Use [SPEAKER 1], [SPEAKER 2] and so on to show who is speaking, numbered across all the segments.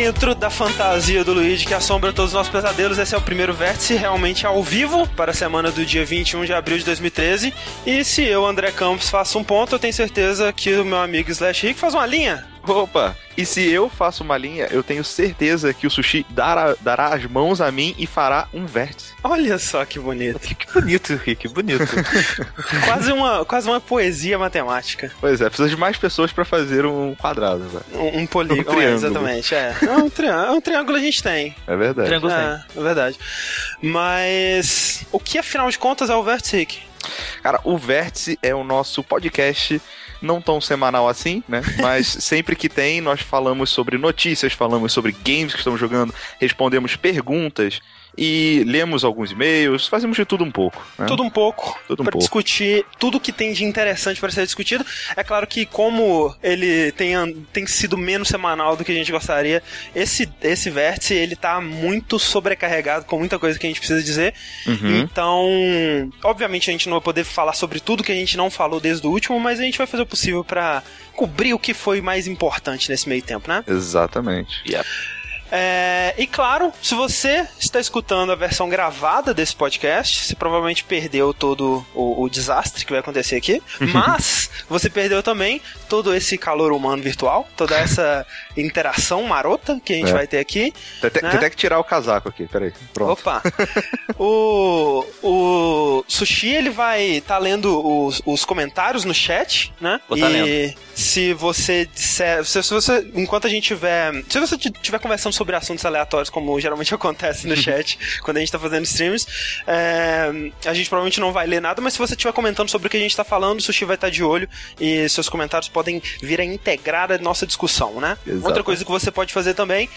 [SPEAKER 1] Dentro da fantasia do Luigi que assombra todos os nossos pesadelos, esse é o primeiro vértice realmente ao vivo para a semana do dia 21 de abril de 2013. E se eu, André Campos, faço um ponto, eu tenho certeza que o meu amigo Slash Rick faz uma linha.
[SPEAKER 2] Opa! E se eu faço uma linha, eu tenho certeza que o sushi dará, dará as mãos a mim e fará um vértice.
[SPEAKER 1] Olha só que bonito.
[SPEAKER 2] Que bonito, Rick, bonito.
[SPEAKER 1] quase, uma, quase uma poesia matemática.
[SPEAKER 2] Pois é, precisa de mais pessoas para fazer um quadrado, velho.
[SPEAKER 1] Um, um polígono, um é, exatamente. É. é um, triângulo, um triângulo a gente tem.
[SPEAKER 2] É verdade.
[SPEAKER 1] Triângulo é, tem. é verdade. Mas o que afinal de contas é o vértice, Rick?
[SPEAKER 2] Cara, o Vértice é o nosso podcast não tão semanal assim, né? Mas sempre que tem, nós falamos sobre notícias, falamos sobre games que estamos jogando, respondemos perguntas e lemos alguns e-mails, fazemos de tudo um pouco. Né?
[SPEAKER 1] Tudo um pouco.
[SPEAKER 2] Tudo um
[SPEAKER 1] pra
[SPEAKER 2] pouco.
[SPEAKER 1] discutir tudo que tem de interessante para ser discutido. É claro que como ele tem, tem sido menos semanal do que a gente gostaria, esse, esse vértice ele tá muito sobrecarregado com muita coisa que a gente precisa dizer. Uhum. Então, obviamente a gente não vai poder falar sobre tudo que a gente não falou desde o último, mas a gente vai fazer o possível para cobrir o que foi mais importante nesse meio tempo, né?
[SPEAKER 2] Exatamente.
[SPEAKER 1] Yep. É, e claro, se você está escutando a versão gravada desse podcast, você provavelmente perdeu todo o, o desastre que vai acontecer aqui, mas você perdeu também todo esse calor humano virtual, toda essa interação marota que a gente é. vai ter aqui.
[SPEAKER 2] Tem, né? tem até que tirar o casaco aqui, peraí. Pronto.
[SPEAKER 1] Opa! o, o Sushi, ele vai estar tá lendo os, os comentários no chat, né?
[SPEAKER 3] Vou tá e lendo.
[SPEAKER 1] se você disser, se, se você, enquanto a gente tiver, se você tiver conversando sobre assuntos aleatórios, como geralmente acontece no chat, quando a gente tá fazendo streams, é, a gente provavelmente não vai ler nada, mas se você estiver comentando sobre o que a gente tá falando, o Sushi vai estar tá de olho e seus comentários podem vir a integrar a nossa discussão, né?
[SPEAKER 2] Exato.
[SPEAKER 1] Outra coisa que você pode fazer também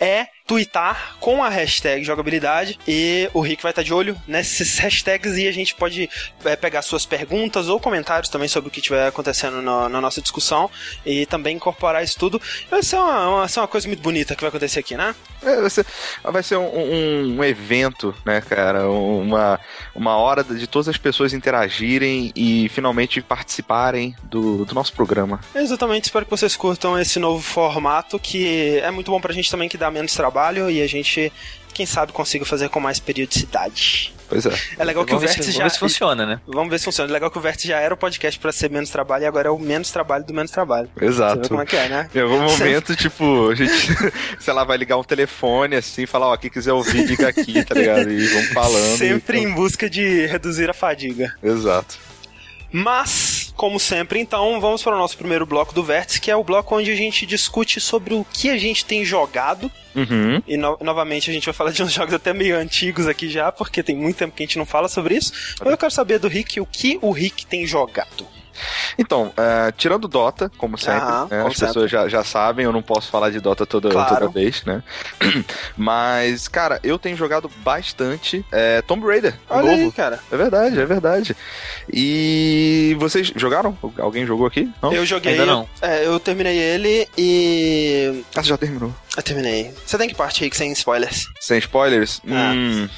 [SPEAKER 1] é twittar com a hashtag jogabilidade e o Rick vai estar de olho nesses hashtags e a gente pode é, pegar suas perguntas ou comentários também sobre o que estiver acontecendo na, na, nossa discussão e também incorporar isso tudo. Vai ser uma, uma, ser uma coisa muito bonita que vai acontecer aqui, né?
[SPEAKER 2] É, vai ser, vai ser um, um, um, evento, né, cara? Uma, uma hora de todas as pessoas interagirem e finalmente participarem do, do nosso programa.
[SPEAKER 1] Exatamente, espero que vocês curtam esse novo formato que é muito bom pra gente também que dá menos trabalho trabalho e a gente, quem sabe, consiga fazer com mais periodicidade.
[SPEAKER 2] Pois é.
[SPEAKER 1] É legal que
[SPEAKER 3] vamos
[SPEAKER 1] o Vértice
[SPEAKER 3] já.
[SPEAKER 1] Vamos
[SPEAKER 3] ver se funciona, né?
[SPEAKER 1] Vamos ver se funciona. É legal que o Vértice já era o podcast para ser menos trabalho e agora é o menos trabalho do menos trabalho.
[SPEAKER 2] Exato.
[SPEAKER 1] Você como é que é, né?
[SPEAKER 2] Em algum momento, tipo, a gente, sei lá, vai ligar um telefone assim, falar, ó, quem quiser ouvir, liga aqui, tá ligado? E vamos falando.
[SPEAKER 1] Sempre
[SPEAKER 2] e...
[SPEAKER 1] em busca de reduzir a fadiga.
[SPEAKER 2] Exato.
[SPEAKER 1] Mas, como sempre, então, vamos para o nosso primeiro bloco do Vértice, que é o bloco onde a gente discute sobre o que a gente tem jogado.
[SPEAKER 2] Uhum.
[SPEAKER 1] E no novamente a gente vai falar de uns jogos até meio antigos aqui já, porque tem muito tempo que a gente não fala sobre isso. Mas eu quero saber do Rick o que o Rick tem jogado.
[SPEAKER 2] Então, uh, tirando Dota, como sempre, né,
[SPEAKER 1] como
[SPEAKER 2] as pessoas já, já sabem, eu não posso falar de Dota toda,
[SPEAKER 1] Claro.
[SPEAKER 2] toda vez, né? Mas, cara, eu tenho jogado bastante é, Tomb Raider,
[SPEAKER 1] Olha
[SPEAKER 2] novo.
[SPEAKER 1] aí, cara.
[SPEAKER 2] É verdade, é verdade. E vocês jogaram? Alguém jogou aqui? Não?
[SPEAKER 1] Eu joguei.
[SPEAKER 3] Ainda não.
[SPEAKER 1] É, eu terminei ele e.
[SPEAKER 2] Ah, você já terminou.
[SPEAKER 1] Eu terminei. Você tem que partir, sem spoilers.
[SPEAKER 2] Sem spoilers?
[SPEAKER 1] Ah.
[SPEAKER 2] Hum,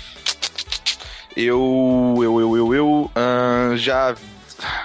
[SPEAKER 2] eu, eu, eu, eu, eu ah, já.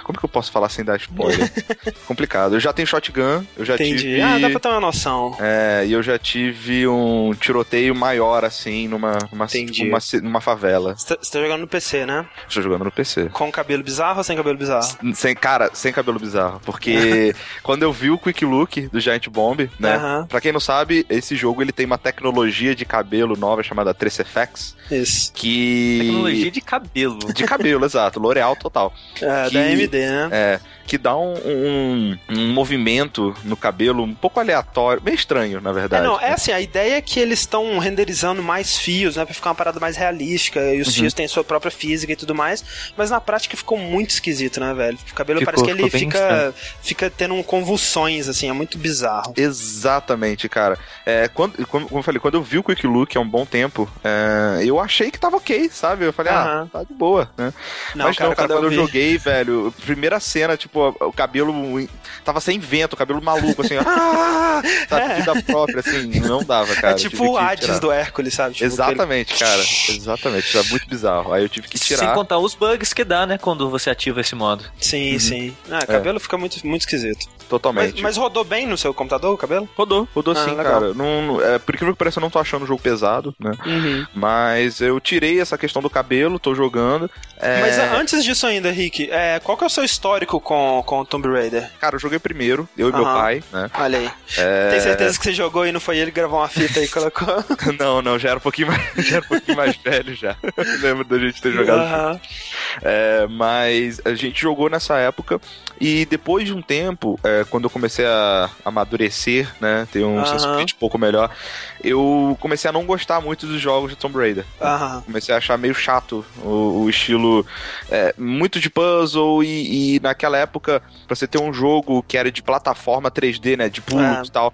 [SPEAKER 2] Como que eu posso falar sem dar spoiler? Complicado. Eu já tenho shotgun, eu já
[SPEAKER 1] Entendi.
[SPEAKER 2] tive.
[SPEAKER 1] Ah, dá pra ter uma noção.
[SPEAKER 2] É, e eu já tive um tiroteio maior, assim, numa, numa,
[SPEAKER 1] Entendi.
[SPEAKER 2] numa, numa favela.
[SPEAKER 1] Você tá, tá jogando no PC, né?
[SPEAKER 2] Estou jogando no PC.
[SPEAKER 1] Com cabelo bizarro ou sem cabelo bizarro?
[SPEAKER 2] Sem, cara, sem cabelo bizarro. Porque quando eu vi o Quick Look do Giant Bomb, né?
[SPEAKER 1] Aham.
[SPEAKER 2] Pra quem não sabe, esse jogo ele tem uma tecnologia de cabelo nova chamada 3FX,
[SPEAKER 1] Isso.
[SPEAKER 2] que.
[SPEAKER 3] Tecnologia de cabelo.
[SPEAKER 2] De cabelo, exato. L'Oreal total.
[SPEAKER 1] É,
[SPEAKER 2] Que-
[SPEAKER 1] AMD, né?
[SPEAKER 2] É. Que dá um, um, um movimento no cabelo um pouco aleatório, meio estranho, na
[SPEAKER 1] É,
[SPEAKER 2] verdade.
[SPEAKER 1] não, é assim, a ideia é que eles estão renderizando mais fios, né, pra ficar uma parada mais realística, e
[SPEAKER 2] Uhum.
[SPEAKER 1] os fios têm sua própria física e tudo mais, mas na prática ficou muito esquisito, né, velho? O cabelo
[SPEAKER 2] Ficou-
[SPEAKER 1] parece que ele
[SPEAKER 3] bem
[SPEAKER 1] fica,
[SPEAKER 3] estranho.
[SPEAKER 1] fica tendo convulsões, assim, é muito bizarro.
[SPEAKER 2] Exatamente, cara. É, quando, como, como eu falei, quando eu vi o Quick Look há um bom tempo, é, eu achei que tava ok, sabe? Eu falei, ah,
[SPEAKER 1] Aham.
[SPEAKER 2] tá de boa, né?
[SPEAKER 1] Não,
[SPEAKER 2] Mas
[SPEAKER 1] cara,
[SPEAKER 2] não, cara,
[SPEAKER 1] quando
[SPEAKER 2] eu,
[SPEAKER 1] eu
[SPEAKER 2] joguei, velho, primeira cena, tipo, o cabelo tava sem vento, o cabelo maluco, assim, ah, sabe, vida própria, assim, não dava, cara.
[SPEAKER 1] é tipo o Hades
[SPEAKER 2] tirar.
[SPEAKER 1] do Hércules, sabe? Tipo,
[SPEAKER 2] Exatamente, cara, exatamente, tá muito bizarro. Aí eu tive que
[SPEAKER 3] Sem
[SPEAKER 2] tirar.
[SPEAKER 3] contar os bugs que dá, né, quando você ativa esse modo.
[SPEAKER 1] Sim,
[SPEAKER 2] Uhum.
[SPEAKER 1] sim.
[SPEAKER 2] É.
[SPEAKER 1] Ah, cabelo fica muito, muito esquisito.
[SPEAKER 2] Totalmente.
[SPEAKER 1] Mas, mas rodou bem no seu computador o cabelo?
[SPEAKER 2] Rodou, rodou
[SPEAKER 1] Ah,
[SPEAKER 2] sim,
[SPEAKER 1] legal.
[SPEAKER 2] cara. Não, é, por incrível que pareça, eu não tô achando o jogo pesado, né?
[SPEAKER 1] Uhum.
[SPEAKER 2] Mas eu tirei essa questão do cabelo, tô jogando. É,
[SPEAKER 1] Mas ah, antes disso ainda, Rick, é, qual que é o seu histórico com, com Tomb Raider?
[SPEAKER 2] Cara, eu joguei primeiro, eu e meu
[SPEAKER 1] Aham.
[SPEAKER 2] pai, né?
[SPEAKER 1] Olha aí.
[SPEAKER 2] É,
[SPEAKER 1] Tem certeza que você jogou e não foi ele que gravou uma fita e colocou?
[SPEAKER 2] Não, não, já era um pouquinho mais, já era um pouquinho mais velho já. Lembro da gente ter jogado.
[SPEAKER 1] Aham.
[SPEAKER 2] É, mas a gente jogou nessa época e depois de um tempo, é, quando eu comecei a amadurecer, né, ter um
[SPEAKER 1] Aham.
[SPEAKER 2] senso crítico um pouco melhor, eu comecei a não gostar muito dos jogos de Tomb Raider.
[SPEAKER 1] Aham.
[SPEAKER 2] Comecei a achar meio chato o, o estilo é, muito de puzzle e, e naquela época, pra você ter um jogo que era de plataforma 3D, né, de pulos
[SPEAKER 1] É.
[SPEAKER 2] e tal,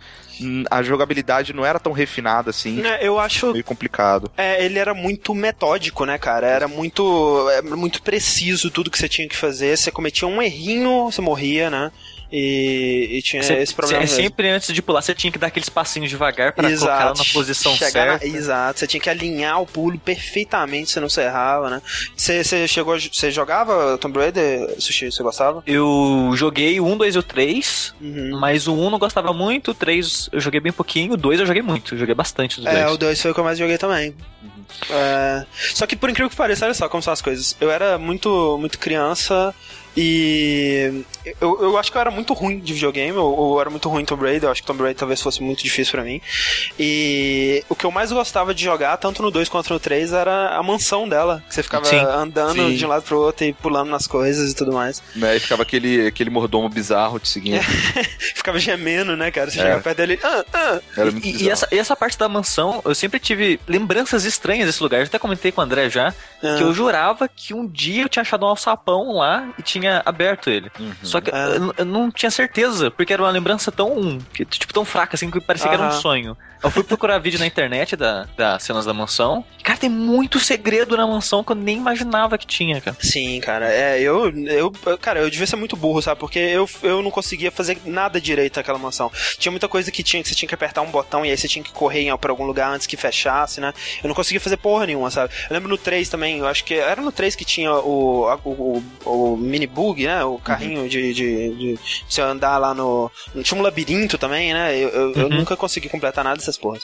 [SPEAKER 2] a jogabilidade não era tão refinada assim,
[SPEAKER 1] Né, Eu acho
[SPEAKER 2] meio complicado.
[SPEAKER 1] É, ele era muito metódico, né, cara? Era muito, é, muito preciso tudo que você tinha que fazer. Você cometia um errinho, você morria, né? E, e tinha
[SPEAKER 3] Você-
[SPEAKER 1] esse problema.
[SPEAKER 3] você-
[SPEAKER 1] mesmo.
[SPEAKER 3] sempre antes de pular, você tinha que dar aqueles passinhos devagar pra
[SPEAKER 1] Exato.
[SPEAKER 3] colocar ela na posição
[SPEAKER 1] Chegar na-
[SPEAKER 3] certa.
[SPEAKER 1] exato, você tinha que alinhar o pulo perfeitamente, você não se errava, né? Você, você chegou, você jogava Tomb Raider, Sushi, você gostava?
[SPEAKER 3] Eu joguei o 1, 2 e o 3,
[SPEAKER 1] Uhum.
[SPEAKER 3] mas o 1 não gostava muito, o 3 eu joguei bem pouquinho, o 2 eu joguei muito, eu joguei bastante dos
[SPEAKER 1] É,
[SPEAKER 3] dois.
[SPEAKER 1] o 2 foi o que eu mais joguei também. É, só que por incrível que pareça, olha só como são as coisas. Eu era muito, muito criança e eu, eu acho que eu era muito ruim de videogame, ou, era muito ruim em Tomb Raider, eu acho que Tomb Raider talvez fosse muito difícil pra mim. E o que eu mais gostava de jogar, tanto no 2 quanto no 3, era a mansão dela, que você ficava
[SPEAKER 3] Sim.
[SPEAKER 1] andando
[SPEAKER 2] Sim.
[SPEAKER 1] de um lado pro outro e pulando nas coisas e tudo mais.
[SPEAKER 2] Né, e ficava aquele, aquele mordomo bizarro te seguindo.
[SPEAKER 1] ficava gemendo, né, cara? Você
[SPEAKER 2] É.
[SPEAKER 1] chegava perto dele, ah, ah.
[SPEAKER 2] Era muito
[SPEAKER 3] E, e essa, e essa parte da mansão, eu sempre tive lembranças estranhas desse lugar. Eu até comentei com o André já,
[SPEAKER 1] Ah.
[SPEAKER 3] que eu jurava que um dia eu tinha achado um alçapão lá e tinha aberto ele.
[SPEAKER 2] Uhum.
[SPEAKER 3] Só que
[SPEAKER 1] Ah.
[SPEAKER 3] eu, eu não tinha certeza, porque era uma lembrança tão, que, tipo, tão fraca, assim, que parecia que era um sonho. Eu fui procurar vídeo na internet da, das cenas da mansão. Cara, tem muito segredo na mansão que eu nem imaginava que tinha, cara.
[SPEAKER 1] Sim, cara, é, eu, eu, cara, eu devia ser muito burro, sabe? Porque eu, eu não conseguia fazer nada direito naquela mansão. Tinha muita coisa que tinha, que você tinha que apertar um botão e aí você tinha que correr pra algum lugar antes que fechasse, né? Eu não conseguia fazer porra nenhuma, sabe? Eu lembro no 3 também, eu acho que era no 3 que tinha o, o, o, o mini bug, né? O carrinho de, de, de você andar lá no. Tinha um labirinto também, né? Eu, eu, eu
[SPEAKER 3] Uhum.
[SPEAKER 1] nunca consegui completar nada dessas porras.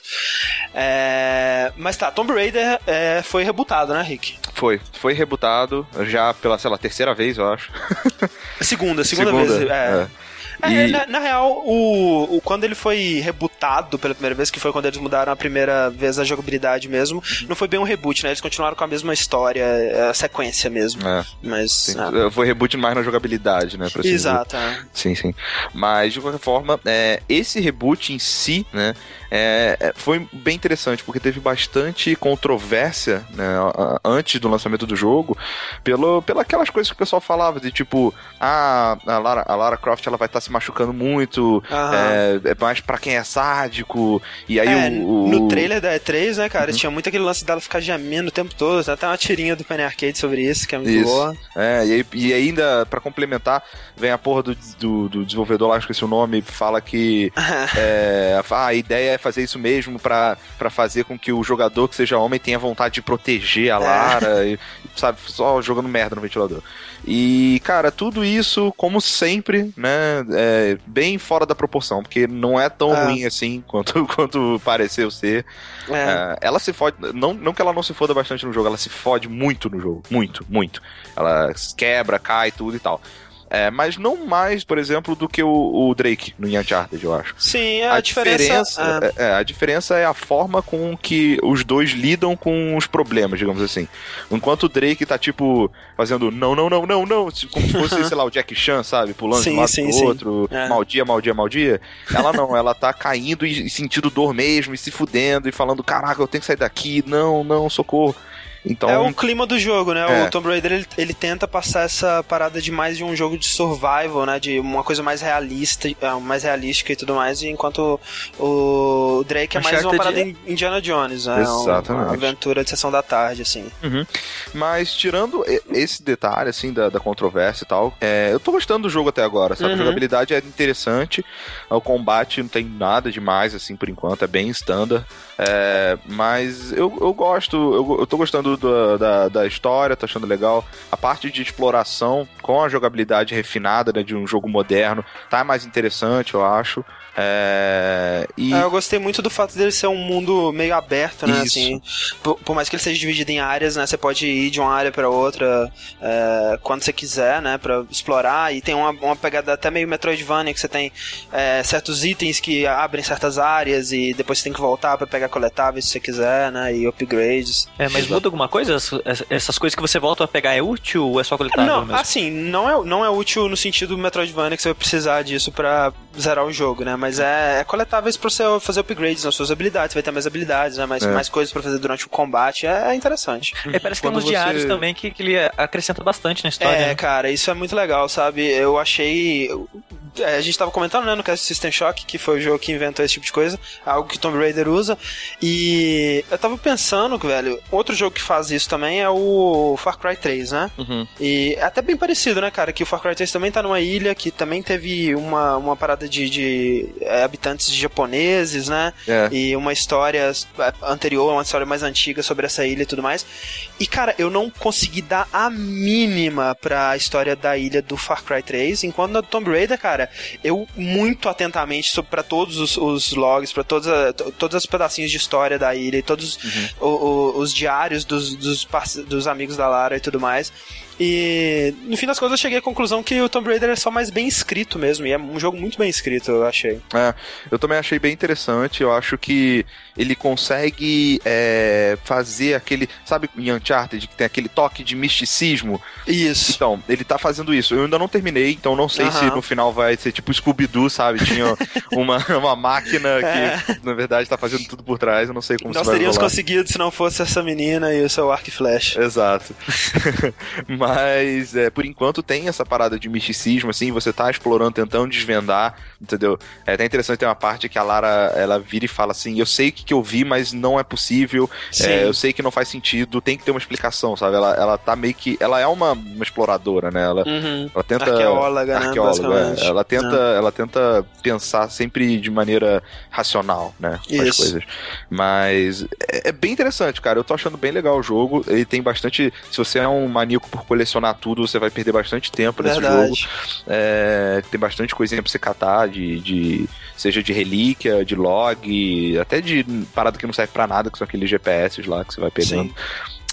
[SPEAKER 1] É, mas tá, Tomb Raider é, foi rebutado, né, Rick?
[SPEAKER 2] Foi, foi rebutado já pela, sei lá, terceira vez, eu acho.
[SPEAKER 1] Segunda, segunda, vez. É. É,
[SPEAKER 2] E-
[SPEAKER 1] na, na real, o, o- quando ele foi rebutado pela primeira vez, que foi quando eles mudaram a primeira vez a jogabilidade mesmo, não foi bem um reboot, né? Eles continuaram com a mesma história, a sequência mesmo.
[SPEAKER 2] É,
[SPEAKER 1] Mas.
[SPEAKER 2] sim.
[SPEAKER 1] ah,
[SPEAKER 2] Foi reboot mais na jogabilidade, né? assim
[SPEAKER 1] exato. é.
[SPEAKER 2] Sim, sim. Mas, de qualquer forma, é, esse reboot em si, né, é, é, foi bem interessante, porque teve bastante controvérsia, né, a- a- antes do lançamento do jogo, pelo, pelas aquelas coisas que o pessoal falava, de tipo, ah, a Lara, a Lara Croft ela vai estar se machucando muito, é, é mais pra quem é sádico, e aí
[SPEAKER 1] É,
[SPEAKER 2] o, o-
[SPEAKER 1] no trailer da E3, né,
[SPEAKER 2] Uhum.
[SPEAKER 1] cara, tinha muito aquele lance dela ficar gemendo o tempo todo. Tem até uma tirinha do Penny Arcade sobre isso, que é muito
[SPEAKER 2] Isso.
[SPEAKER 1] boa.
[SPEAKER 2] É, e, e ainda, pra complementar, vem a porra do, do, do desenvolvedor lá, esqueci o nome, fala que é, ah, a ideia é fazer isso mesmo pra, pra fazer com que o jogador que seja homem tenha vontade de proteger a Lara, e, sabe, só jogando merda no ventilador. E, cara, tudo isso, como sempre, né, é bem fora da proporção, porque não é tão
[SPEAKER 1] É.
[SPEAKER 2] ruim assim quanto, quanto pareceu ser.
[SPEAKER 1] É.
[SPEAKER 2] É, ela se fode, não, não que ela não se foda bastante no jogo, ela se fode muito no jogo. Muito, muito. Ela quebra, cai, tudo e tal. É, mas não mais, por exemplo, do que o, o Drake no Uncharted, eu acho.
[SPEAKER 1] Sim, a, diferença. ah,
[SPEAKER 2] é, é, a diferença é a forma com que os dois lidam com os problemas, digamos assim. Enquanto o Drake tá, tipo, fazendo não, não, não, não, não, como se fosse, sei lá, o Jack Chan, sabe? Pulando de
[SPEAKER 1] Sim,
[SPEAKER 2] um lado pro outro,
[SPEAKER 1] É.
[SPEAKER 2] mal dia, mal dia, mal dia. Ela não, ela tá caindo e sentindo dor mesmo, e se fudendo, e falando, caraca, eu tenho que sair daqui, não, não, socorro. Então,
[SPEAKER 1] É o clima do jogo, né?
[SPEAKER 2] É.
[SPEAKER 1] O Tomb Raider ele, ele tenta passar essa parada de mais de um jogo de survival, né? De uma coisa mais realista, é, mais realística e tudo mais, enquanto o Drake é mais uma parada
[SPEAKER 3] é-
[SPEAKER 1] in- Indiana Jones, né?
[SPEAKER 2] Exatamente.
[SPEAKER 1] Uma aventura de sessão da tarde, assim.
[SPEAKER 2] Mas tirando esse detalhe, assim, da, da controvérsia e tal, é, eu tô gostando do jogo até agora, sabe?
[SPEAKER 1] Uhum.
[SPEAKER 2] A jogabilidade é interessante, o combate não tem nada demais, assim, por enquanto, é bem standard. É, mas eu, eu gosto, eu, eu tô gostando do, do- da, da história, tô achando legal. A parte de exploração com a jogabilidade refinada né, de um jogo moderno tá mais interessante, eu acho. É, e
[SPEAKER 1] É, eu gostei muito do fato dele ser um mundo meio aberto, né?
[SPEAKER 2] Isso.
[SPEAKER 1] Assim, por, por mais que ele seja dividido em áreas, né? Você pode ir de uma área pra outra é, quando você quiser, né? Pra explorar. E tem uma, uma pegada até meio Metroidvania, que você tem é, certos itens que abrem certas áreas e depois você tem que voltar pra pegar coletáveis se você quiser, né? E upgrades.
[SPEAKER 3] É, mas muda alguma coisa? Essas, coisas que você volta a pegar é útil ou é só coletável
[SPEAKER 1] Não,
[SPEAKER 3] mesmo?
[SPEAKER 1] assim, não é, não é útil no sentido Metroidvania que você vai precisar disso pra zerar o jogo, né? Mas é, é coletáveis pra você fazer upgrades nas suas habilidades, você vai ter mais habilidades, né? Mais,
[SPEAKER 2] É.
[SPEAKER 1] mais coisas pra fazer durante o combate, é, é interessante.
[SPEAKER 3] É, parece que tem uns diários
[SPEAKER 2] você-
[SPEAKER 3] também que, que ele acrescenta bastante na história.
[SPEAKER 1] É,
[SPEAKER 3] né?
[SPEAKER 1] cara, isso é muito legal, sabe? Eu achei. É, a gente tava comentando, né, no caso System Shock, que foi o jogo que inventou esse tipo de coisa, algo que Tomb Raider usa. E eu tava pensando, velho, outro jogo que faz isso também é o Far Cry 3, né?
[SPEAKER 2] Uhum.
[SPEAKER 1] E é até bem parecido, né, cara? Que o Far Cry 3 também tá numa ilha que também teve uma, uma parada de, de é, habitantes japoneses, né?
[SPEAKER 2] É.
[SPEAKER 1] E uma história anterior, uma história mais antiga sobre essa ilha e tudo mais. E, cara, eu não consegui dar a mínima pra história da ilha do Far Cry 3, enquanto na Tomb Raider, cara, eu muito atentamente sobre para todos os, os logs, pra todas, a- to- todos os pedacinhos de história da ilha e todos o- o- os diários dos, dos, dos amigos da Lara e tudo mais. E no fim das contas eu cheguei à conclusão que o Tomb Raider é só mais bem escrito mesmo, e é um jogo muito bem escrito, eu achei.
[SPEAKER 2] É, eu também achei bem interessante. Eu acho que ele consegue é, fazer aquele. Sabe em Uncharted que tem aquele toque de misticismo?
[SPEAKER 1] Isso.
[SPEAKER 2] Então, ele tá fazendo isso. Eu ainda não terminei, então não sei se no final vai ser tipo Scooby-Doo, sabe? Tinha uma, uma máquina que, na verdade, tá fazendo tudo por trás. Eu não sei como
[SPEAKER 1] É. Nós teríamos
[SPEAKER 2] rolar.
[SPEAKER 1] conseguido se não fosse essa menina e o seu arco e flecha.
[SPEAKER 2] Exato. Mas, é, por enquanto, tem essa parada de misticismo, assim, você tá explorando, tentando desvendar, entendeu? É até interessante ter uma parte que a Lara, ela vira e fala assim, eu sei o que, que eu vi, mas não é possível, é, eu sei que não faz sentido, tem que ter uma explicação, sabe? Ela, ela tá meio que... Ela é uma, uma exploradora, né? Ela,
[SPEAKER 1] Uhum.
[SPEAKER 2] ela tenta...
[SPEAKER 1] Arqueóloga, né,
[SPEAKER 2] Arqueóloga,
[SPEAKER 1] basicamente.
[SPEAKER 2] é. Ela tenta, ela tenta pensar sempre de maneira racional, né? As
[SPEAKER 1] Isso.
[SPEAKER 2] coisas. Mas é, é bem interessante, cara. Eu tô achando bem legal o jogo. Ele tem bastante. Se você é um maníaco por colecionar tudo, você vai perder bastante tempo nesse jogo.
[SPEAKER 1] Verdade.
[SPEAKER 2] É, tem bastante coisinha pra você catar, de, de- seja de relíquia, de log, até de parada que não serve pra nada, que são aqueles GPS lá que você vai pegando.
[SPEAKER 1] Sim.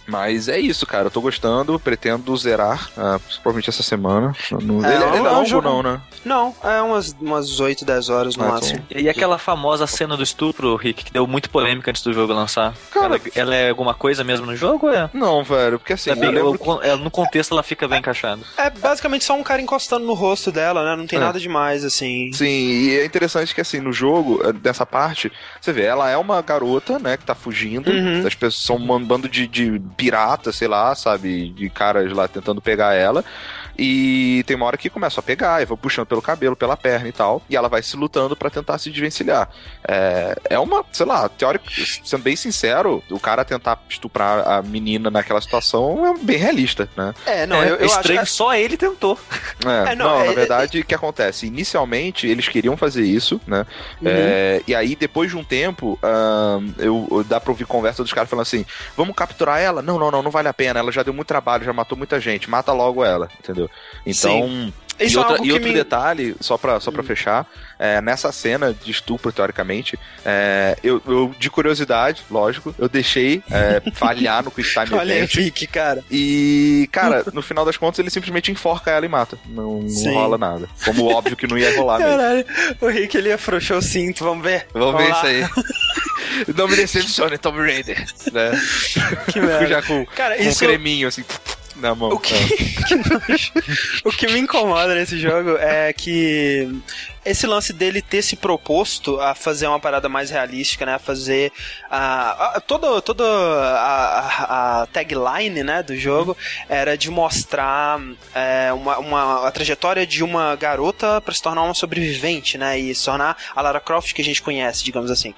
[SPEAKER 2] Mas é isso, cara. Eu tô gostando, pretendo zerar, ah, provavelmente essa semana. Não-
[SPEAKER 1] É,
[SPEAKER 2] ele,
[SPEAKER 1] é
[SPEAKER 2] ele é
[SPEAKER 1] é
[SPEAKER 2] longo,
[SPEAKER 1] jogo-
[SPEAKER 2] não, né?
[SPEAKER 1] Não, é umas, umas 8, 10 horas no
[SPEAKER 2] Ah,
[SPEAKER 1] máximo.
[SPEAKER 3] E aquela famosa cena do estupro, Rick, que deu muito polêmica antes do jogo lançar.
[SPEAKER 2] Cara-
[SPEAKER 3] ela, ela é alguma coisa mesmo no jogo? É?
[SPEAKER 2] Não, velho, porque assim,
[SPEAKER 3] É bem-
[SPEAKER 2] eu
[SPEAKER 3] ela- no contexto ela fica bem encaixada.
[SPEAKER 1] É basicamente só um cara encostando no rosto dela, né? Não tem
[SPEAKER 2] É.
[SPEAKER 1] nada demais, assim.
[SPEAKER 2] Sim, e é interessante que assim, no jogo, eh, dessa parte, você vê, ela é uma garota, né, que tá fugindo,
[SPEAKER 1] Uhum.
[SPEAKER 2] as pessoas são um bando de, de piratas, sei lá, sabe, de caras lá tentando pegar ela. E tem uma hora que começa a pegar, e vão puxando pelo cabelo, pela perna e tal. E ela vai se lutando pra tentar se desvencilhar. É, é uma, sei lá, teórico, sendo bem sincero, o cara tentar estuprar a menina naquela situação é bem realista, né?
[SPEAKER 1] É, não,
[SPEAKER 3] é,
[SPEAKER 1] eu, eu
[SPEAKER 3] estranho,
[SPEAKER 1] acho.
[SPEAKER 3] só ele tentou.
[SPEAKER 2] É,
[SPEAKER 1] É, não,
[SPEAKER 2] não,
[SPEAKER 1] é-
[SPEAKER 2] na
[SPEAKER 1] é-
[SPEAKER 2] verdade, o que acontece? Inicialmente, eles queriam fazer isso, né?
[SPEAKER 1] Uhum.
[SPEAKER 2] É, e aí, depois de um tempo, eu, eu- dá pra ouvir conversa dos caras falando assim: vamos capturar ela? Não, não, não, não vale a pena. Ela já deu muito trabalho, já matou muita gente. Mata logo ela, entendeu? Então.
[SPEAKER 1] Isso
[SPEAKER 2] e
[SPEAKER 1] é
[SPEAKER 2] outra-
[SPEAKER 1] algo
[SPEAKER 2] e outro
[SPEAKER 1] me-
[SPEAKER 2] detalhe, só pra, só pra fechar, é, nessa cena de estupro, teoricamente, é, eu, eu, de curiosidade, lógico, eu deixei é, falhar no Quick Time
[SPEAKER 1] Olha
[SPEAKER 2] Event.
[SPEAKER 1] Fique, cara.
[SPEAKER 2] E, cara, no final das contas, ele simplesmente enforca ela e mata. Não, não
[SPEAKER 1] Sim.
[SPEAKER 2] rola nada. Como óbvio que não ia rolar mesmo.
[SPEAKER 1] Caralho, o Rick ele afrouxou o cinto, vamos ver.
[SPEAKER 2] Vamos ver
[SPEAKER 1] lá.
[SPEAKER 2] isso aí. Não me decepcione, Tomb Raider. Né?
[SPEAKER 1] Que merda.
[SPEAKER 2] Já com,
[SPEAKER 1] Cara,
[SPEAKER 2] com
[SPEAKER 1] isso-
[SPEAKER 2] um creminho, assim, na mão.
[SPEAKER 1] O que, nojo. o que me incomoda nesse jogo é que esse lance dele ter se proposto a fazer uma parada mais realística, né? A fazer a, a, toda, toda a, a- tagline né, do jogo era de mostrar é, uma, uma, a trajetória de uma garota para se tornar uma sobrevivente, né? E se tornar a Lara Croft que a gente conhece, digamos assim.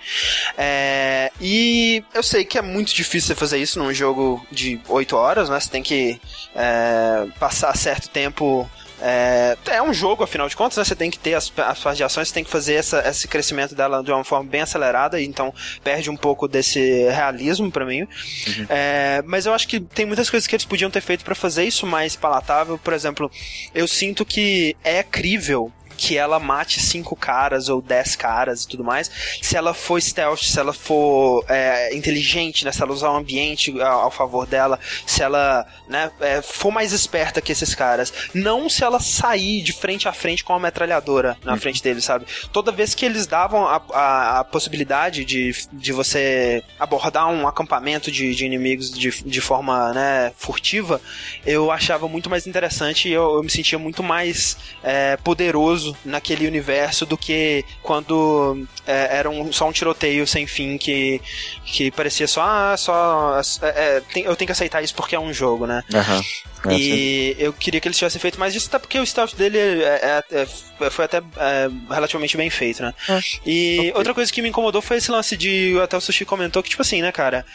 [SPEAKER 1] É, e eu sei que é muito difícil fazer isso num jogo de 8 horas, né? Você tem que é, passar certo tempo É, é um jogo, afinal de contas, né? Você tem que ter as, as suas de ações, você tem que fazer essa, esse crescimento dela de uma forma bem acelerada, então perde um pouco desse realismo para mim. Uhum. É, mas eu acho que tem muitas coisas que eles podiam ter feito para fazer isso mais palatável. Por exemplo, eu sinto que é crível que ela mate cinco caras ou dez caras e tudo mais. Se ela for stealth, se ela for é, inteligente, né? Se ela usar o ambiente ao, ao favor dela, se ela né, é, for mais esperta que esses caras. Não se ela sair de frente a frente com uma metralhadora na uhum. frente deles, sabe? Toda vez que eles davam a, a, a, possibilidade de, de você abordar um acampamento de, de inimigos de, de forma né, furtiva, eu achava muito mais interessante e eu, eu me sentia muito mais é, poderoso naquele universo do que quando é, era um, só um tiroteio sem fim que, que parecia só, ah, só é, é, tem, eu tenho que aceitar isso porque é um jogo, né?
[SPEAKER 2] Uhum.
[SPEAKER 1] e eu queria que eles tivessem feito mais isso, até porque o stealth dele é, é, é foi até relativamente bem feito, né? E okay. outra coisa que me incomodou foi esse lance de. Até o Sushi comentou que, tipo assim, né, cara?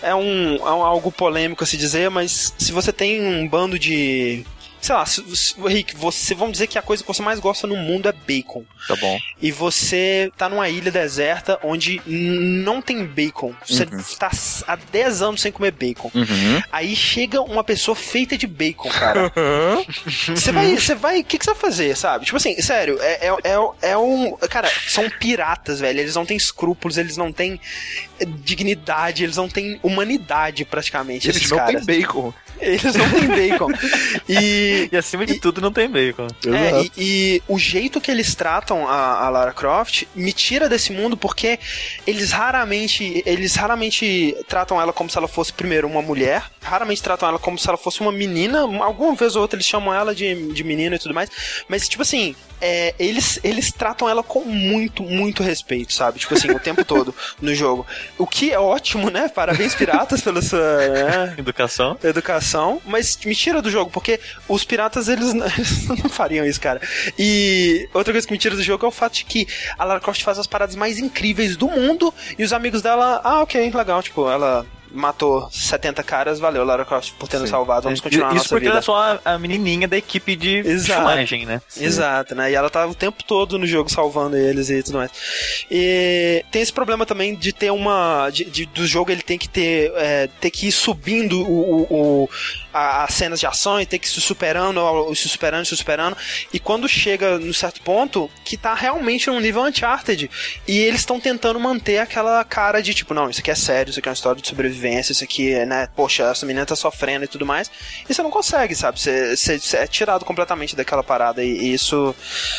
[SPEAKER 1] É um, é um algo polêmico a se dizer, mas se você tem um bando de sei lá, se, se, Rick, você, vamos dizer que a coisa que você mais gosta no mundo é bacon.
[SPEAKER 2] Tá bom.
[SPEAKER 1] E você tá numa ilha deserta onde não tem bacon. Você uhum. tá há 10 anos sem comer bacon.
[SPEAKER 2] Uhum.
[SPEAKER 1] Aí chega uma pessoa feita de bacon, cara. Você vai, você vai, o que, que você vai fazer, sabe? Tipo assim, sério, é, é, é, é um. Cara, são piratas, velho. Eles não têm escrúpulos, eles não têm dignidade, eles não têm humanidade praticamente.
[SPEAKER 2] Eles não
[SPEAKER 1] caras.
[SPEAKER 2] têm bacon.
[SPEAKER 1] Eles não têm bacon.
[SPEAKER 3] E, e acima de e, tudo não tem bacon.
[SPEAKER 1] É, e, e, o jeito que eles tratam a, a, Lara Croft me tira desse mundo porque eles raramente eles raramente tratam ela como se ela fosse primeiro uma mulher, raramente tratam ela como se ela fosse uma menina, alguma vez ou outra eles chamam ela de, de menina e tudo mais, mas tipo assim, é, eles, eles tratam ela com muito, muito respeito, sabe? Tipo assim, o tempo todo no jogo. O que é ótimo, né? Parabéns, piratas, pela sua né?
[SPEAKER 3] educação.
[SPEAKER 1] Educação, mas me tira do jogo, porque os piratas, eles, eles, não fariam isso, cara. E outra coisa que me tira do jogo é o fato de que a Lara Croft faz as paradas mais incríveis do mundo e os amigos dela, ah, ok, legal, tipo, ela matou 70 caras, valeu, Lara Croft, por ter nos salvado, vamos continuar
[SPEAKER 3] Isso
[SPEAKER 1] a nossa
[SPEAKER 3] porque
[SPEAKER 1] vida.
[SPEAKER 3] ela é só a, menininha da equipe de filmagem, né?
[SPEAKER 1] Sim. Exato, né? E ela tá o tempo todo no jogo salvando eles e tudo mais. E tem esse problema também de ter uma... De, de do jogo ele tem que ter, é, ter que ir subindo o, o, o as cenas de ação e ter que ir se superando, se superando, se superando. E quando chega no certo ponto, que tá realmente num nível Uncharted. E eles estão tentando manter aquela cara de tipo, não, isso aqui é sério, isso aqui é uma história de sobrevivência, isso aqui, né, poxa, essa menina tá sofrendo e tudo mais. E você não consegue, sabe? Você, você, você é tirado completamente daquela parada. E, e, isso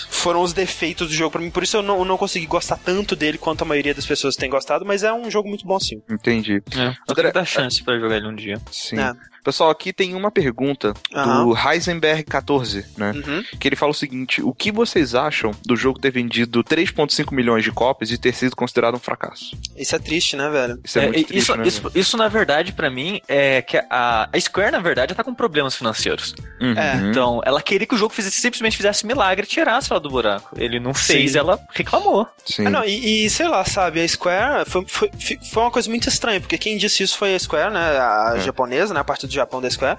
[SPEAKER 1] foram os defeitos do jogo para mim. Por isso eu não, não consegui gostar tanto dele quanto a maioria das pessoas tem gostado, mas é um jogo muito bom sim.
[SPEAKER 2] Entendi.
[SPEAKER 3] É, André, dar chance para jogar ele um dia.
[SPEAKER 2] Sim. É. Pessoal, aqui tem uma pergunta uhum. do Heisenberg14, né?
[SPEAKER 1] Uhum.
[SPEAKER 2] Que ele fala o seguinte: o que vocês acham do jogo ter vendido 3,5 milhões de cópias e ter sido considerado um fracasso?
[SPEAKER 1] Isso é triste, né, velho?
[SPEAKER 3] Isso é, é muito triste, isso, né, isso, isso, na verdade, para mim, é que a, a Square, na verdade, tá com problemas financeiros.
[SPEAKER 2] Uhum.
[SPEAKER 3] É. Então, ela queria que o jogo fizesse, simplesmente fizesse milagre e tirasse ela do buraco. Ele não fez, Sim. ela reclamou.
[SPEAKER 2] Sim.
[SPEAKER 1] Ah, não, e, e, sei lá, sabe, a Square foi, foi, foi uma coisa muito estranha, porque quem disse isso foi a Square, né? A é. japonesa, né? A parte do Japão da Square.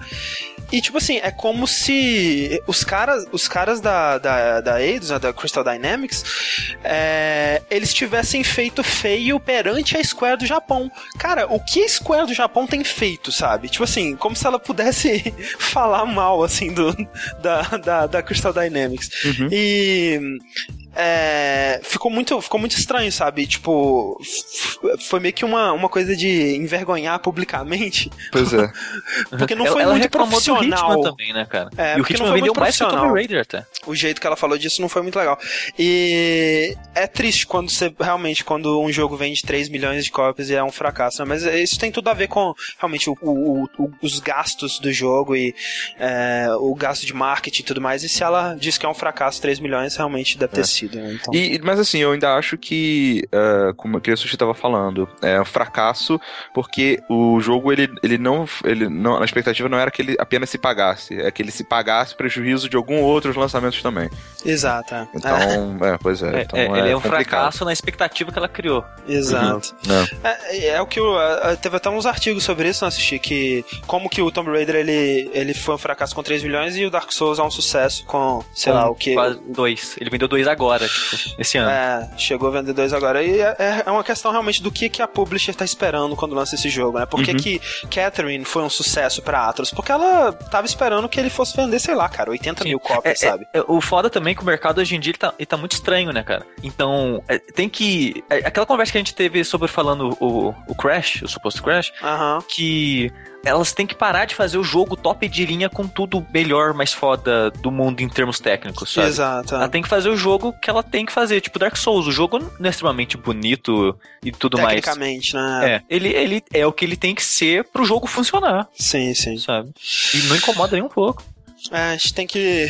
[SPEAKER 1] E, tipo assim, é como se os caras, os caras da, da, da Eidos, né, da Crystal Dynamics, é, eles tivessem feito feio perante a Square do Japão. Cara, o que a Square do Japão tem feito, sabe? Tipo assim, como se ela pudesse falar mal, assim, do, da, da, da Crystal Dynamics.
[SPEAKER 2] Uhum.
[SPEAKER 1] E é, ficou muito ficou muito estranho, sabe? Tipo, foi meio que uma, uma coisa de envergonhar publicamente.
[SPEAKER 2] Pois é.
[SPEAKER 1] porque não foi ela, muito ela profissional.
[SPEAKER 3] também, né, cara?
[SPEAKER 1] É,
[SPEAKER 3] e o Hitman vendeu mais que o Tomb Raider até.
[SPEAKER 1] O jeito que ela falou disso não foi muito legal. E é triste quando você realmente quando um jogo vende 3 milhões de cópias e é um fracasso, né? mas isso tem tudo a ver com realmente o, o, o, os gastos do jogo e é, o gasto de marketing e tudo mais. E se ela diz que é um fracasso 3 milhões, realmente deve ter é. sido né? Então...
[SPEAKER 2] E, mas assim, eu ainda acho que, uh, como a Sushi estava falando, é um fracasso porque o jogo ele, ele não. Ele não a expectativa não era que ele apenas se pagasse, é que ele se pagasse prejuízo de algum outros lançamentos também.
[SPEAKER 1] Exato. É.
[SPEAKER 2] Então, é, pois é. Então
[SPEAKER 3] é,
[SPEAKER 2] é
[SPEAKER 3] ele é um
[SPEAKER 2] complicado.
[SPEAKER 3] fracasso na expectativa que ela criou.
[SPEAKER 1] Exato.
[SPEAKER 2] Não.
[SPEAKER 1] É, é o que o, é, teve até uns artigos sobre isso, não assisti, que como que o Tomb Raider ele, ele foi um fracasso com 3 milhões e o Dark Souls é um sucesso com, sei lá, o que.
[SPEAKER 3] Quase dois. Ele vendeu dois agora, tipo, esse ano.
[SPEAKER 1] É, chegou a vender dois agora. E é, é uma questão realmente do que, que a publisher tá esperando quando lança esse jogo, né? Por que,
[SPEAKER 2] Uhum.
[SPEAKER 1] que Catherine foi um sucesso pra Atlas? Porque ela tava esperando que ele fosse vender, sei lá, cara, 80 mil cópias,
[SPEAKER 3] É,
[SPEAKER 1] sabe?
[SPEAKER 3] é, é, o foda também é que o mercado hoje em dia ele tá, ele tá muito estranho, né, cara? Então, é, tem que. é, aquela conversa que a gente teve sobre falando o, o Crash, o suposto Crash, que elas têm que parar de fazer o jogo top de linha com tudo melhor, mais foda do mundo em termos técnicos, sabe?
[SPEAKER 1] Exato.
[SPEAKER 3] Ela tem que fazer o jogo que ela tem que fazer, tipo Dark Souls. O jogo não é extremamente bonito e tudo mais.
[SPEAKER 1] Tecnicamente, né?
[SPEAKER 3] É, ele, ele é o que ele tem que ser pro jogo funcionar,
[SPEAKER 1] Sim, sim.
[SPEAKER 3] sabe? E não incomoda nem um pouco.
[SPEAKER 1] É, a gente tem que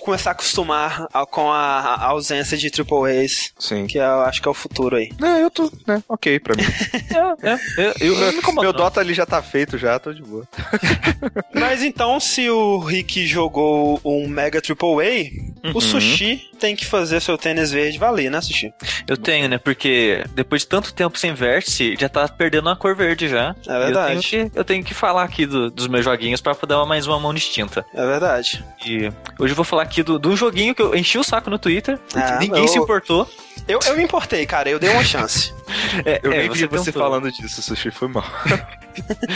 [SPEAKER 1] começar a acostumar a- com a, a ausência de Triple A's,
[SPEAKER 2] Sim.
[SPEAKER 1] que eu acho que é o futuro aí.
[SPEAKER 2] É, eu tô, né, ok pra mim.
[SPEAKER 3] É, é, eu, eu, eu incomodo.
[SPEAKER 2] Meu. Dota ali já tá feito já, tô de boa.
[SPEAKER 1] Mas então, se o Rick jogou um Mega Triple A,
[SPEAKER 3] Uhum.
[SPEAKER 1] o Sushi tem que fazer seu tênis verde valer, né, Sushi?
[SPEAKER 3] Eu tenho, né? Porque depois de tanto tempo sem vértice, já tá perdendo a cor verde já.
[SPEAKER 1] É verdade.
[SPEAKER 3] Eu tenho que, eu tenho que falar aqui do- dos meus joguinhos pra dar mais uma mão distinta.
[SPEAKER 1] É verdade.
[SPEAKER 3] E hoje eu vou falar aqui do- de um joguinho que eu enchi o saco no Twitter.
[SPEAKER 1] Ah,
[SPEAKER 3] ninguém
[SPEAKER 1] eu-
[SPEAKER 3] se importou.
[SPEAKER 1] Eu, eu me importei, cara, eu dei uma chance.
[SPEAKER 3] É,
[SPEAKER 2] Eu
[SPEAKER 3] é,
[SPEAKER 2] nem vi você falando disso, Sushi, foi mal.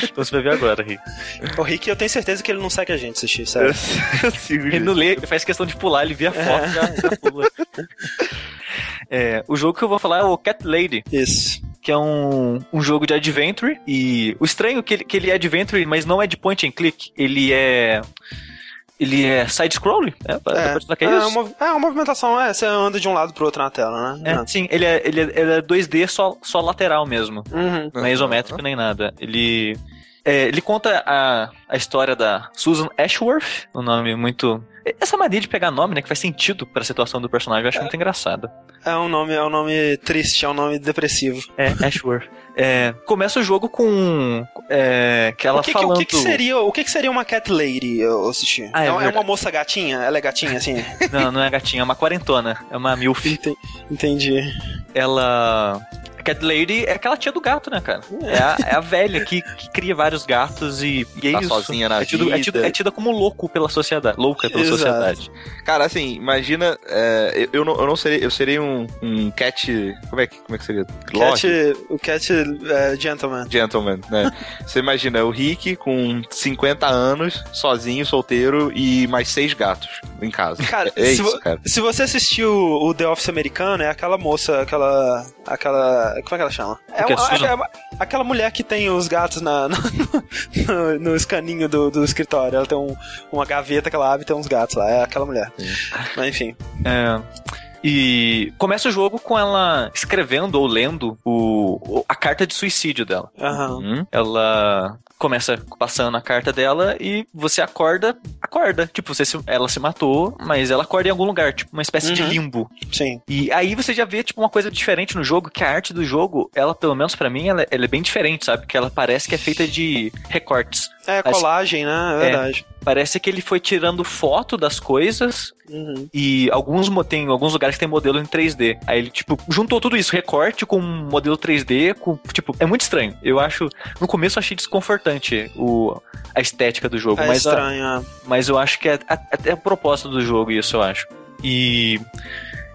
[SPEAKER 3] Então você vai ver agora, Rick.
[SPEAKER 1] o Rick, eu tenho certeza que ele não segue a gente, Sushi, sério.
[SPEAKER 3] Ele não lê, ele faz questão de pular, ele vê a foto e já, já pula. É, o jogo que eu vou falar é o Cat Lady.
[SPEAKER 1] Isso.
[SPEAKER 3] que é um, um jogo de adventure. E o estranho é que ele, que ele é adventure, mas não é de point and click. Ele é. Ele é side-scrolling? É,
[SPEAKER 1] É,
[SPEAKER 3] pode falar que
[SPEAKER 1] é,
[SPEAKER 3] é isso?
[SPEAKER 1] uma, é uma movimentação, é, você anda de um lado pro outro na tela, né?
[SPEAKER 3] É, sim, ele é, ele é, ele é 2D só, só lateral mesmo.
[SPEAKER 1] Uhum.
[SPEAKER 3] Não é isométrico nem nada. Ele. é, ele conta a, a história da Susan Ashworth, um nome muito. Essa mania de pegar nome, né, que faz sentido pra situação do personagem, eu acho muito engraçado.
[SPEAKER 1] É um nome, é um nome triste, é um nome depressivo.
[SPEAKER 3] É, Ashworth. É, começa o jogo com. É, que ela
[SPEAKER 1] o que, que-
[SPEAKER 3] falando.
[SPEAKER 1] o que, que seria, o que, que seria uma cat lady, ô, Sushi?
[SPEAKER 3] Ah, é
[SPEAKER 1] é, uma- é uma moça gatinha? Ela é gatinha, assim?
[SPEAKER 3] Não, não é gatinha, é uma quarentona. É uma MILF.
[SPEAKER 1] Enten- Entendi.
[SPEAKER 3] Ela. Cat Lady é aquela tia do gato, né, cara? É a, é a velha que, que cria vários gatos e, e é
[SPEAKER 2] Tá
[SPEAKER 3] isso.
[SPEAKER 2] sozinha na
[SPEAKER 3] é, tido, é,
[SPEAKER 2] vida.
[SPEAKER 3] é tida como louco pela sociedade. Louca pela
[SPEAKER 1] Exato.
[SPEAKER 3] sociedade.
[SPEAKER 2] Cara, assim, imagina, é, eu, eu não, eu não serei, eu serei um, um cat, como é que, como é que seria?
[SPEAKER 1] Cat, o Cat é, Gentleman.
[SPEAKER 2] Gentleman, né? Você imagina o Rick com 50 anos, sozinho, solteiro e mais seis gatos em casa.
[SPEAKER 1] Cara,
[SPEAKER 2] é
[SPEAKER 1] se,
[SPEAKER 2] isso,
[SPEAKER 1] vo-
[SPEAKER 2] cara.
[SPEAKER 1] se você assistiu o The Office americano, é aquela moça, aquela. aquela. Como é que ela chama? É,
[SPEAKER 3] é
[SPEAKER 1] é uma- aquela mulher que tem os gatos na, no, no, no escaninho do, do escritório. Ela tem um- uma gaveta que ela abre e tem uns gatos lá. É aquela mulher. Mas enfim.
[SPEAKER 3] É. E começa o jogo com ela escrevendo ou lendo o, o- a carta de suicídio dela.
[SPEAKER 1] Aham.
[SPEAKER 2] Hum?
[SPEAKER 3] Ela começa passando a carta dela e você acorda, acorda. Tipo, você se- ela se matou, mas ela acorda em algum lugar, tipo uma espécie de
[SPEAKER 1] Uhum.
[SPEAKER 3] limbo.
[SPEAKER 1] Sim.
[SPEAKER 3] E aí você já vê, tipo, uma coisa diferente no jogo, que a arte do jogo, ela, pelo menos pra mim, ela, ela é bem diferente, sabe? Que ela parece que é feita de recortes.
[SPEAKER 1] É, colagem, né? É verdade.
[SPEAKER 3] Parece que ele foi tirando foto das coisas
[SPEAKER 1] Uhum.
[SPEAKER 3] e alguns tem alguns lugares que tem modelo em 3D. Aí ele, tipo, juntou tudo isso, recorte com modelo 3D, com, tipo, é muito estranho. Eu acho, no começo eu achei desconfortante o, a estética do jogo,
[SPEAKER 1] É
[SPEAKER 3] mas, a-
[SPEAKER 1] estranho, é.
[SPEAKER 3] mas eu acho que é a- até a proposta do jogo isso, eu acho. E,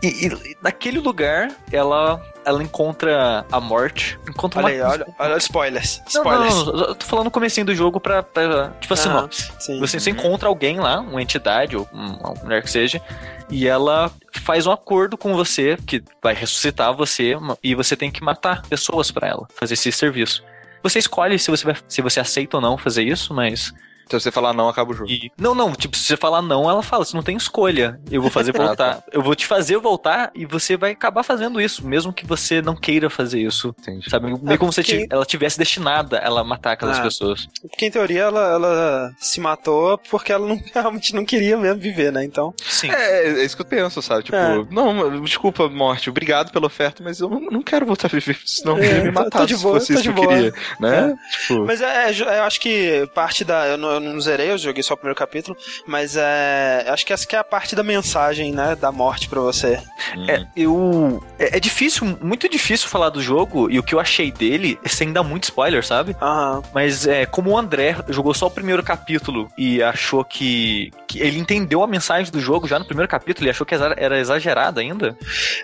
[SPEAKER 3] e, e naquele lugar, ela ela encontra a morte, encontra
[SPEAKER 1] Olha
[SPEAKER 3] uma...
[SPEAKER 1] aí, olha, olha spoilers.
[SPEAKER 3] Não,
[SPEAKER 1] Spoilers.
[SPEAKER 3] não, não, eu tô falando no comecinho do jogo pra, pra tipo a
[SPEAKER 1] Ah,
[SPEAKER 3] sinopse.
[SPEAKER 1] sim.
[SPEAKER 3] Você, você encontra alguém lá, uma entidade, ou um- uma mulher que seja, e ela faz um acordo com você, que vai ressuscitar você, e você tem que matar pessoas pra ela, fazer esse serviço. Você escolhe se você, vai, se você aceita ou não fazer isso, mas
[SPEAKER 2] Se você falar não, acaba o jogo.
[SPEAKER 3] E- Não, não, tipo, se você falar não, ela fala, você não tem escolha. Eu vou fazer voltar. Eu vou te fazer voltar e você vai acabar fazendo isso, mesmo que você não queira fazer isso.
[SPEAKER 2] Entendi.
[SPEAKER 3] Sabe? Meio como se
[SPEAKER 1] porque-
[SPEAKER 3] ela tivesse destinada a ela matar aquelas
[SPEAKER 1] Ah.
[SPEAKER 3] pessoas.
[SPEAKER 1] Porque em teoria ela, ela se matou porque ela não- realmente não queria mesmo viver, né? Então.
[SPEAKER 3] Sim.
[SPEAKER 2] É, é isso que eu penso, sabe? Tipo,
[SPEAKER 1] É.
[SPEAKER 2] não, desculpa, morte, obrigado pela oferta, mas eu não, quero voltar a viver, senão eu
[SPEAKER 1] É,
[SPEAKER 2] queria me
[SPEAKER 1] tô-
[SPEAKER 2] matar
[SPEAKER 1] tô de
[SPEAKER 2] se
[SPEAKER 1] boa,
[SPEAKER 2] fosse
[SPEAKER 1] tô
[SPEAKER 2] isso que
[SPEAKER 1] de
[SPEAKER 2] eu queria, né? Tipo,
[SPEAKER 1] Mas é, é, eu acho que parte da. Eu não, eu não zerei, eu joguei só o primeiro capítulo, mas é. Acho que essa que é a parte da mensagem, né? Da morte pra você.
[SPEAKER 3] É, eu. É, é difícil, muito difícil falar do jogo e o que eu achei dele sem dar muito spoiler, sabe?
[SPEAKER 1] Aham.
[SPEAKER 3] Mas é, como o André jogou só o primeiro capítulo e achou que, que ele entendeu a mensagem do jogo já no primeiro capítulo e achou que era exagerada ainda.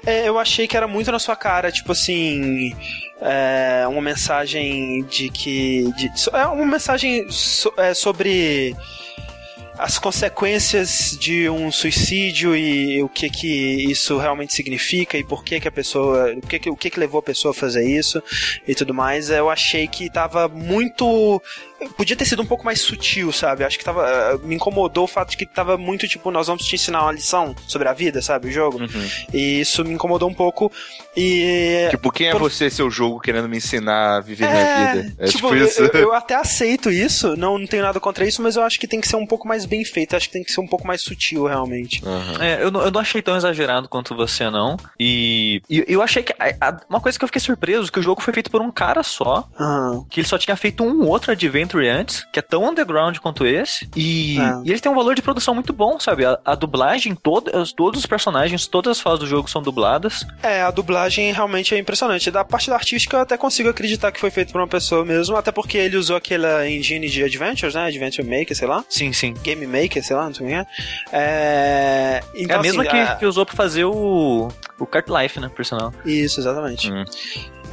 [SPEAKER 1] É, eu achei que era muito na sua cara, tipo assim. É, uma mensagem de que. de- é uma mensagem so- é, sobre as consequências de um suicídio e o que que isso realmente significa e por que que a pessoa, o que que, o que que levou a pessoa a fazer isso e tudo mais. Eu achei que tava muito podia ter sido um pouco mais sutil, sabe? Acho que tava eh, me incomodou o fato de que tava muito tipo nós vamos te ensinar uma lição sobre a vida, sabe, o jogo.
[SPEAKER 2] uhum.
[SPEAKER 1] E isso me incomodou um pouco. E.
[SPEAKER 2] tipo, quem é
[SPEAKER 1] por-
[SPEAKER 2] você, seu jogo, querendo me ensinar a viver minha vida? É tipo,
[SPEAKER 1] eu,
[SPEAKER 2] isso.
[SPEAKER 1] eu- eu até aceito isso, não, não tenho nada contra isso, mas eu acho que tem que ser um pouco mais bem feito, acho que tem que ser um pouco mais sutil, realmente.
[SPEAKER 2] Aham.
[SPEAKER 3] É, eu, não, eu não achei tão exagerado quanto você, não. E, e eu achei que. a- a- uma coisa que eu fiquei surpreso, que o jogo foi feito por um cara só.
[SPEAKER 1] Aham.
[SPEAKER 3] Que ele só tinha feito um outro Que é tão underground quanto esse. E,
[SPEAKER 1] É.
[SPEAKER 3] e ele tem um valor de produção muito bom, sabe? A, a dublagem, todas, todos os personagens, todas as fases do jogo são dubladas.
[SPEAKER 1] É, a dublagem realmente é impressionante. Da parte da artística eu até consigo acreditar que foi feito por uma pessoa mesmo, até porque ele usou aquela engine de Adventures, né? Adventure Maker, sei lá.
[SPEAKER 3] Sim, sim.
[SPEAKER 1] Game Maker, sei lá, não sei o que é. É,
[SPEAKER 3] É
[SPEAKER 1] então,
[SPEAKER 3] a mesma
[SPEAKER 1] assim,
[SPEAKER 3] que,
[SPEAKER 1] a-
[SPEAKER 3] que usou pra fazer o, o Cart Life, né, por sinal.
[SPEAKER 1] Isso, exatamente.
[SPEAKER 2] Hum.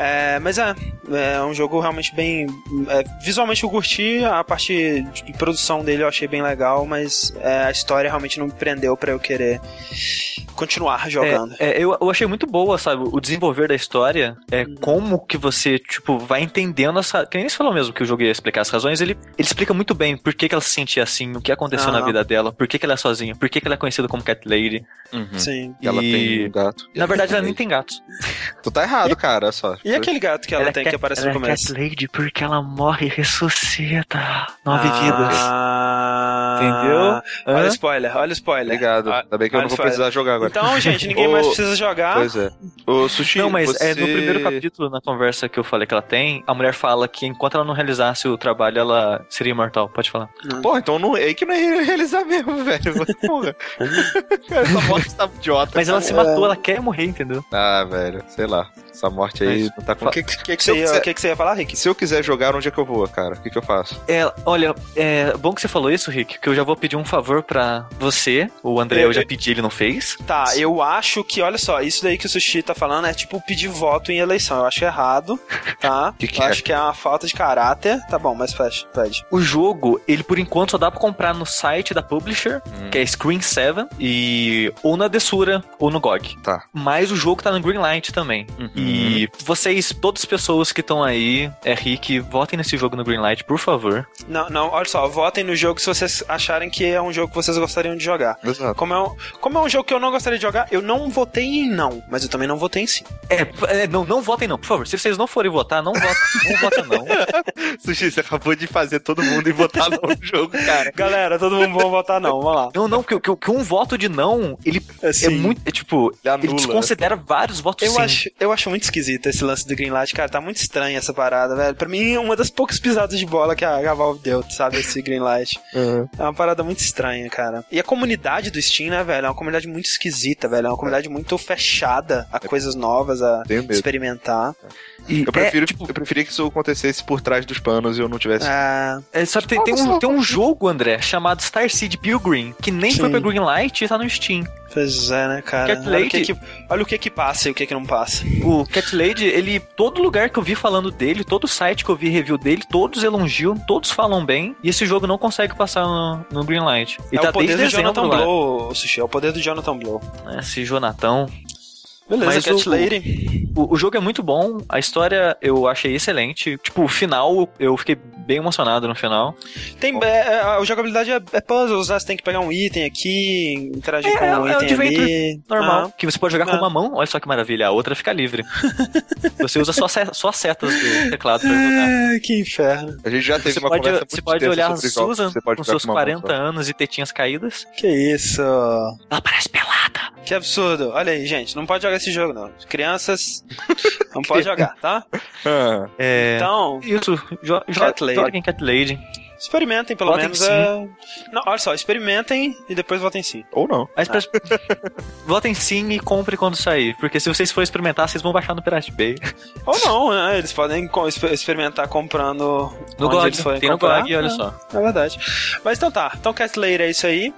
[SPEAKER 1] É, mas é, é um jogo realmente bem. é, visualmente eu curti, a parte de produção dele eu achei bem legal, mas é, a história realmente não me prendeu pra eu querer continuar jogando.
[SPEAKER 3] É, é, eu, eu achei muito boa, sabe? O desenvolver da história, é
[SPEAKER 1] Uhum.
[SPEAKER 3] como que você, tipo, vai entendendo essa. Que nem você falou mesmo que o jogo ia explicar as razões, ele, ele explica muito bem por que, que ela se sentia assim, o que aconteceu na
[SPEAKER 1] Aham.
[SPEAKER 3] vida dela, por que, que ela é sozinha, por que, que ela é conhecida como Cat Lady.
[SPEAKER 2] Uhum.
[SPEAKER 1] Sim.
[SPEAKER 2] E ela
[SPEAKER 3] E-
[SPEAKER 2] tem um gato.
[SPEAKER 3] Na verdade, ela nem tem gatos.
[SPEAKER 2] Tu tá errado, cara, olha só.
[SPEAKER 1] E aquele gato que ela,
[SPEAKER 3] é
[SPEAKER 1] tem
[SPEAKER 3] Cat-
[SPEAKER 1] que aparece
[SPEAKER 3] ela
[SPEAKER 1] no
[SPEAKER 3] é
[SPEAKER 1] começo?
[SPEAKER 3] Cat Lady porque ela morre e ressuscita. Nove
[SPEAKER 1] Ah,
[SPEAKER 3] vidas. Entendeu?
[SPEAKER 1] Olha o
[SPEAKER 3] Hã?
[SPEAKER 1] spoiler, olha o spoiler.
[SPEAKER 2] Obrigado.
[SPEAKER 1] Ah,
[SPEAKER 2] Ainda bem que eu
[SPEAKER 1] olha
[SPEAKER 2] não vou
[SPEAKER 1] o spoiler.
[SPEAKER 2] precisar jogar agora.
[SPEAKER 1] Então, gente, ninguém mais precisa jogar.
[SPEAKER 2] Pois é. Ô, Sushi,
[SPEAKER 3] Não, mas
[SPEAKER 2] você...
[SPEAKER 3] é, no primeiro capítulo, na conversa que eu falei que ela tem, a mulher fala que enquanto ela não realizasse o trabalho, ela seria imortal. Pode falar.
[SPEAKER 2] Pô, então não, é que não ia realizar mesmo, velho. Porra. Cara, essa morte tá idiota.
[SPEAKER 3] Mas ela se matou, ela quer morrer, entendeu?
[SPEAKER 2] Ah, velho, sei lá. Essa morte aí
[SPEAKER 3] Mas-
[SPEAKER 2] não tá com...
[SPEAKER 1] O que, que, que,
[SPEAKER 2] Se eu
[SPEAKER 1] você ia,
[SPEAKER 2] quiser-
[SPEAKER 1] o que, que você ia falar, Rick?
[SPEAKER 2] Se eu quiser jogar, onde é que eu vou, cara? O que, que eu faço?
[SPEAKER 3] É, olha, é bom que você falou isso, Rick, que eu já vou pedir um favor pra você. O André
[SPEAKER 1] Eu-
[SPEAKER 3] eu já pedi, ele não fez.
[SPEAKER 1] Tá, eu acho que, olha só, isso daí que o Sushi tá falando é tipo pedir voto em eleição. Eu acho errado, tá?
[SPEAKER 2] Que que
[SPEAKER 1] eu
[SPEAKER 2] é?
[SPEAKER 1] acho que é uma falta de caráter. Tá bom, mas pede. pede.
[SPEAKER 3] O jogo, ele por enquanto só dá pra comprar no site da publisher,
[SPEAKER 2] Hum.
[SPEAKER 3] que é Screen 7, e ou na Desura ou no GOG.
[SPEAKER 2] Tá.
[SPEAKER 3] Mas o jogo tá no Greenlight também.
[SPEAKER 2] Uhum.
[SPEAKER 3] E vocês, todas as pessoas que estão aí, é Rick, votem nesse jogo no Greenlight, por favor.
[SPEAKER 1] Não, não, olha só, votem no jogo se vocês acharem que é um jogo que vocês gostariam de jogar.
[SPEAKER 2] Exato.
[SPEAKER 1] Como é, um, como é um jogo que eu não gostaria de jogar, eu não votei em não, mas eu também não votei em sim.
[SPEAKER 3] É, é, não, não votem não, por favor. Se vocês não forem votar, não votem, não votem não.
[SPEAKER 2] Sushi, você acabou de fazer todo mundo ir votar no jogo, cara.
[SPEAKER 1] Galera, todo mundo vai votar não, vamos lá.
[SPEAKER 3] Não, não, porque, porque- porque um voto de não, ele é
[SPEAKER 1] Assim,
[SPEAKER 3] muito, é, tipo,
[SPEAKER 2] Ele
[SPEAKER 3] ele desconsidera vários votos
[SPEAKER 1] Eu
[SPEAKER 3] sim.
[SPEAKER 1] acho, eu acho muito esquisito esse lance do Greenlight, cara. Tá muito estranho essa parada, velho. Pra mim, uma das poucas pisadas de bola que a, a Valve deu, sabe? Esse Greenlight. É uma parada muito estranha, cara. E a comunidade do Steam, né, velho? É uma comunidade muito esquisita, velho. É uma comunidade muito fechada a coisas novas, a experimentar.
[SPEAKER 3] E,
[SPEAKER 2] Eu, prefiro,
[SPEAKER 3] é, tipo,
[SPEAKER 2] eu preferia que isso acontecesse por trás dos panos e eu não tivesse.
[SPEAKER 1] É,
[SPEAKER 3] é, sabe, tem, tem um, tem um jogo, André, chamado Star Seed Pilgrim, que nem foi
[SPEAKER 1] Sim.
[SPEAKER 3] pra Greenlight e tá no Steam.
[SPEAKER 1] Pois é, né, cara?
[SPEAKER 3] Cat
[SPEAKER 1] Olha o
[SPEAKER 3] Lady-
[SPEAKER 1] que, que, olha o que que passa e o que que não passa.
[SPEAKER 3] O Cat Lady, ele, todo lugar que eu vi falando dele, todo site que eu vi review dele, todos elogiam, todos falam bem, e esse jogo não consegue passar no, no Greenlight. E
[SPEAKER 1] é
[SPEAKER 3] tá
[SPEAKER 1] o poder do Jonathan. Blow, Sushi. É o poder do Jonathan Blow.
[SPEAKER 3] Esse Jonatão.
[SPEAKER 1] Beleza,
[SPEAKER 3] Mas
[SPEAKER 1] Cat
[SPEAKER 3] o-
[SPEAKER 1] Lady.
[SPEAKER 3] O, o jogo é muito bom, a história eu achei excelente. Tipo, o final, eu fiquei bem emocionado no final.
[SPEAKER 1] Tem, é, é, a jogabilidade é, é puzzles, né? Você tem que pegar um item aqui, interagir
[SPEAKER 3] É,
[SPEAKER 1] com um
[SPEAKER 3] é o
[SPEAKER 1] item
[SPEAKER 3] adventure
[SPEAKER 1] ali.
[SPEAKER 3] Normal.
[SPEAKER 1] Ah.
[SPEAKER 3] Que você pode jogar com
[SPEAKER 1] Ah.
[SPEAKER 3] uma mão, olha só que maravilha, a outra fica livre. você usa só, só as setas do teclado pra jogar.
[SPEAKER 1] Ah, que inferno.
[SPEAKER 2] A gente já teve
[SPEAKER 3] Você
[SPEAKER 2] uma
[SPEAKER 3] pode,
[SPEAKER 2] conversa
[SPEAKER 3] você
[SPEAKER 2] muito
[SPEAKER 3] pode olhar a
[SPEAKER 2] sobre
[SPEAKER 3] Susan
[SPEAKER 2] você pode
[SPEAKER 3] com seus
[SPEAKER 2] com uma mão
[SPEAKER 3] 40
[SPEAKER 2] só.
[SPEAKER 3] anos e tetinhas caídas.
[SPEAKER 1] Que isso.
[SPEAKER 3] Ela parece pelada.
[SPEAKER 1] Que absurdo. Olha aí, gente. Não pode jogar esse jogo, não. Crianças não pode jogar, tá?
[SPEAKER 2] Ah,
[SPEAKER 3] É.
[SPEAKER 1] Então,
[SPEAKER 3] Isso, jo jo
[SPEAKER 1] Cat Lady.
[SPEAKER 3] joguem Cat Lady.
[SPEAKER 1] experimentem, pelo
[SPEAKER 3] Votem
[SPEAKER 1] menos. É... Não, olha só, experimentem e depois votem sim.
[SPEAKER 2] ou não.
[SPEAKER 3] Mas pra... Votem sim e compre quando sair. Porque se vocês forem experimentar, vocês vão baixar no Pirate Bay.
[SPEAKER 1] Ou não, né? Eles podem experimentar comprando
[SPEAKER 3] No
[SPEAKER 1] onde
[SPEAKER 3] GOG.
[SPEAKER 1] eles forem
[SPEAKER 3] Tem no
[SPEAKER 1] comprar.
[SPEAKER 3] GOG, olha
[SPEAKER 1] É,
[SPEAKER 3] só.
[SPEAKER 1] É verdade. Mas então tá. Então, Cat Lady é isso aí.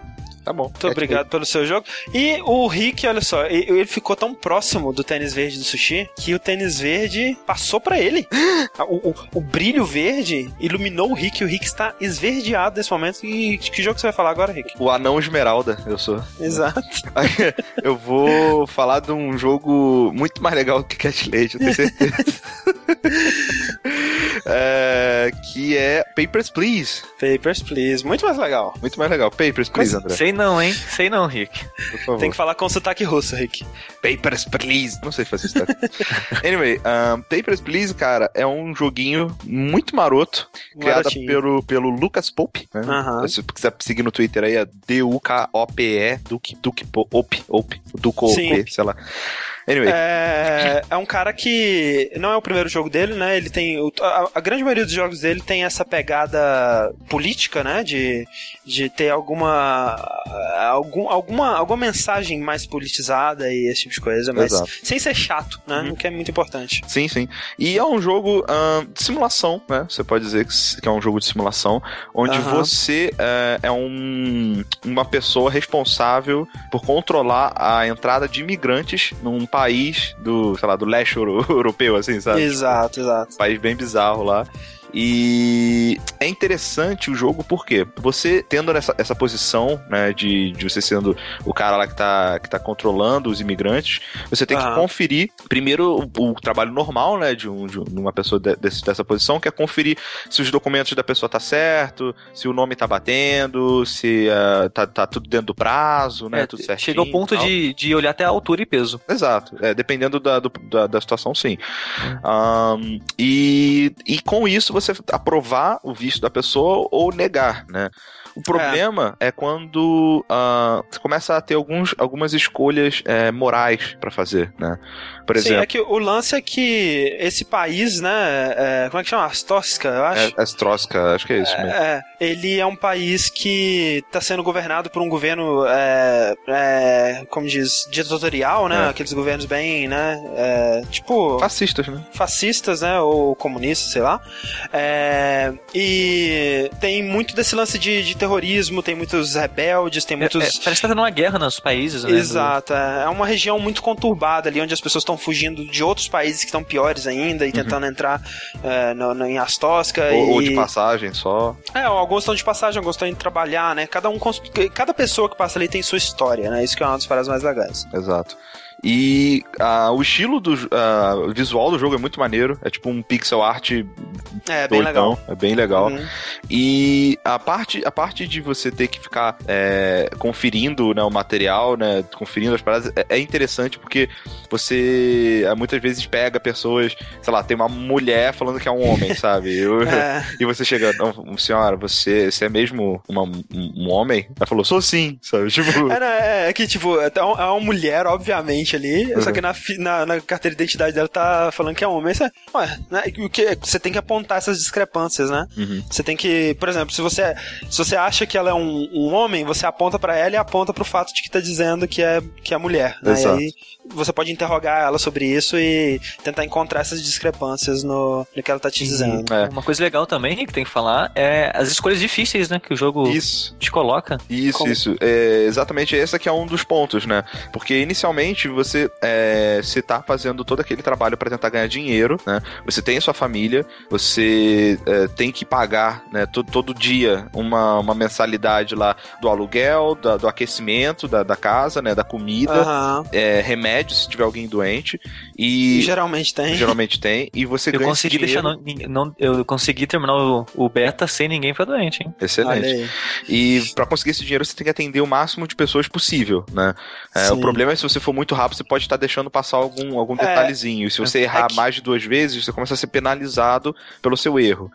[SPEAKER 2] Tá bom.
[SPEAKER 1] Muito obrigado pelo seu jogo. E o Rick, olha só, ele ficou tão próximo do tênis verde do sushi que o tênis verde passou pra ele. O, o- o brilho verde iluminou o Rick e o Rick está esverdeado nesse momento. E que jogo você vai falar agora, Rick?
[SPEAKER 2] O Anão Esmeralda, eu sou.
[SPEAKER 1] Exato.
[SPEAKER 2] eu vou falar de um jogo muito mais legal que Cat Lady, eu tenho certeza. É, que é Papers, Please.
[SPEAKER 1] Papers, please. Muito mais legal.
[SPEAKER 2] Muito mais legal. Papers, Please, André.
[SPEAKER 3] Sei não, hein? Sei não, Rick.
[SPEAKER 1] Tem que falar com sotaque russo, Rick.
[SPEAKER 2] Papers, Please. Não sei fazer isso. anyway, um, Papers, Please, cara, é um joguinho muito maroto, criado
[SPEAKER 1] Marotinho.
[SPEAKER 2] pelo, pelo Lucas Pope. Né?
[SPEAKER 1] Aham.
[SPEAKER 2] Se você quiser seguir no Twitter aí, é D-U-K-O-P-E, Duke, Duke, Po- Op, Op, Duco,
[SPEAKER 1] Sim.
[SPEAKER 2] Op, sei lá. Anyway,
[SPEAKER 1] É, é um cara que não é o primeiro jogo dele, né? Ele tem a, a grande maioria dos jogos dele tem essa pegada política, né? De, de ter alguma algum, alguma alguma mensagem mais politizada e esse tipo de coisa, mas
[SPEAKER 2] Exato.
[SPEAKER 1] sem ser chato, né? O que é muito importante.
[SPEAKER 2] Sim, sim. E é um jogo de simulação, né? Você pode dizer que é um jogo de simulação, onde
[SPEAKER 1] Aham.
[SPEAKER 2] você é, é um, uma pessoa responsável por controlar a entrada de imigrantes num país do, sei lá, do leste euro- europeu, assim, sabe?
[SPEAKER 1] Exato, exato.
[SPEAKER 2] Um país bem bizarro lá. E é interessante o jogo porque você tendo essa, essa posição, né, de, de você sendo o cara lá que tá, que tá controlando os imigrantes, você tem que
[SPEAKER 1] Aham.
[SPEAKER 2] conferir primeiro o, o trabalho normal, né, de, um, de um- uma pessoa de- desse- dessa posição, que é conferir se os documentos da pessoa tá certo, se o nome tá batendo, se ah, tá, tá tudo dentro do prazo, né,
[SPEAKER 3] É,
[SPEAKER 2] tudo certinho.
[SPEAKER 3] Chega ao ponto de, de olhar até a altura e peso.
[SPEAKER 2] Exato. É, dependendo da, do- da, da situação, sim. Ahn, e, e com isso você aprovar o visto da pessoa ou negar, né? O problema é, quando ah, você começa a ter alguns, algumas escolhas é, morais pra fazer, né? Por
[SPEAKER 1] Sim,
[SPEAKER 2] exemplo,
[SPEAKER 1] é que o lance é que esse país, né? é- como é que chama? Astósca, eu acho.
[SPEAKER 2] é, Astroska, acho que é isso mesmo.
[SPEAKER 1] É, ele é um país que está sendo governado por um governo, é, é, como diz, ditatorial, né?
[SPEAKER 2] É.
[SPEAKER 1] Aqueles governos bem, né? é, tipo,
[SPEAKER 2] Fascistas, né?
[SPEAKER 1] fascistas, né? Ou comunistas, sei lá. É, e tem muito desse lance de, de terrorismo, tem muitos rebeldes, tem muitos.
[SPEAKER 3] É, é, parece que tá tendo uma guerra nos países, né?
[SPEAKER 1] Exato, é É uma região muito conturbada ali, onde as pessoas estão fugindo de outros países que estão piores ainda e tentando entrar é, no, no- em Astosca.
[SPEAKER 2] Ou, ou
[SPEAKER 1] e...
[SPEAKER 2] de passagem só.
[SPEAKER 1] É, alguns estão de passagem, alguns estão indo trabalhar, né? Cada um, cada pessoa que passa ali tem sua história, né? Isso que é uma das paradas mais legais.
[SPEAKER 2] Exato. E ah, o estilo do ah, o visual do jogo é muito maneiro. É tipo um pixel art
[SPEAKER 1] É, bem legal.
[SPEAKER 2] É bem legal.
[SPEAKER 1] Uhum.
[SPEAKER 2] E a parte, a parte de você ter que ficar é, conferindo né, o material, né, conferindo as paradas, é, é interessante porque você é, muitas vezes pega pessoas, sei lá, tem uma mulher falando que é um homem, sabe? Eu-
[SPEAKER 1] É,
[SPEAKER 2] E você chega, não, senhora, você, você é mesmo uma- um, homem? Ela falou, sou sim, sabe? Tipo,
[SPEAKER 1] é, né, é que, tipo, é é uma mulher, obviamente, ali, só
[SPEAKER 2] Uhum.
[SPEAKER 1] que na, na, na carteira de identidade dela tá falando que é homem. É, ué, né? O que, você tem que apontar essas discrepâncias, né?
[SPEAKER 2] Uhum.
[SPEAKER 1] Você tem que, por exemplo, se você, se você acha que ela é um, um homem, você aponta pra ela e aponta pro fato de que tá dizendo que é, que é mulher. Né? E
[SPEAKER 2] Exato.
[SPEAKER 1] aí você pode interrogar ela sobre isso e tentar encontrar essas discrepâncias no, no que ela tá te dizendo.
[SPEAKER 2] É.
[SPEAKER 3] Uma coisa legal também que tem que falar é as escolhas difíceis, né? Que o jogo
[SPEAKER 2] Isso.
[SPEAKER 3] te coloca.
[SPEAKER 2] Isso,
[SPEAKER 1] Como-
[SPEAKER 2] isso. É, exatamente esse que é um dos pontos, né? Porque inicialmente você é, você tá fazendo todo aquele trabalho para tentar ganhar dinheiro, né? Você tem a sua família, você é, tem que pagar, né? Todo, todo dia uma, uma mensalidade lá do aluguel, da- do aquecimento da, da casa, né? Da comida,
[SPEAKER 1] Aham.
[SPEAKER 2] é, remédios remédio se tiver alguém doente. E,
[SPEAKER 1] E geralmente tem.
[SPEAKER 2] geralmente tem. E você
[SPEAKER 3] Eu
[SPEAKER 2] ganha
[SPEAKER 3] consegui deixar. Não, não- eu consegui terminar o, o beta sem ninguém ficar doente, hein?
[SPEAKER 2] Excelente. E pra conseguir esse dinheiro, você tem que atender o máximo de pessoas possível, né? É, o problema é se você for muito rápido, você pode estar deixando passar algum, algum
[SPEAKER 1] É.
[SPEAKER 2] detalhezinho. E se você errar
[SPEAKER 1] que-
[SPEAKER 2] mais de duas vezes, você começa a ser penalizado pelo seu erro.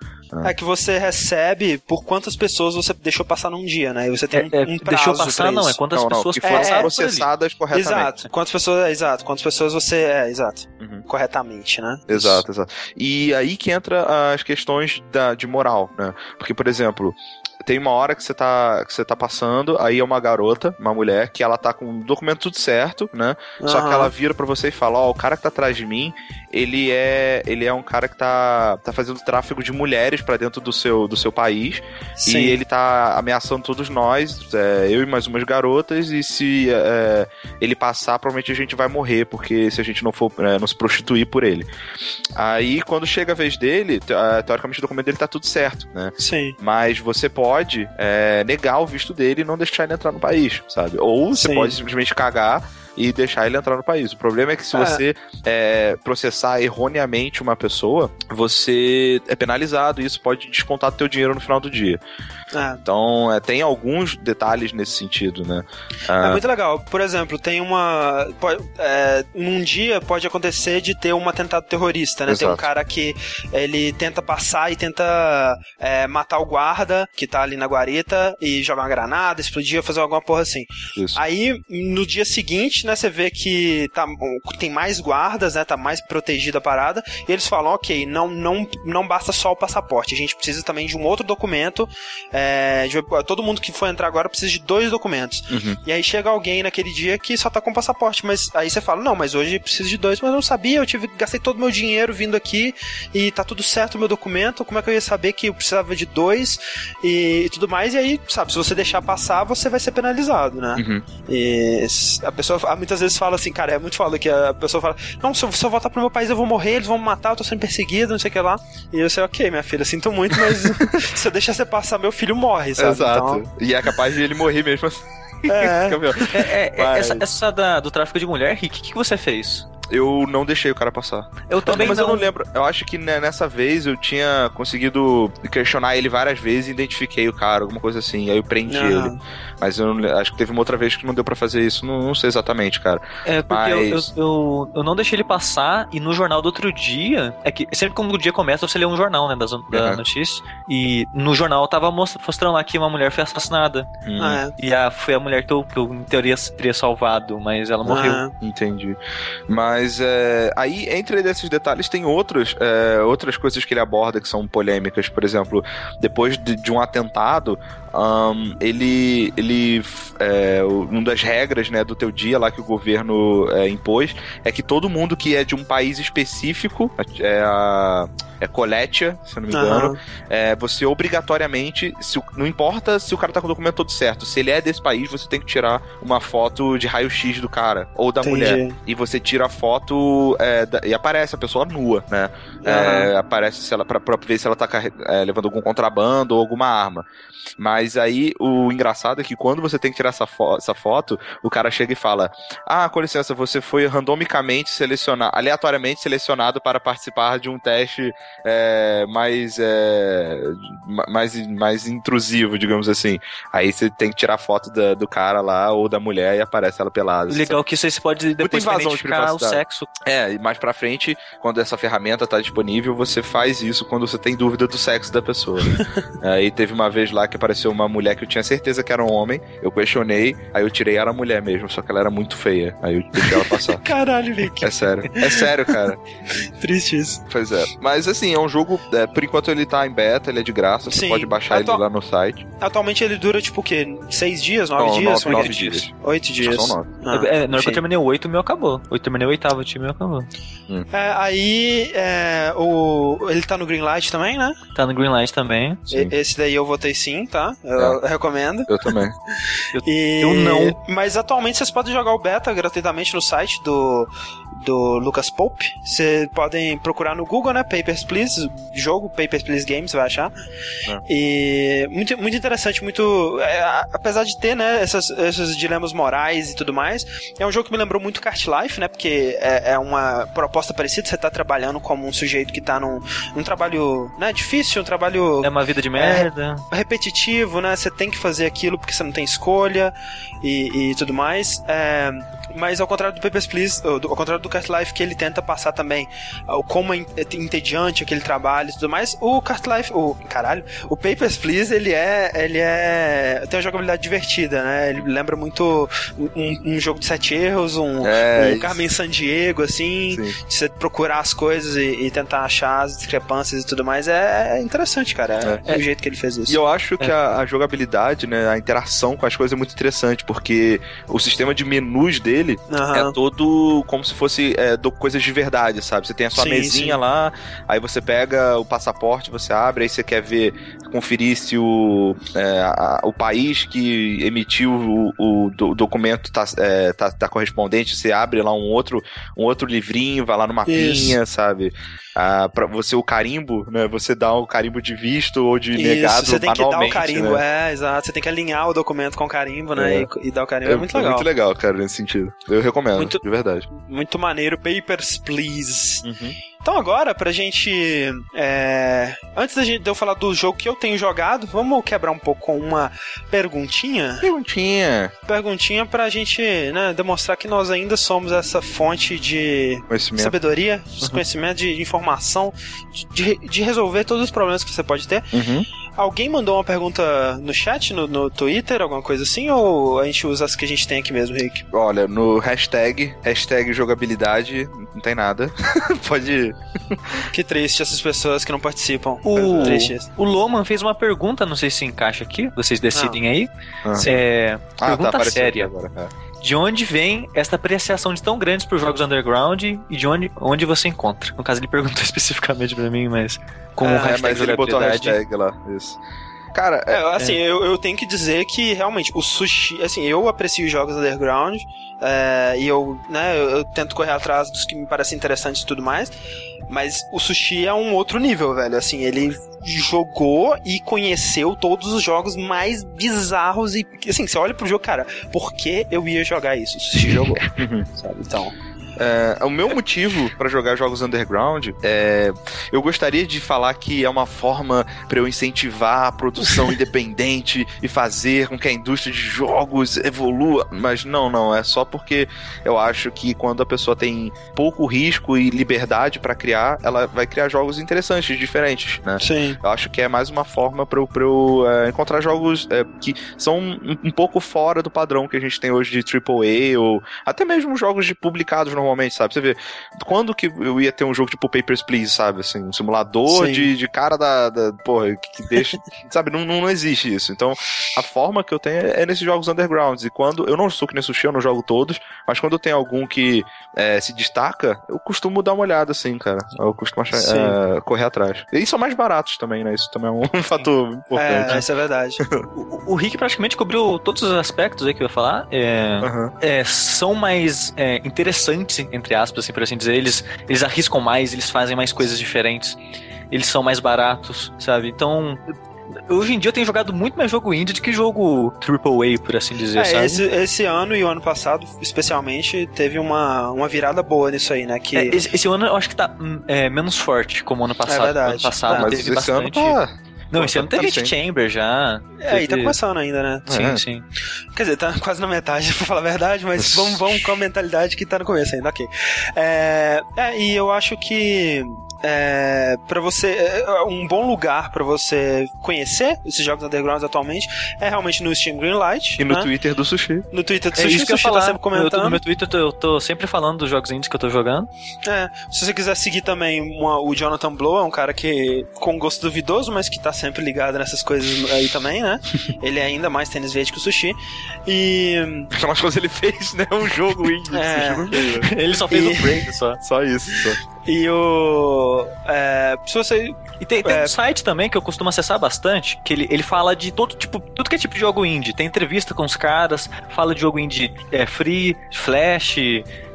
[SPEAKER 1] É que você recebe por quantas pessoas você deixou passar num dia, né? E você tem
[SPEAKER 3] É, é,
[SPEAKER 1] um, um prazo
[SPEAKER 3] deixou passar,
[SPEAKER 1] pra
[SPEAKER 3] não, é quantas
[SPEAKER 2] não, não,
[SPEAKER 3] pessoas
[SPEAKER 2] que
[SPEAKER 1] foram é,
[SPEAKER 2] processadas corretamente.
[SPEAKER 1] Exato. Quantas pessoas, é, exato. Quantas pessoas você é, exato.
[SPEAKER 2] Uhum.
[SPEAKER 1] Corretamente, né?
[SPEAKER 2] Exato, exato. E aí que entra as questões da, de moral, né? Porque, por exemplo, tem uma hora que você tá, que você tá passando, aí é uma garota, uma mulher, que ela tá com o documento tudo certo, né? Só que ela vira pra você e fala, ó, o cara que tá atrás de mim, ele é, ele é um cara que tá, tá fazendo tráfico de mulheres pra dentro do seu, do seu país,
[SPEAKER 1] Sim.
[SPEAKER 2] e ele tá ameaçando todos nós, é, eu e mais umas garotas, e se é, ele passar, provavelmente a gente vai morrer, porque se a gente não for é, não se prostituir por ele. Aí, quando chega a vez dele, é, teoricamente o documento dele tá tudo certo, né?
[SPEAKER 1] Sim.
[SPEAKER 2] Mas você pode é, negar o visto dele e não deixar ele entrar no país, sabe? Ou você
[SPEAKER 1] Sim.
[SPEAKER 2] pode simplesmente cagar e deixar ele entrar no país. O problema é que se
[SPEAKER 1] É.
[SPEAKER 2] você é, processar erroneamente uma pessoa, você é penalizado e isso pode descontar teu dinheiro no final do dia.
[SPEAKER 1] É.
[SPEAKER 2] Então, é, tem alguns detalhes nesse sentido, né?
[SPEAKER 1] É
[SPEAKER 2] Ah,
[SPEAKER 1] muito legal. Por exemplo, tem uma. Pode, é, num dia pode acontecer de ter um atentado terrorista, né? Tem um
[SPEAKER 2] Exato.
[SPEAKER 1] cara que ele tenta passar e tenta é, matar o guarda que tá ali na guarita e jogar uma granada, explodir, fazer alguma porra assim.
[SPEAKER 2] isso.
[SPEAKER 1] Aí, no dia seguinte, né, você vê que tá, tem mais guardas, né, tá mais protegida a parada, e eles falam, ok, não, não, não basta só o passaporte, a gente precisa também de um outro documento, é, de- todo mundo que for entrar agora precisa de dois documentos.
[SPEAKER 2] Uhum.
[SPEAKER 1] E aí chega alguém naquele dia que só tá com passaporte, mas aí você fala, não, mas hoje preciso de dois, mas eu não sabia, eu tive, gastei todo o meu dinheiro vindo aqui e tá tudo certo o meu documento, como é que eu ia saber que eu precisava de dois e, e tudo mais, e aí, sabe, se você deixar passar, você vai ser penalizado, né?
[SPEAKER 2] Uhum.
[SPEAKER 1] E a pessoa ah, muitas vezes fala assim, cara, é muito foda que a pessoa fala, não, se eu, se eu voltar pro meu país eu vou morrer, eles vão me matar, eu tô sendo perseguido, não sei o que lá. E eu sei, ok, minha filha, sinto muito, mas se eu deixar você passar, meu filho morre, sabe?
[SPEAKER 2] Exato.
[SPEAKER 1] Então,
[SPEAKER 2] E é capaz de ele morrer mesmo assim.
[SPEAKER 1] é.
[SPEAKER 3] É, é, é,
[SPEAKER 2] Mas-
[SPEAKER 3] essa, essa da- do tráfico de mulher, Rick, o que, que você fez?
[SPEAKER 2] Eu não deixei o cara passar.
[SPEAKER 3] Eu também
[SPEAKER 2] mas
[SPEAKER 3] não.
[SPEAKER 2] eu não lembro. Eu acho que né, nessa vez eu tinha conseguido questionar ele várias vezes e identifiquei o cara, alguma coisa assim. Aí eu prendi
[SPEAKER 1] Ah.
[SPEAKER 2] ele. Mas eu não acho que teve uma outra vez que não deu pra fazer isso. Não, não sei exatamente, cara.
[SPEAKER 3] É, porque eu, eu,
[SPEAKER 2] Mas-
[SPEAKER 3] eu, eu não deixei ele passar e no jornal do outro dia. É que sempre quando o dia começa, você lê um jornal, né? Das, da
[SPEAKER 2] Uhum.
[SPEAKER 3] notícia. E no jornal tava mostra- mostrando lá que uma mulher foi assassinada.
[SPEAKER 2] Hum,
[SPEAKER 1] ah,
[SPEAKER 3] E a, foi a mulher que eu, que eu, em teoria, teria salvado, mas ela
[SPEAKER 1] é.
[SPEAKER 3] morreu.
[SPEAKER 1] Ah,
[SPEAKER 2] Entendi. Mas é, aí, entre esses detalhes, tem outros, é, outras coisas que ele aborda que são polêmicas. Por exemplo, depois de, de um atentado, ahn, ele. ele é, uma das regras né, do teu dia lá que o governo é, impôs é que todo mundo que é de um país específico, é a. É Coletia, se eu não me engano,
[SPEAKER 1] aham.
[SPEAKER 2] é, você obrigatoriamente, se não importa se o cara tá com o documento todo certo, se ele é desse país, você tem que tirar uma foto de raio-x do cara ou da mulher.
[SPEAKER 1] Entendi.
[SPEAKER 2] E você tira a foto é, da- e aparece a pessoa nua, né? É, aparece se ela, pra, pra ver se ela tá é, levando algum contrabando ou alguma arma. Mas aí o engraçado é que quando você tem que tirar essa, fo- essa foto, o cara chega e fala: Ah, com licença, você foi randomicamente selecionado, aleatoriamente selecionado para participar de um teste é, mais, é, ma- mais, mais intrusivo, digamos assim. Aí você tem que tirar a foto da- do cara lá ou da mulher e aparece ela pelada.
[SPEAKER 3] Legal que você pode depois
[SPEAKER 2] invasão de privacidade.
[SPEAKER 3] Sexo.
[SPEAKER 2] É, e mais pra frente, quando essa ferramenta tá disponível, você faz isso quando você tem dúvida do sexo da pessoa. Aí teve uma vez lá que apareceu uma mulher que eu tinha certeza que era um homem, eu questionei, aí eu tirei ela mulher mesmo, só que ela era muito feia. Aí eu deixei ela passar.
[SPEAKER 1] Caralho, Rick.
[SPEAKER 2] É sério. É sério, cara.
[SPEAKER 1] Triste isso.
[SPEAKER 2] Pois é. Mas assim, é um jogo. é, por enquanto ele tá em beta, ele é de graça. Você
[SPEAKER 1] Sim.
[SPEAKER 2] pode baixar
[SPEAKER 1] Atual-
[SPEAKER 2] ele lá no site.
[SPEAKER 1] Atualmente ele dura tipo o quê? Seis dias? Nove
[SPEAKER 2] Não,
[SPEAKER 1] dias?
[SPEAKER 2] nove-
[SPEAKER 1] é que
[SPEAKER 2] nove
[SPEAKER 1] é?
[SPEAKER 2] dias.
[SPEAKER 1] Oito dias.
[SPEAKER 2] são nove.
[SPEAKER 1] Ah,
[SPEAKER 3] é, na hora que eu terminei o 8, o meu acabou. Eu terminei o oitavo, o time meu acabou.
[SPEAKER 1] É, aí é, o, ele tá no Greenlight também, né?
[SPEAKER 3] Tá no Greenlight também.
[SPEAKER 1] E- Esse daí eu votei sim, tá? Eu recomendo.
[SPEAKER 2] Eu também.
[SPEAKER 1] E-
[SPEAKER 3] eu não.
[SPEAKER 1] Mas atualmente vocês podem jogar o beta gratuitamente no site do, do Lucas Pope. Vocês podem procurar no Google, né? Papers, Please, jogo Papers, Please Games, vai achar.
[SPEAKER 2] É.
[SPEAKER 1] E muito, muito interessante, muito... é, apesar de ter, né, essas, esses dilemas morais e tudo mais, é um jogo que me lembrou muito Cart Life, né? Porque é, é uma proposta parecida, você tá trabalhando como um sujeito que tá num, num trabalho, né, difícil, um trabalho
[SPEAKER 3] É uma vida de merda.
[SPEAKER 1] repetitivo, né? Você tem que fazer aquilo porque você não tem escolha e, e tudo mais. É, mas ao contrário do Papers, Please, ou do- ao contrário do Cart Life, que ele tenta passar também o como é é entediante aquele trabalho e tudo mais, o Cart Life, o caralho, o Papers, Please, ele é, ele é, tem uma jogabilidade divertida, né? Ele lembra muito um, um jogo de sete erros, um,
[SPEAKER 2] É,
[SPEAKER 1] um. Carmen San Diego, assim,
[SPEAKER 2] Sim.
[SPEAKER 1] de você procurar as coisas e, e tentar achar as discrepâncias e tudo mais. É, é interessante, cara, é, o jeito que ele fez isso.
[SPEAKER 2] E eu acho que a, a jogabilidade, né, a interação com as coisas é muito interessante, porque o sistema de menus dele
[SPEAKER 1] Aham.
[SPEAKER 2] é todo como se fosse é, do- coisas de verdade, sabe? Você tem a sua
[SPEAKER 1] Sim,
[SPEAKER 2] mesinha
[SPEAKER 1] sim.
[SPEAKER 2] lá, aí você pega o passaporte, você abre, aí você quer ver, conferir se o, é, a- o país que emitiu o, o do- documento tá, é, tá, tá correspondente, você abre lá um outro, um outro livrinho, vai lá no mapinha, sabe? Ah, pra você o carimbo, né? Você dá o carimbo de visto ou de negado
[SPEAKER 1] Isso, você tem que dar o carimbo,
[SPEAKER 2] né?
[SPEAKER 1] é, exato. Você tem que alinhar o documento com o carimbo, né?
[SPEAKER 2] É.
[SPEAKER 1] E, e dar o carimbo. É, muito legal.
[SPEAKER 2] muito legal, cara, nesse sentido. Eu recomendo,
[SPEAKER 1] Muito-
[SPEAKER 2] de verdade.
[SPEAKER 1] Muito maneiro. Papers, please.
[SPEAKER 2] Uhum.
[SPEAKER 1] Então agora, pra gente. é, Antes da gente, de eu falar do jogo que eu tenho jogado, vamos quebrar um pouco com uma perguntinha.
[SPEAKER 2] Perguntinha.
[SPEAKER 1] Perguntinha pra gente né, demonstrar que nós ainda somos essa fonte de sabedoria, de conhecimento, de informação, de, de resolver todos os problemas que você pode ter.
[SPEAKER 2] Uhum.
[SPEAKER 1] Alguém mandou uma pergunta no chat, no, no Twitter, alguma coisa assim? Ou a gente usa as que a gente tem aqui mesmo, Rick?
[SPEAKER 2] Olha, no hashtag, hashtag jogabilidade, não tem nada. Pode.
[SPEAKER 1] Que triste essas pessoas que não participam.
[SPEAKER 3] O, o Loman fez uma pergunta, não sei se encaixa aqui, vocês decidem aí.
[SPEAKER 2] Ah.
[SPEAKER 3] É,
[SPEAKER 2] Ah,
[SPEAKER 3] pergunta
[SPEAKER 2] apareceu
[SPEAKER 3] séria.
[SPEAKER 2] Agora, é.
[SPEAKER 3] De onde vem esta apreciação de tão grandes por jogos underground e de onde, onde você encontra? No caso, ele perguntou especificamente pra mim, mas com o
[SPEAKER 1] É,
[SPEAKER 2] É,
[SPEAKER 3] hashtag
[SPEAKER 2] mas ele botou a hashtag lá. Isso. Cara, é,
[SPEAKER 1] É, assim, Eu, eu tenho que dizer que realmente o sushi, assim, eu aprecio jogos underground é, e eu, né, eu, eu tento correr atrás dos que me parecem interessantes e tudo mais, mas o sushi é um outro nível, velho. Assim, ele jogou e conheceu todos os jogos mais bizarros e, assim, você olha pro jogo, cara, por que eu ia jogar isso? Sushi jogou, sabe? Então,
[SPEAKER 2] É, o meu motivo pra jogar jogos underground é. Eu gostaria de falar que é uma forma pra eu incentivar a produção independente e fazer com que a indústria de jogos evolua, mas não, não. É só porque eu acho que quando a pessoa tem pouco risco e liberdade pra criar, ela vai criar jogos interessantes, diferentes, né?
[SPEAKER 1] sim.
[SPEAKER 2] Eu acho que é mais uma forma pra eu, pra eu é, encontrar jogos é, que são um, um pouco fora do padrão que a gente tem hoje de AAA ou até mesmo jogos de publicados normalmente, sabe? Você vê, quando que eu ia ter um jogo tipo Papers, Please, sabe? Assim, um simulador
[SPEAKER 1] Sim.
[SPEAKER 2] de, de cara da, da porra, que, que deixa, sabe? Não, não, não existe isso. Então, a forma que eu tenho é nesses jogos undergrounds. E quando, eu não sou que nem sushi, eu não jogo todos, mas quando eu tenho algum que é, se destaca, eu costumo dar uma olhada, assim, cara. Eu costumo achar, é, correr atrás. E são mais baratos também, né? Isso também é um fator importante.
[SPEAKER 1] É, isso é verdade.
[SPEAKER 3] O, o Rick praticamente cobriu todos os aspectos aí que eu ia falar. É, é, são mais é, interessantes, entre aspas, assim, por assim dizer. Eles, eles arriscam mais, eles fazem mais coisas diferentes. Eles são mais baratos, sabe? Então, hoje em dia eu tenho jogado muito mais jogo indie do que jogo AAA, por assim dizer,
[SPEAKER 1] É,
[SPEAKER 3] sabe?
[SPEAKER 1] esse, esse ano e o ano passado, especialmente, teve uma, uma virada boa nisso aí, né? Que
[SPEAKER 3] É, esse, esse ano eu acho que tá hum, é, menos forte como ano passado.
[SPEAKER 1] verdade.
[SPEAKER 3] Ano passado
[SPEAKER 1] Tá.
[SPEAKER 2] Mas
[SPEAKER 3] teve
[SPEAKER 2] esse
[SPEAKER 3] bastante.
[SPEAKER 2] ano tá.
[SPEAKER 3] Não,
[SPEAKER 2] Pô,
[SPEAKER 3] esse ano teve
[SPEAKER 2] tá sim.
[SPEAKER 3] Chamber já.
[SPEAKER 1] É, e tá
[SPEAKER 3] teve-
[SPEAKER 1] começando ainda, né?
[SPEAKER 3] Sim,
[SPEAKER 2] É.
[SPEAKER 3] sim.
[SPEAKER 1] Quer dizer, tá quase na metade, pra falar a verdade, mas vamos, vamos com a mentalidade que tá no começo ainda, ok. É, é, e eu acho que é, para você é, um bom lugar pra você conhecer esses jogos undergrounds atualmente é realmente no Steam Greenlight
[SPEAKER 2] E no
[SPEAKER 1] né?
[SPEAKER 2] Twitter do Sushi.
[SPEAKER 1] no Twitter do
[SPEAKER 3] É
[SPEAKER 1] Sushi,
[SPEAKER 3] isso que eu
[SPEAKER 1] Sushi tá sempre
[SPEAKER 3] Eu,
[SPEAKER 1] comentando
[SPEAKER 3] no meu Twitter eu tô, eu tô sempre falando dos jogos indies que eu tô jogando.
[SPEAKER 1] É, se você quiser seguir também uma- o Jonathan Blow, é um cara que com gosto duvidoso, mas que tá sempre ligado nessas coisas aí também, né? Ele é ainda mais tênis verde que o sushi. E.
[SPEAKER 2] Afinal de contas, ele fez, né? Um jogo indie.
[SPEAKER 1] É.
[SPEAKER 2] Né?
[SPEAKER 3] Ele só fez
[SPEAKER 1] E-
[SPEAKER 3] o break só.
[SPEAKER 2] Só isso. Só.
[SPEAKER 1] E o. É, se você.
[SPEAKER 3] E tem, tem
[SPEAKER 1] É.
[SPEAKER 3] um site também que eu costumo acessar bastante, que ele, ele fala de todo tipo, tudo que é tipo de jogo indie. Tem entrevista com os caras, fala de jogo indie é, free, flash,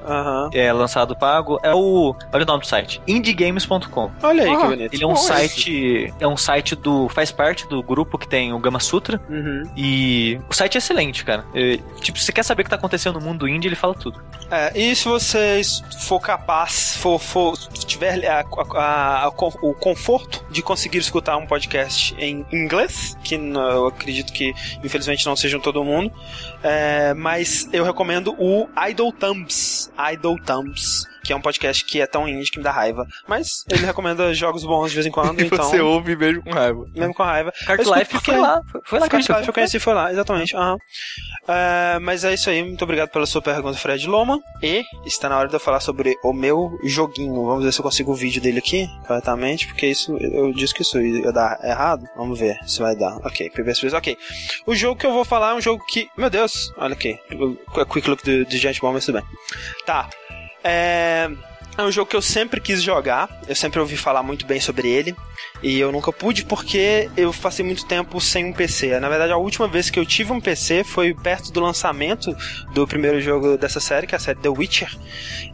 [SPEAKER 1] Aham.
[SPEAKER 3] é lançado pago. É o. Olha o nome do site. indiegames.com.
[SPEAKER 1] Olha aí que
[SPEAKER 2] Ah,
[SPEAKER 1] bonito.
[SPEAKER 3] Ele é um
[SPEAKER 2] Bom,
[SPEAKER 3] site. É um site do. faz parte do grupo que tem o Gama Sutra.
[SPEAKER 1] Uhum.
[SPEAKER 3] E o site é excelente, cara. É, tipo, se você quer saber o que tá acontecendo no mundo indie, ele fala tudo.
[SPEAKER 1] É, e se você for capaz, for, for tiver a- a- a- o conforto de conseguir escutar um podcast em inglês, que eu acredito que infelizmente não sejam todo mundo, é, mas eu recomendo o Idle Thumbs. Idle Thumbs. Que é um podcast que é tão indie que me dá raiva. Mas ele recomenda jogos bons de vez em quando,
[SPEAKER 2] E
[SPEAKER 1] então.
[SPEAKER 2] você ouve mesmo com raiva.
[SPEAKER 1] Mesmo com raiva. Escuto
[SPEAKER 3] Life
[SPEAKER 1] porque-
[SPEAKER 3] foi lá. Foi lá que gente
[SPEAKER 1] Life eu conheci, foi lá, exatamente. aham. É, mas é isso aí, muito obrigado pela sua pergunta, Fred Loma. E está na hora de eu falar sobre o meu joguinho. Vamos ver se eu consigo o vídeo dele aqui corretamente, porque isso eu disse que isso ia dar errado. Vamos ver se vai dar. Ok, views, ok. O jogo que eu vou falar é um jogo que. Meu Deus, olha aqui. O quick look do, do Giant Bomb, mas tudo bem. Tá. É. É um jogo que eu sempre quis jogar, eu sempre ouvi falar muito bem sobre ele, e eu nunca pude porque eu passei muito tempo sem um PC. Na verdade, a última vez que eu tive um PC foi perto do lançamento do primeiro jogo dessa série, que é a série The Witcher.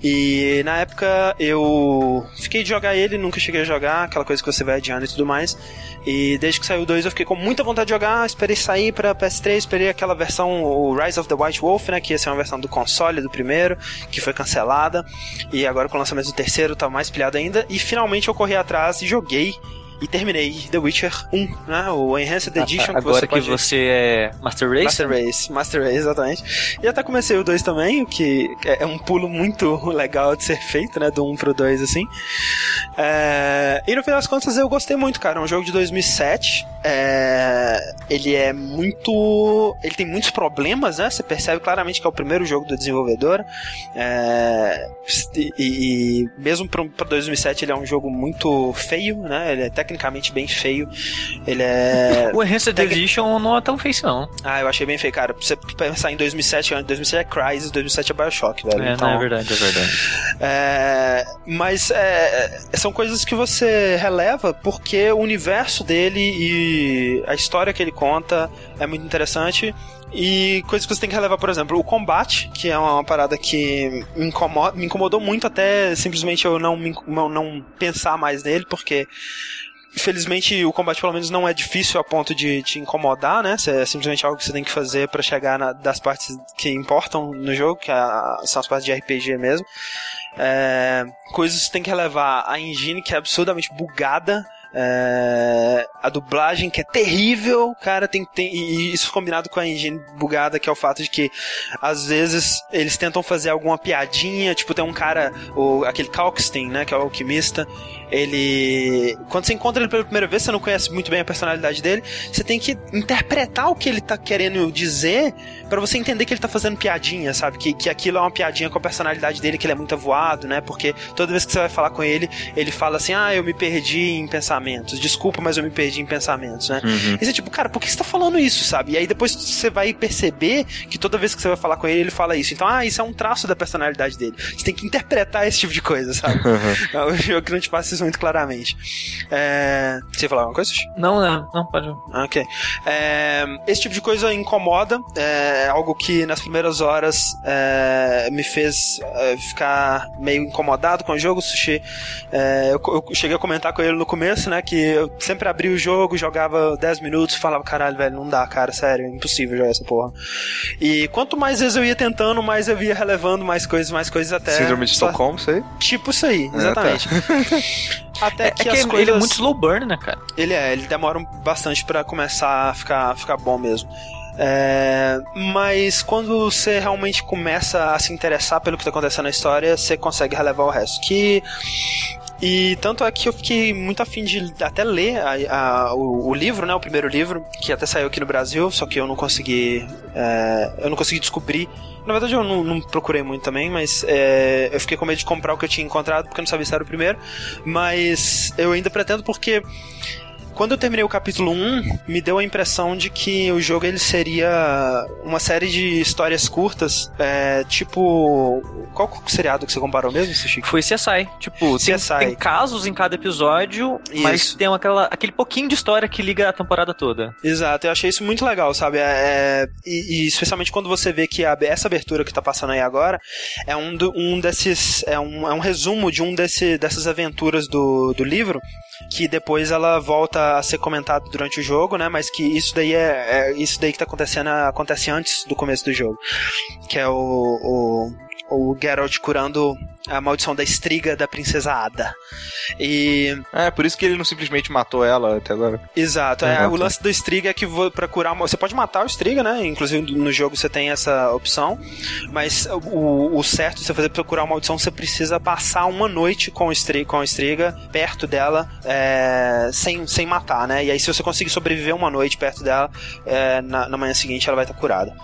[SPEAKER 1] E na época eu fiquei de jogar ele, nunca cheguei a jogar, aquela coisa que você vai adiando e tudo mais. E desde que saiu o 2 eu fiquei com muita vontade de jogar, esperei sair pra PS3, esperei aquela versão, o Rise of the White Wolf, né, que ia ser uma versão do console do primeiro, que foi cancelada. E agora com o lançamento do terceiro tá mais pilhado ainda. E finalmente eu corri atrás e joguei e terminei The Witcher 1, né? O Enhanced Edition que
[SPEAKER 3] Agora
[SPEAKER 1] você
[SPEAKER 3] que você é Master Race.
[SPEAKER 1] Master Race, Master Race, exatamente. E até comecei o 2 também, o que é um pulo muito legal de ser feito, né? Do 1 pro 2, assim. É, E no final das contas eu gostei muito, cara. É um jogo de 2007. É... Ele é muito. Ele tem muitos problemas, né? Você percebe claramente que é o primeiro jogo do desenvolvedor. É... E, e- mesmo para 2007 ele é um jogo muito feio, né? Ele é tecnicamente bem feio. Ele é.
[SPEAKER 3] O Enhanced
[SPEAKER 1] Tec-
[SPEAKER 3] Edition não é tão feio, não.
[SPEAKER 1] Ah, eu achei bem feio, cara. Pra você pensar em 2007, antes 2007 é Crysis, 2007 é Bioshock, velho.
[SPEAKER 3] É,
[SPEAKER 1] então,
[SPEAKER 3] não, é verdade, é verdade.
[SPEAKER 1] é, mas é, são coisas que você releva porque o universo dele e a história que ele conta é muito interessante. E coisas que você tem que relevar, por exemplo, o combate, que é uma parada que me, incomoda, me incomodou muito até simplesmente eu não, me, não pensar mais nele, porque Infelizmente, o combate pelo menos não é difícil a ponto de te incomodar, né? É simplesmente algo que você tem que fazer pra chegar na- das partes que importam no jogo, que a- são as partes de RPG mesmo. É, coisas que você tem que relevar. A engine que é absurdamente bugada. É, a dublagem que é terrível, cara, tem, tem e isso combinado com a engine bugada, que é o fato de que às vezes eles tentam fazer alguma piadinha, tipo tem um cara, o, aquele Kalkstein, né, que é o alquimista, ele quando você encontra ele pela primeira vez, você não conhece muito bem a personalidade dele, você tem que interpretar o que ele tá querendo dizer pra você entender que ele tá fazendo piadinha, sabe? Que, que aquilo é uma piadinha com a personalidade dele, que ele é muito avoado, né? Porque toda vez que você vai falar com ele, ele fala assim: "Ah, eu me perdi em pensamentos. Desculpa, mas eu me perdi em pensamentos", né?
[SPEAKER 2] Uhum.
[SPEAKER 1] E você, tipo, cara, por que você tá falando isso, sabe? E aí depois você vai perceber que toda vez que você vai falar com ele, ele fala isso. Então, ah, isso é um traço da personalidade dele. Você tem que interpretar esse tipo de coisa, sabe? É um jogo que não te passa isso muito claramente. É... Você ia falar alguma coisa? Sushi?
[SPEAKER 3] Não, não, não, pode.
[SPEAKER 1] Ah, Ok. É, esse tipo de coisa incomoda. É algo que nas primeiras horas é, me fez é, ficar meio incomodado com o jogo. Sushi. É, eu, eu cheguei a comentar com ele no começo, né? Que eu sempre abria o jogo, jogava 10 minutos e falava: caralho, velho, não dá, cara, sério, é impossível jogar essa porra. E quanto mais vezes eu ia tentando, mais eu ia relevando mais coisas, mais coisas até.
[SPEAKER 2] Síndrome de
[SPEAKER 1] só-
[SPEAKER 2] Estocolmo, sei.
[SPEAKER 1] Tipo isso aí,
[SPEAKER 2] tá.
[SPEAKER 1] exatamente. Até
[SPEAKER 3] É
[SPEAKER 1] que
[SPEAKER 3] que
[SPEAKER 1] as
[SPEAKER 3] ele
[SPEAKER 1] coisas.
[SPEAKER 3] é muito slow burn, né, cara?
[SPEAKER 1] Ele é, ele demora bastante pra começar a ficar, ficar bom mesmo. É, mas quando você realmente começa a se interessar pelo que tá acontecendo na história, você consegue relevar o resto. Que e tanto é que eu fiquei muito afim de até ler a- a- o, o livro, né? O primeiro livro, que até saiu aqui no Brasil, só que eu não consegui. é, eu não consegui descobrir. Na verdade, eu não, não procurei muito também, mas é, eu fiquei com medo de comprar o que eu tinha encontrado, porque eu não sabia se era o primeiro. Mas eu ainda pretendo porque quando eu terminei o capítulo 1, me deu a impressão de que o jogo ele seria uma série de histórias curtas, é, tipo. Qual seriado que você comparou mesmo, Sushi?
[SPEAKER 3] Foi CSI. Tipo,
[SPEAKER 1] CSI.
[SPEAKER 3] Tem, tem casos em cada episódio, mas
[SPEAKER 1] Isso.
[SPEAKER 3] tem aquela, aquele pouquinho de história que liga a temporada toda.
[SPEAKER 1] Exato, eu achei isso muito legal, sabe? É, é- e, e especialmente quando você vê que a- essa abertura que tá passando aí agora é um, do- um desses. É um, é um resumo de um desse, dessas aventuras do, do livro. Que depois ela volta a ser comentado durante o jogo, né? Mas que isso daí é, é- isso daí que tá acontecendo acontece antes do começo do jogo. Que é o, o, o Geralt curando a maldição da estriga da princesa Ada. E
[SPEAKER 2] É, por isso que ele não simplesmente matou ela até agora.
[SPEAKER 1] Exato, é, o lance do Striga é que pra curar você pode matar o Striga, né? Inclusive no jogo você tem essa opção, mas o, o certo você fazer pra curar uma maldição, você precisa passar uma noite com o Striga, com o Striga perto dela, é, sem, sem matar, né? E aí se você conseguir sobreviver uma noite perto dela, é, na, na manhã seguinte ela vai estar curada.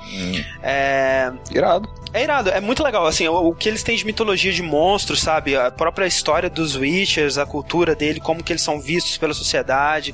[SPEAKER 1] É,
[SPEAKER 2] Irado.
[SPEAKER 1] é irado, é muito legal, assim, o, o que eles têm de mitologia de monstros, sabe? A própria história dos Witchers, a cultura dele, como que eles são vistos pela sociedade.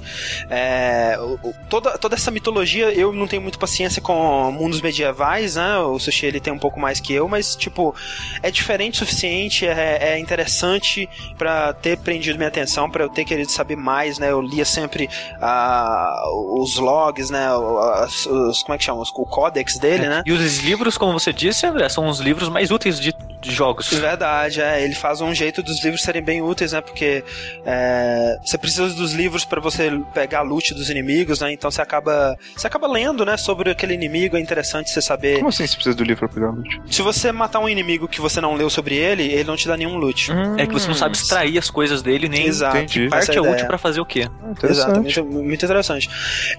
[SPEAKER 1] É, o- o- toda, toda essa mitologia, eu não tenho muita paciência com mundos medievais, né? O Sushi, ele tem um pouco mais que eu, mas, tipo, é diferente o suficiente, é, é interessante pra ter prendido minha atenção, pra eu ter querido saber mais, né? Eu lia sempre ah, os logs, né? Os, os- como é que chama? O códex dele, né?
[SPEAKER 3] E os livros, como você disse, André, são os livros mais úteis de, de jogos.
[SPEAKER 1] Verdade, é. Ele faz um jeito dos livros serem bem úteis, né? Porque é, você precisa dos livros pra você pegar a loot dos inimigos, né? Então você acaba. Você acaba lendo, né? Sobre aquele inimigo. É interessante você saber.
[SPEAKER 2] Como assim você precisa do livro pra pegar loot?
[SPEAKER 1] Se você matar um inimigo que você não leu sobre ele, ele não te dá nenhum loot.
[SPEAKER 3] É que você não sabe extrair as coisas dele, nem
[SPEAKER 1] Exato.
[SPEAKER 2] entendi.
[SPEAKER 3] que parte
[SPEAKER 1] Essa
[SPEAKER 3] é útil pra fazer o quê.
[SPEAKER 1] Exatamente, muito interessante.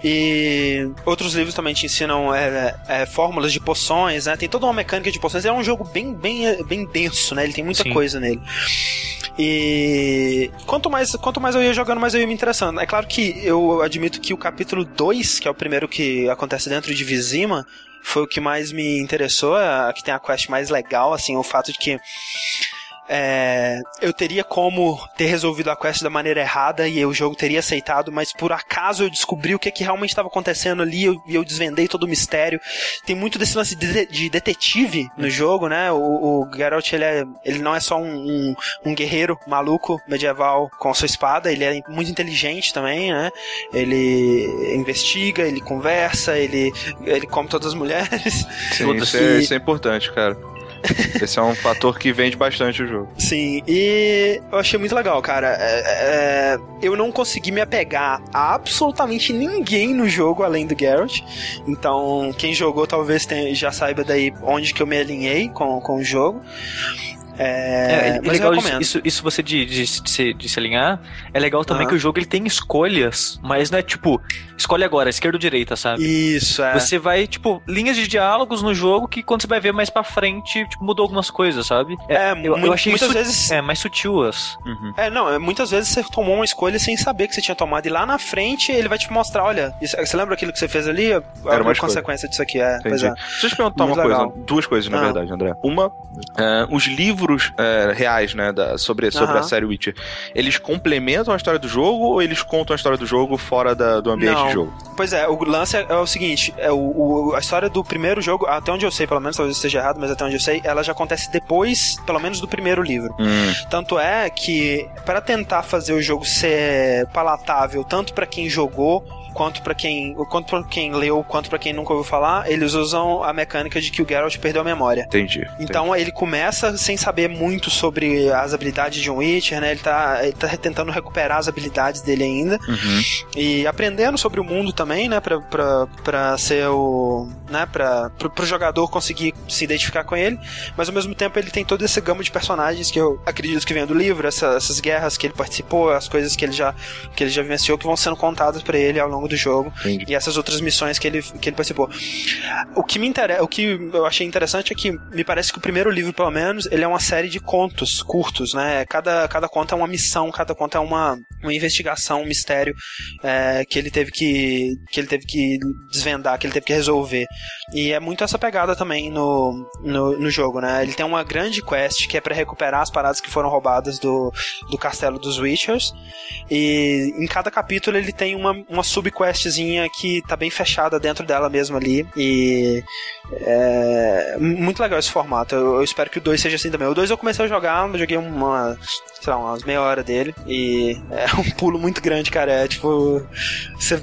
[SPEAKER 1] E outros livros também te ensinam é, é, fórmulas de poções, né? Tem toda uma mecânica de poções. É um jogo bem, bem, bem denso, né? Ele tem muita
[SPEAKER 3] Sim.
[SPEAKER 1] coisa nele. E quanto mais, quanto mais eu ia jogando, mais eu ia me interessando. É claro que eu admito que o capítulo 2, que é o primeiro que acontece dentro de Vizima, foi o que mais me interessou, a que tem a quest mais legal, assim, o fato de que é, eu teria como ter resolvido a quest da maneira errada e o jogo teria aceitado, mas por acaso eu descobri o que, que realmente estava acontecendo ali e eu, eu desvendei todo o mistério. Tem muito desse lance de, de detetive no jogo, né? O, o Geralt, ele, é, ele não é só um, um, um guerreiro maluco medieval com a sua espada, ele é muito inteligente também, né? Ele investiga, ele conversa, ele, ele come todas as mulheres.
[SPEAKER 2] Sim, isso, é, isso é importante, cara. Esse é um fator que vende bastante o jogo.
[SPEAKER 1] Sim, e eu achei muito legal, cara. É, é, eu não consegui me apegar a absolutamente ninguém no jogo além do Geralt. Então, quem jogou talvez tenha- já saiba daí onde que eu me alinhei com, com o jogo. É,
[SPEAKER 3] É, é legal
[SPEAKER 1] eu
[SPEAKER 3] isso, isso, isso você de, de, de se, de se alinhar. É legal também
[SPEAKER 1] Aham.
[SPEAKER 3] que o jogo ele tem escolhas, mas não é tipo, escolhe agora, esquerda ou direita, sabe?
[SPEAKER 1] Isso, é.
[SPEAKER 3] Você vai, tipo, linhas de diálogos no jogo que quando você vai ver mais pra frente, tipo, mudou algumas coisas, sabe?
[SPEAKER 1] É,
[SPEAKER 3] eu,
[SPEAKER 1] mu-
[SPEAKER 3] eu achei
[SPEAKER 1] muitas
[SPEAKER 3] isso,
[SPEAKER 1] vezes.
[SPEAKER 3] É, mais sutil as.
[SPEAKER 2] Uhum.
[SPEAKER 1] É, não, é, muitas vezes você tomou uma escolha sem saber que você tinha tomado, e lá na frente ele vai te mostrar: olha, isso- você lembra aquilo que você fez ali? Olha
[SPEAKER 2] uma
[SPEAKER 1] consequência disso aqui, é. Pois é.
[SPEAKER 2] Deixa eu te perguntar
[SPEAKER 1] Muito
[SPEAKER 2] uma coisa,
[SPEAKER 1] legal.
[SPEAKER 2] duas coisas, na
[SPEAKER 1] Ah.
[SPEAKER 2] verdade, André. Uma, é, os livros é, reais, né, da- sobre, sobre
[SPEAKER 1] Aham.
[SPEAKER 2] a série Witcher, eles complementam a história do jogo ou eles contam a história do jogo fora da- do ambiente
[SPEAKER 1] Não.
[SPEAKER 2] de jogo?
[SPEAKER 1] Pois é, o lance é, é o seguinte: é o, o- a história do primeiro jogo, até onde eu sei, pelo menos, talvez eu esteja errado, mas até onde eu sei, ela já acontece depois, pelo menos, do primeiro livro.
[SPEAKER 2] Hum,
[SPEAKER 1] Tanto é que, para tentar fazer o jogo ser palatável, tanto pra quem jogou, quanto pra quem, quanto para quem leu, quanto pra quem nunca ouviu falar, eles usam a mecânica de que o Geralt perdeu a memória.
[SPEAKER 2] entendi.
[SPEAKER 1] Então ele começa sem saber muito sobre as habilidades de um Witcher, né? Ele tá, ele tá tentando recuperar as habilidades dele ainda
[SPEAKER 2] entendi. Uhum.
[SPEAKER 1] e aprendendo sobre o mundo também, né, pra, pra, pra ser o, né, pra, pro, pro jogador conseguir se identificar com ele, mas ao mesmo tempo ele tem todo esse gama de personagens que eu acredito que vem do livro, essa- essas guerras que ele participou, as coisas que ele já, que ele já vivenciou, que vão sendo contadas pra ele ao longo longo do jogo.
[SPEAKER 2] Entendi.
[SPEAKER 1] E essas outras missões que ele, que ele participou. O que me interessa, o que eu achei interessante é que me parece que o primeiro livro, pelo menos, ele é uma série de contos curtos, né? Cada, cada conto é uma missão, cada conto é uma, uma investigação, um mistério é, que ele teve que que ele teve que desvendar, que ele teve que resolver. E é muito essa pegada também no, no, no jogo, né? Ele tem uma grande quest que é para recuperar as paradas que foram roubadas do, do castelo dos Witchers. E em cada capítulo ele tem uma, uma subquestzinha que tá bem fechada dentro dela mesmo ali. E é muito legal esse formato. Eu, eu espero que o 2 seja assim também. O 2 eu comecei a jogar, eu joguei uma, sei lá, umas meia hora dele. E é um pulo muito grande, cara. É tipo. Você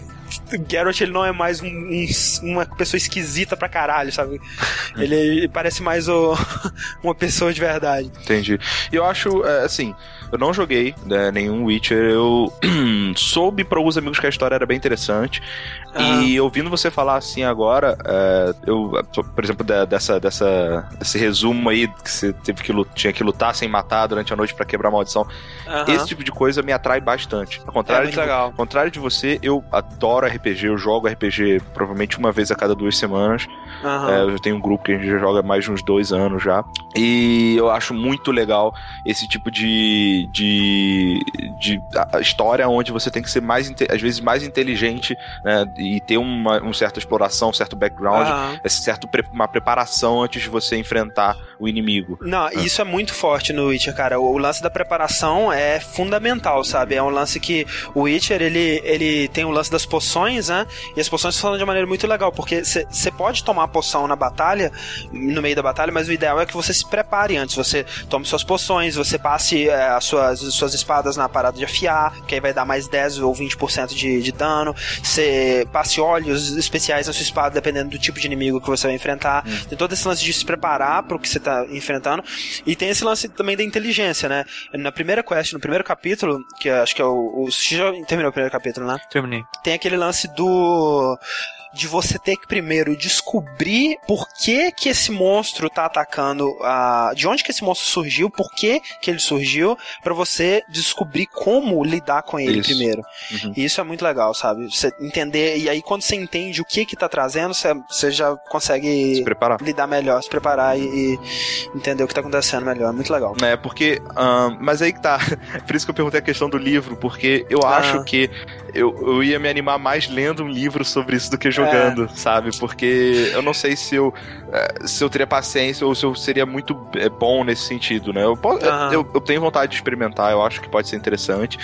[SPEAKER 1] Geralt ele não é mais um, um, uma pessoa esquisita pra caralho, sabe? Ele, ele parece mais o, uma pessoa de verdade.
[SPEAKER 2] Entendi. E eu acho, é, assim, eu não joguei né, nenhum Witcher, eu soube para alguns amigos que a história era bem interessante.
[SPEAKER 1] Ah.
[SPEAKER 2] E ouvindo você falar assim agora, é, eu, por exemplo, da- dessa, dessa, desse resumo aí que você teve que, tinha que lutar sem matar durante a noite pra quebrar a maldição, esse tipo de coisa me atrai bastante. Ao
[SPEAKER 1] é
[SPEAKER 2] contrário,
[SPEAKER 1] muito
[SPEAKER 2] de, ao contrário de você, eu adoro RPG, eu jogo RPG provavelmente uma vez a cada duas semanas.
[SPEAKER 1] Aham.
[SPEAKER 2] É, eu tenho um grupo que a gente já joga mais de uns dois anos já. E eu acho muito legal esse tipo de, de, de história onde você tem que ser mais, às vezes, mais inteligente né, e ter uma um certa exploração, um certo background, certo uma preparação antes de você enfrentar o inimigo.
[SPEAKER 1] Não, isso é muito forte no Witcher, cara. O, o lance da preparação é fundamental, sabe? É um lance que o Witcher, ele, ele tem o lance das poções, né? E as poções funcionam de uma maneira muito legal, porque você pode tomar a poção na batalha, no meio da batalha, mas o ideal é que você se prepare antes. Você tome suas poções, você passe é, as suas, suas espadas na parada de afiar, que aí vai dar mais 10 ou 20% de, de dano. Você passe óleos especiais na sua espada, dependendo do tipo de inimigo que você vai enfrentar. Tem todo esse lance de se preparar pro que você tá enfrentando. E tem esse lance também da inteligência, né? Na primeira quest, no primeiro capítulo, que acho que é o. O Sushi já terminou o primeiro capítulo, né?
[SPEAKER 3] Terminei.
[SPEAKER 1] Tem aquele lance do. De você ter que primeiro descobrir por que que esse monstro tá atacando a. De onde que esse monstro surgiu, por que que ele surgiu, pra você descobrir como lidar com ele
[SPEAKER 2] Isso.
[SPEAKER 1] primeiro.
[SPEAKER 2] Uhum.
[SPEAKER 1] E isso é muito legal, sabe? Você entender. E aí quando você entende o que que tá trazendo, você, você já consegue lidar melhor, se preparar e, e entender o que tá acontecendo melhor. Muito legal.
[SPEAKER 2] É, porque. mas aí que tá. Por isso que eu perguntei a questão do livro, porque eu
[SPEAKER 1] Ah.
[SPEAKER 2] acho que eu, eu ia me animar mais lendo um livro sobre isso do que jogando,
[SPEAKER 1] É.
[SPEAKER 2] sabe? Porque eu não sei se eu. eh, Se eu teria paciência ou se eu seria muito eh, bom nesse sentido, né? Eu, po-
[SPEAKER 1] Aham.
[SPEAKER 2] eu, eu tenho vontade de experimentar, eu acho que pode ser interessante,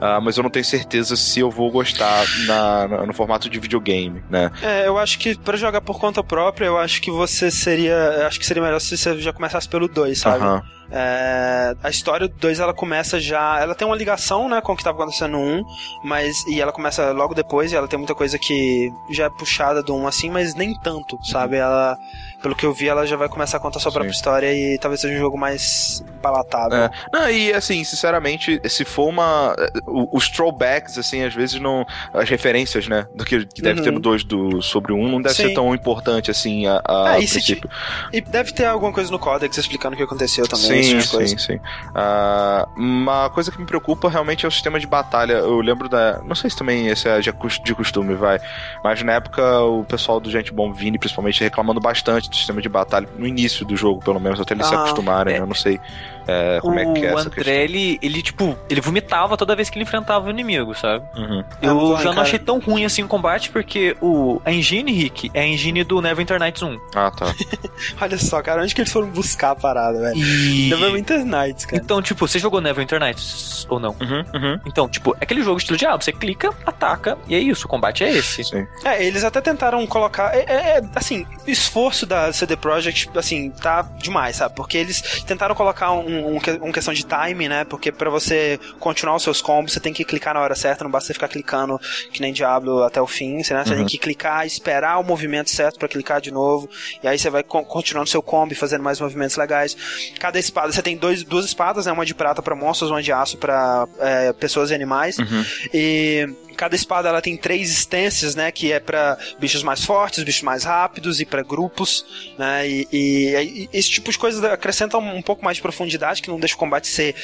[SPEAKER 2] ah, mas eu não tenho certeza se eu vou gostar na- na- no formato de videogame, né?
[SPEAKER 1] É, eu acho que pra jogar por conta própria, eu acho que você seria. Acho que seria melhor se você já começasse pelo 2, sabe?
[SPEAKER 2] Aham.
[SPEAKER 1] É, a história do 2 ela começa já. Ela tem uma ligação, né, com o que tava acontecendo no 1, um, mas. E ela começa logo depois, e ela tem muita coisa que já é puxada do 1 um, assim, mas nem tanto, sabe? Ela. Pelo que eu vi, ela já vai começar a contar sua própria
[SPEAKER 2] Sim.
[SPEAKER 1] história e talvez seja um jogo mais palatável.
[SPEAKER 2] É. Não, e assim, sinceramente, se for uma. o- Os throwbacks, assim, às vezes não. As referências, né? Do que, que deve
[SPEAKER 1] Uhum.
[SPEAKER 2] ter no 2 do, sobre o 1, não deve
[SPEAKER 1] Sim.
[SPEAKER 2] ser tão importante assim a, a a
[SPEAKER 1] e
[SPEAKER 2] princípio.
[SPEAKER 1] E deve ter alguma coisa no códex explicando o que aconteceu também,
[SPEAKER 2] Sim,
[SPEAKER 1] tipo
[SPEAKER 2] sim,
[SPEAKER 1] coisa.
[SPEAKER 2] sim. Ah, uma coisa que me preocupa realmente é o sistema de batalha. Eu lembro da. Não sei se também esse é de cos- de costume, vai. Mas na época o pessoal do Gente Bom Vini, principalmente, reclamando bastante sistema de batalha, no início do jogo, pelo menos, até eles se
[SPEAKER 1] Ah,
[SPEAKER 2] acostumarem. né? Eu não sei é, como é que é
[SPEAKER 3] o
[SPEAKER 2] essa
[SPEAKER 3] André,
[SPEAKER 2] questão.
[SPEAKER 3] ele, ele, tipo, ele vomitava toda vez que ele enfrentava o inimigo, sabe?
[SPEAKER 2] Uhum.
[SPEAKER 3] Eu já não
[SPEAKER 1] cara.
[SPEAKER 3] achei tão ruim assim o combate, porque o, a engine, Rick, é a engine do Neverwinter Nights 1.
[SPEAKER 2] Ah, tá.
[SPEAKER 1] Olha só, cara, onde que eles foram buscar a parada, velho?
[SPEAKER 3] E...
[SPEAKER 1] Neverwinter Nights, cara.
[SPEAKER 3] Então, tipo, você jogou Neverwinter Nights ou não?
[SPEAKER 2] Uhum, uhum.
[SPEAKER 3] Então, tipo, é aquele jogo estilo Diablo, você clica, ataca, e é isso, o combate é esse.
[SPEAKER 2] Sim.
[SPEAKER 1] É, eles até tentaram colocar. É, é, é, assim, o esforço da CD Projekt, assim, tá demais, sabe? Porque eles tentaram colocar um, um, um questão de time, né? Porque pra você continuar os seus combos, você tem que clicar na hora certa, não basta você ficar clicando que nem Diablo até o fim, você, né? Você
[SPEAKER 2] Uhum.
[SPEAKER 1] tem que clicar, esperar o movimento certo pra clicar de novo, e aí você vai co- continuando seu combo e fazendo mais movimentos legais. Cada espada, você tem dois, duas espadas, né? Uma de prata pra monstros, uma de aço pra é, pessoas e animais.
[SPEAKER 2] Uhum.
[SPEAKER 1] E cada espada ela tem três stances, né? Que é para bichos mais fortes, bichos mais rápidos e para grupos, né? E, e, e, esse tipo de coisa acrescenta um pouco mais de profundidade, que não deixa o combate ser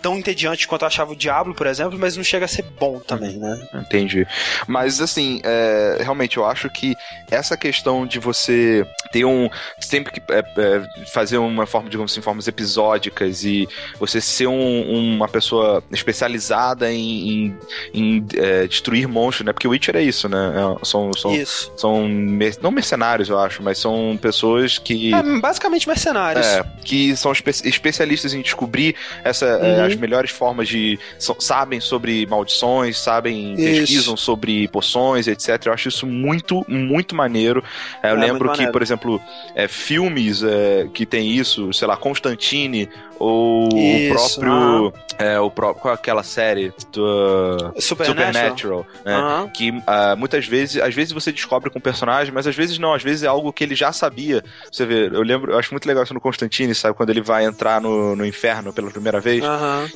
[SPEAKER 1] tão entediante quanto eu achava o Diablo, por exemplo, mas não chega a ser bom também, né?
[SPEAKER 2] Entendi. Mas assim, é, realmente eu acho que essa questão de você ter um. Sempre que é, é, fazer uma forma, digamos assim, formas episódicas e você ser um, uma pessoa especializada em, em, em é, destruir monstros, né? Porque o Witcher é isso, né? É, são, são,
[SPEAKER 1] isso.
[SPEAKER 2] são não mercenários, eu acho, mas são pessoas que.
[SPEAKER 1] É, basicamente mercenários.
[SPEAKER 2] É, que são espe especialistas em descobrir essa, é, uhum. as melhores formas de. São, sabem sobre maldições, sabem, isso. pesquisam sobre poções, etc. Eu acho isso muito, muito maneiro. É, eu lembro que, por exemplo, filmes que tem isso, sei lá, Constantine ou Isso, o próprio. Ah. É, o próprio. Qual é aquela série? Do,
[SPEAKER 1] Supernatural.
[SPEAKER 2] Supernatural né? Que uh, muitas vezes. Às vezes você descobre com o personagem, mas às vezes não. Às vezes é algo que ele já sabia. Você vê, eu lembro, eu acho muito legal isso no Constantine, sabe? Quando ele vai entrar no, no inferno pela primeira vez.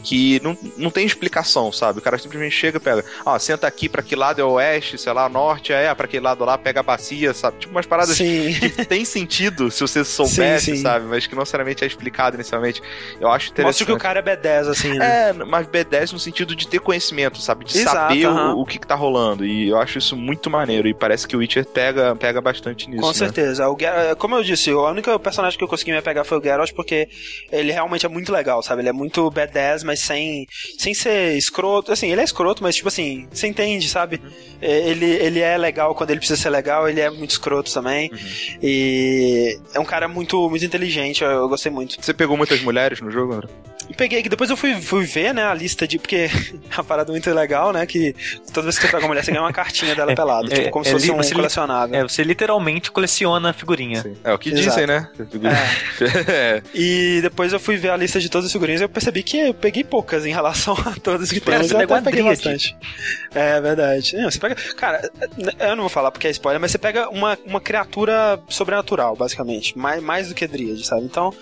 [SPEAKER 2] Que não, não tem explicação, sabe? O cara simplesmente chega pega. Ó, senta aqui pra que lado é o oeste, sei lá, norte, é, pra que lado lá, pega a bacia, sabe? Tipo umas paradas
[SPEAKER 1] sim.
[SPEAKER 2] que tem sentido se você soubesse, sim, sim. sabe? Mas que não necessariamente é explicado inicialmente. Eu acho interessante. Mostra
[SPEAKER 1] que o cara é B10, assim, né?
[SPEAKER 2] É, mas B10 no sentido de ter conhecimento, sabe? De Exato, saber o, o, que, que tá rolando. E eu acho isso muito maneiro. E parece que o Witcher pega, pega bastante nisso.
[SPEAKER 1] Com
[SPEAKER 2] né?
[SPEAKER 1] certeza. O Geralt, como eu disse, o único personagem que eu consegui me pegar foi o Geralt, porque ele realmente é muito legal, sabe? Ele é muito B10, mas sem, sem ser escroto. Assim, ele é escroto, mas tipo assim, você entende, sabe? Uhum. Ele, ele é legal quando ele precisa ser legal, ele é muito escroto também. Uhum. E é um cara muito, muito inteligente, eu, eu gostei muito.
[SPEAKER 2] Você pegou muitas mulheres no jogo, André?
[SPEAKER 1] Peguei, que depois eu fui, fui ver, né, a lista de. Porque é uma parada muito legal, né? Que toda vez que você pega uma mulher, você ganha uma cartinha dela é, pelada. É, tipo, como é, se fosse um colecionável.
[SPEAKER 3] É, você literalmente coleciona a figurinha.
[SPEAKER 2] Sim. É o que Exato. dizem, né?
[SPEAKER 1] É. e depois eu fui ver a lista de todas as figurinhas e eu percebi que eu peguei poucas em relação a todas que tem. Mas eu até peguei bastante. É verdade. Não, você pega. Cara, eu não vou falar porque é spoiler, mas você pega uma, uma criatura sobrenatural, basicamente. Mais, mais do que Dríade, sabe? Então.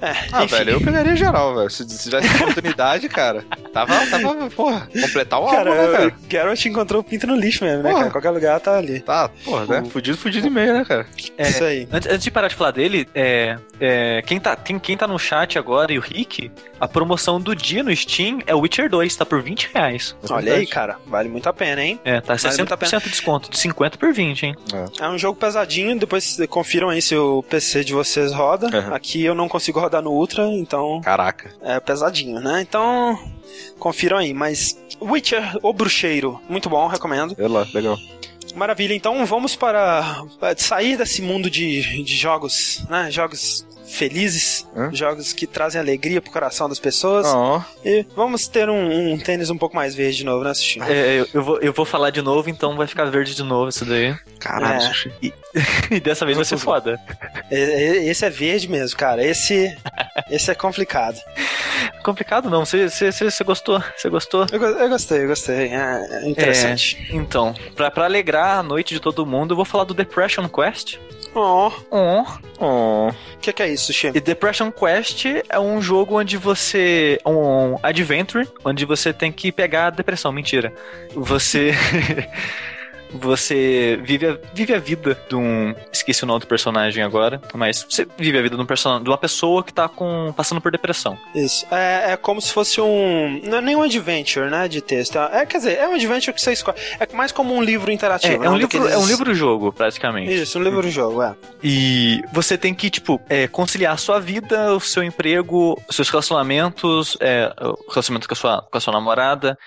[SPEAKER 2] É, ah, enfim. velho, eu pegaria geral, velho. Se, se tivesse oportunidade, cara, tava, tava, porra, completar o
[SPEAKER 1] cara,
[SPEAKER 2] álbum, né, cara?
[SPEAKER 1] O Geralt encontrou o pinto no lixo mesmo, né, cara? Qualquer lugar tá ali.
[SPEAKER 2] Tá, porra, né? Fudido, fudido e meio, né, cara?
[SPEAKER 3] É, Isso aí. Antes, antes, de parar de falar dele, é, é, quem, tá, quem, quem tá no chat agora e o Rick, a promoção do dia no Steam é o Witcher 2, tá por 20 reais.
[SPEAKER 1] Olha aí, cara, vale muito a pena, hein?
[SPEAKER 3] É, tá vale 60% de desconto, de 50 por 20, hein?
[SPEAKER 1] É. é um jogo pesadinho, depois confiram aí se o PC de vocês roda. Uhum. Aqui eu não consigo rodar no Ultra, então.
[SPEAKER 2] Caraca.
[SPEAKER 1] É pesadinho, né? Então, confiram aí. Mas Witcher, o Bruxeiro, muito bom, recomendo.
[SPEAKER 2] É lá, legal.
[SPEAKER 1] Maravilha, então vamos para sair desse mundo de, de jogos, né? Jogos felizes, Hã? jogos que trazem alegria pro coração das pessoas.
[SPEAKER 2] Oh.
[SPEAKER 1] E vamos ter um, um, tênis um pouco mais verde de novo, né, Sushi?
[SPEAKER 3] É, eu, eu, vou, eu vou falar de novo, então vai ficar verde de novo isso daí.
[SPEAKER 2] Caralho, é. Sushi.
[SPEAKER 3] E, e dessa vez vai ser foda.
[SPEAKER 1] Esse é verde mesmo, cara. Esse, esse é complicado.
[SPEAKER 3] Complicado não, você, você, você gostou? Você gostou?
[SPEAKER 1] Eu, eu, gostei, eu gostei. É, é interessante.
[SPEAKER 3] É, então, pra, pra alegrar a noite de todo mundo, eu vou falar do Depression Quest.
[SPEAKER 1] Oh.
[SPEAKER 3] Oh.
[SPEAKER 1] Oh. O que, que, é isso, Xê?
[SPEAKER 3] E Depression Quest é um jogo onde você. Um adventure, onde você tem que pegar a depressão. Mentira. Você. você vive a, vive a vida de um. Esqueci o nome do personagem agora, mas você vive a vida de, um person, de uma pessoa que tá com, passando por depressão.
[SPEAKER 1] Isso. É, é como se fosse um. Não é nem um adventure, né? De texto. É, quer dizer, é um adventure que você escolhe. É mais como um livro interativo.
[SPEAKER 3] É, é um, livro, daqueles... é um livro-jogo, praticamente.
[SPEAKER 1] Isso, um livro-jogo, é.
[SPEAKER 3] E você tem que, tipo, é, conciliar a sua vida, o seu emprego, seus relacionamentos, é, o relacionamento com a sua, com a sua namorada.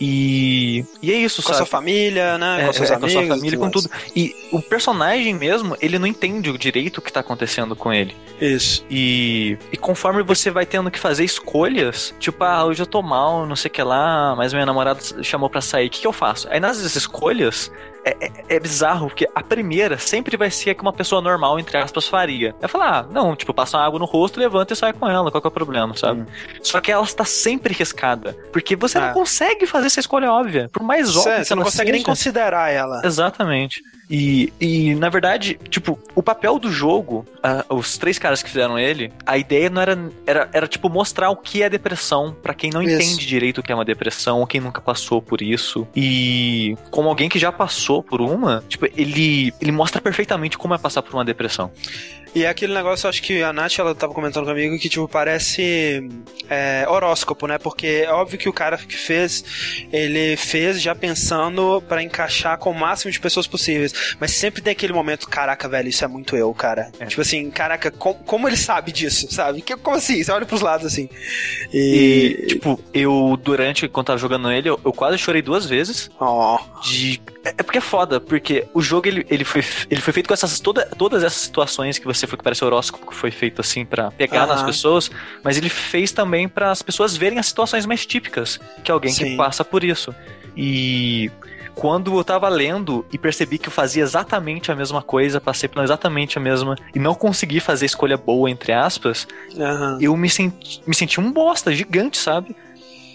[SPEAKER 3] E, e é isso,
[SPEAKER 1] com
[SPEAKER 3] sabe?
[SPEAKER 1] Com a sua família, né?
[SPEAKER 3] É,
[SPEAKER 1] com, seus
[SPEAKER 3] é,
[SPEAKER 1] amigos,
[SPEAKER 3] com a sua família, com tudo. E o personagem mesmo, ele não entende o direito que tá acontecendo com ele.
[SPEAKER 1] Isso.
[SPEAKER 3] E, e conforme você vai tendo que fazer escolhas, tipo, ah, hoje eu tô mal, não sei o que lá, mas minha namorada chamou pra sair, o que, que eu faço? Aí nas escolhas, é, é, é, bizarro, porque a primeira sempre vai ser a que uma pessoa normal, entre aspas, faria. Vai falar, ah, não, tipo, passa água no rosto, levanta e sai com ela, qual que é o problema, sabe? Hum. Só que ela está sempre riscada, porque você não é. consegue fazer essa escolha óbvia, por mais óbvia
[SPEAKER 1] Você não consegue seja. nem considerar ela.
[SPEAKER 3] Exatamente. E, e, na verdade, tipo, o papel do jogo, uh, os três caras que fizeram ele, a ideia não era. Era, era tipo, mostrar o que é depressão para quem não isso. entende direito o que é uma depressão, ou quem nunca passou por isso. E como alguém que já passou por uma, tipo, ele, ele mostra perfeitamente como é passar por uma depressão.
[SPEAKER 1] E é aquele negócio, acho que a Nath, ela tava comentando comigo, que, tipo, parece é, horóscopo, né? Porque é óbvio que o cara que fez, ele fez já pensando para encaixar com o máximo de pessoas possíveis. Mas sempre tem aquele momento, caraca, velho, isso é muito eu, cara. É. Tipo assim, caraca, com, como ele sabe disso, sabe? Que, como assim? Você olha pros lados assim.
[SPEAKER 3] E, e tipo, eu, durante, quando tava jogando ele, eu, eu quase chorei duas vezes.
[SPEAKER 1] Oh.
[SPEAKER 3] De é, é porque é foda, porque o jogo ele, ele, foi, ele foi feito com essas toda, todas essas situações que você foi que parece horóscopo que foi feito assim para pegar nas pessoas, mas ele fez também para as pessoas verem as situações mais típicas que alguém Sim. que passa por isso. E quando eu tava lendo e percebi que eu fazia exatamente a mesma coisa, passei por exatamente a mesma e não consegui fazer escolha boa, entre aspas, uhum. eu me senti, me senti um bosta gigante, sabe?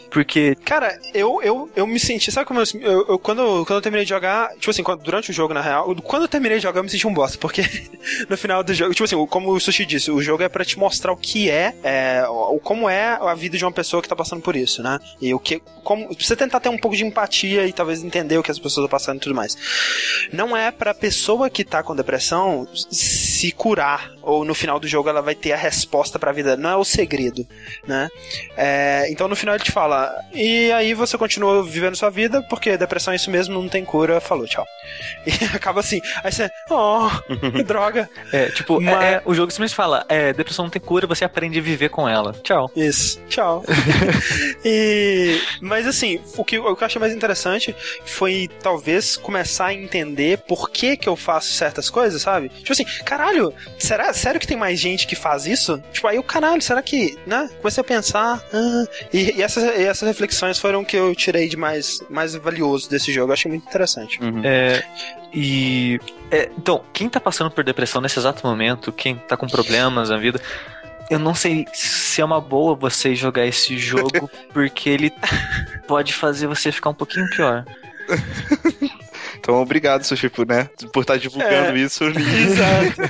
[SPEAKER 3] Porque.
[SPEAKER 1] Cara, eu, eu, eu me senti. Sabe como eu, eu, eu quando, quando eu terminei de jogar. Tipo assim, quando, durante o jogo, na real. Quando eu terminei de jogar, eu me senti um bosta. Porque no final do jogo. Tipo assim, como o Sushi disse, o jogo é pra te mostrar o que é. é o, como é a vida de uma pessoa que tá passando por isso, né? E o que. Como, você tentar ter um pouco de empatia e talvez entender o que as pessoas estão passando e tudo mais. Não é pra pessoa que tá com depressão se curar. Ou no final do jogo ela vai ter a resposta pra vida. Não é o segredo, né? É, então no final ele te fala e aí você continua vivendo sua vida, porque depressão é isso mesmo, não tem cura, falou, tchau. E acaba assim. Aí você, oh, que droga.
[SPEAKER 3] É, tipo, Mas... é, é, o jogo simplesmente fala, é, depressão não tem cura, você aprende a viver com ela. Tchau.
[SPEAKER 1] Isso, tchau. e, mas assim, o que, o que eu achei mais interessante foi talvez começar a entender por que que eu faço certas coisas, sabe? Tipo assim, caralho, será, sério que tem mais gente que faz isso? Tipo, aí o caralho, será que, né? Comecei a pensar, ah, e, e essas, e essas reflexões foram que eu tirei de mais, mais valioso desse jogo. Eu achei muito interessante.
[SPEAKER 3] Uhum. É, e. É, então, quem tá passando por depressão nesse exato momento, quem tá com problemas na vida. Eu não sei se é uma boa você jogar esse jogo, porque ele pode fazer você ficar um pouquinho pior.
[SPEAKER 2] Então, obrigado, Sushi, por, né, por estar divulgando é, isso. Exato.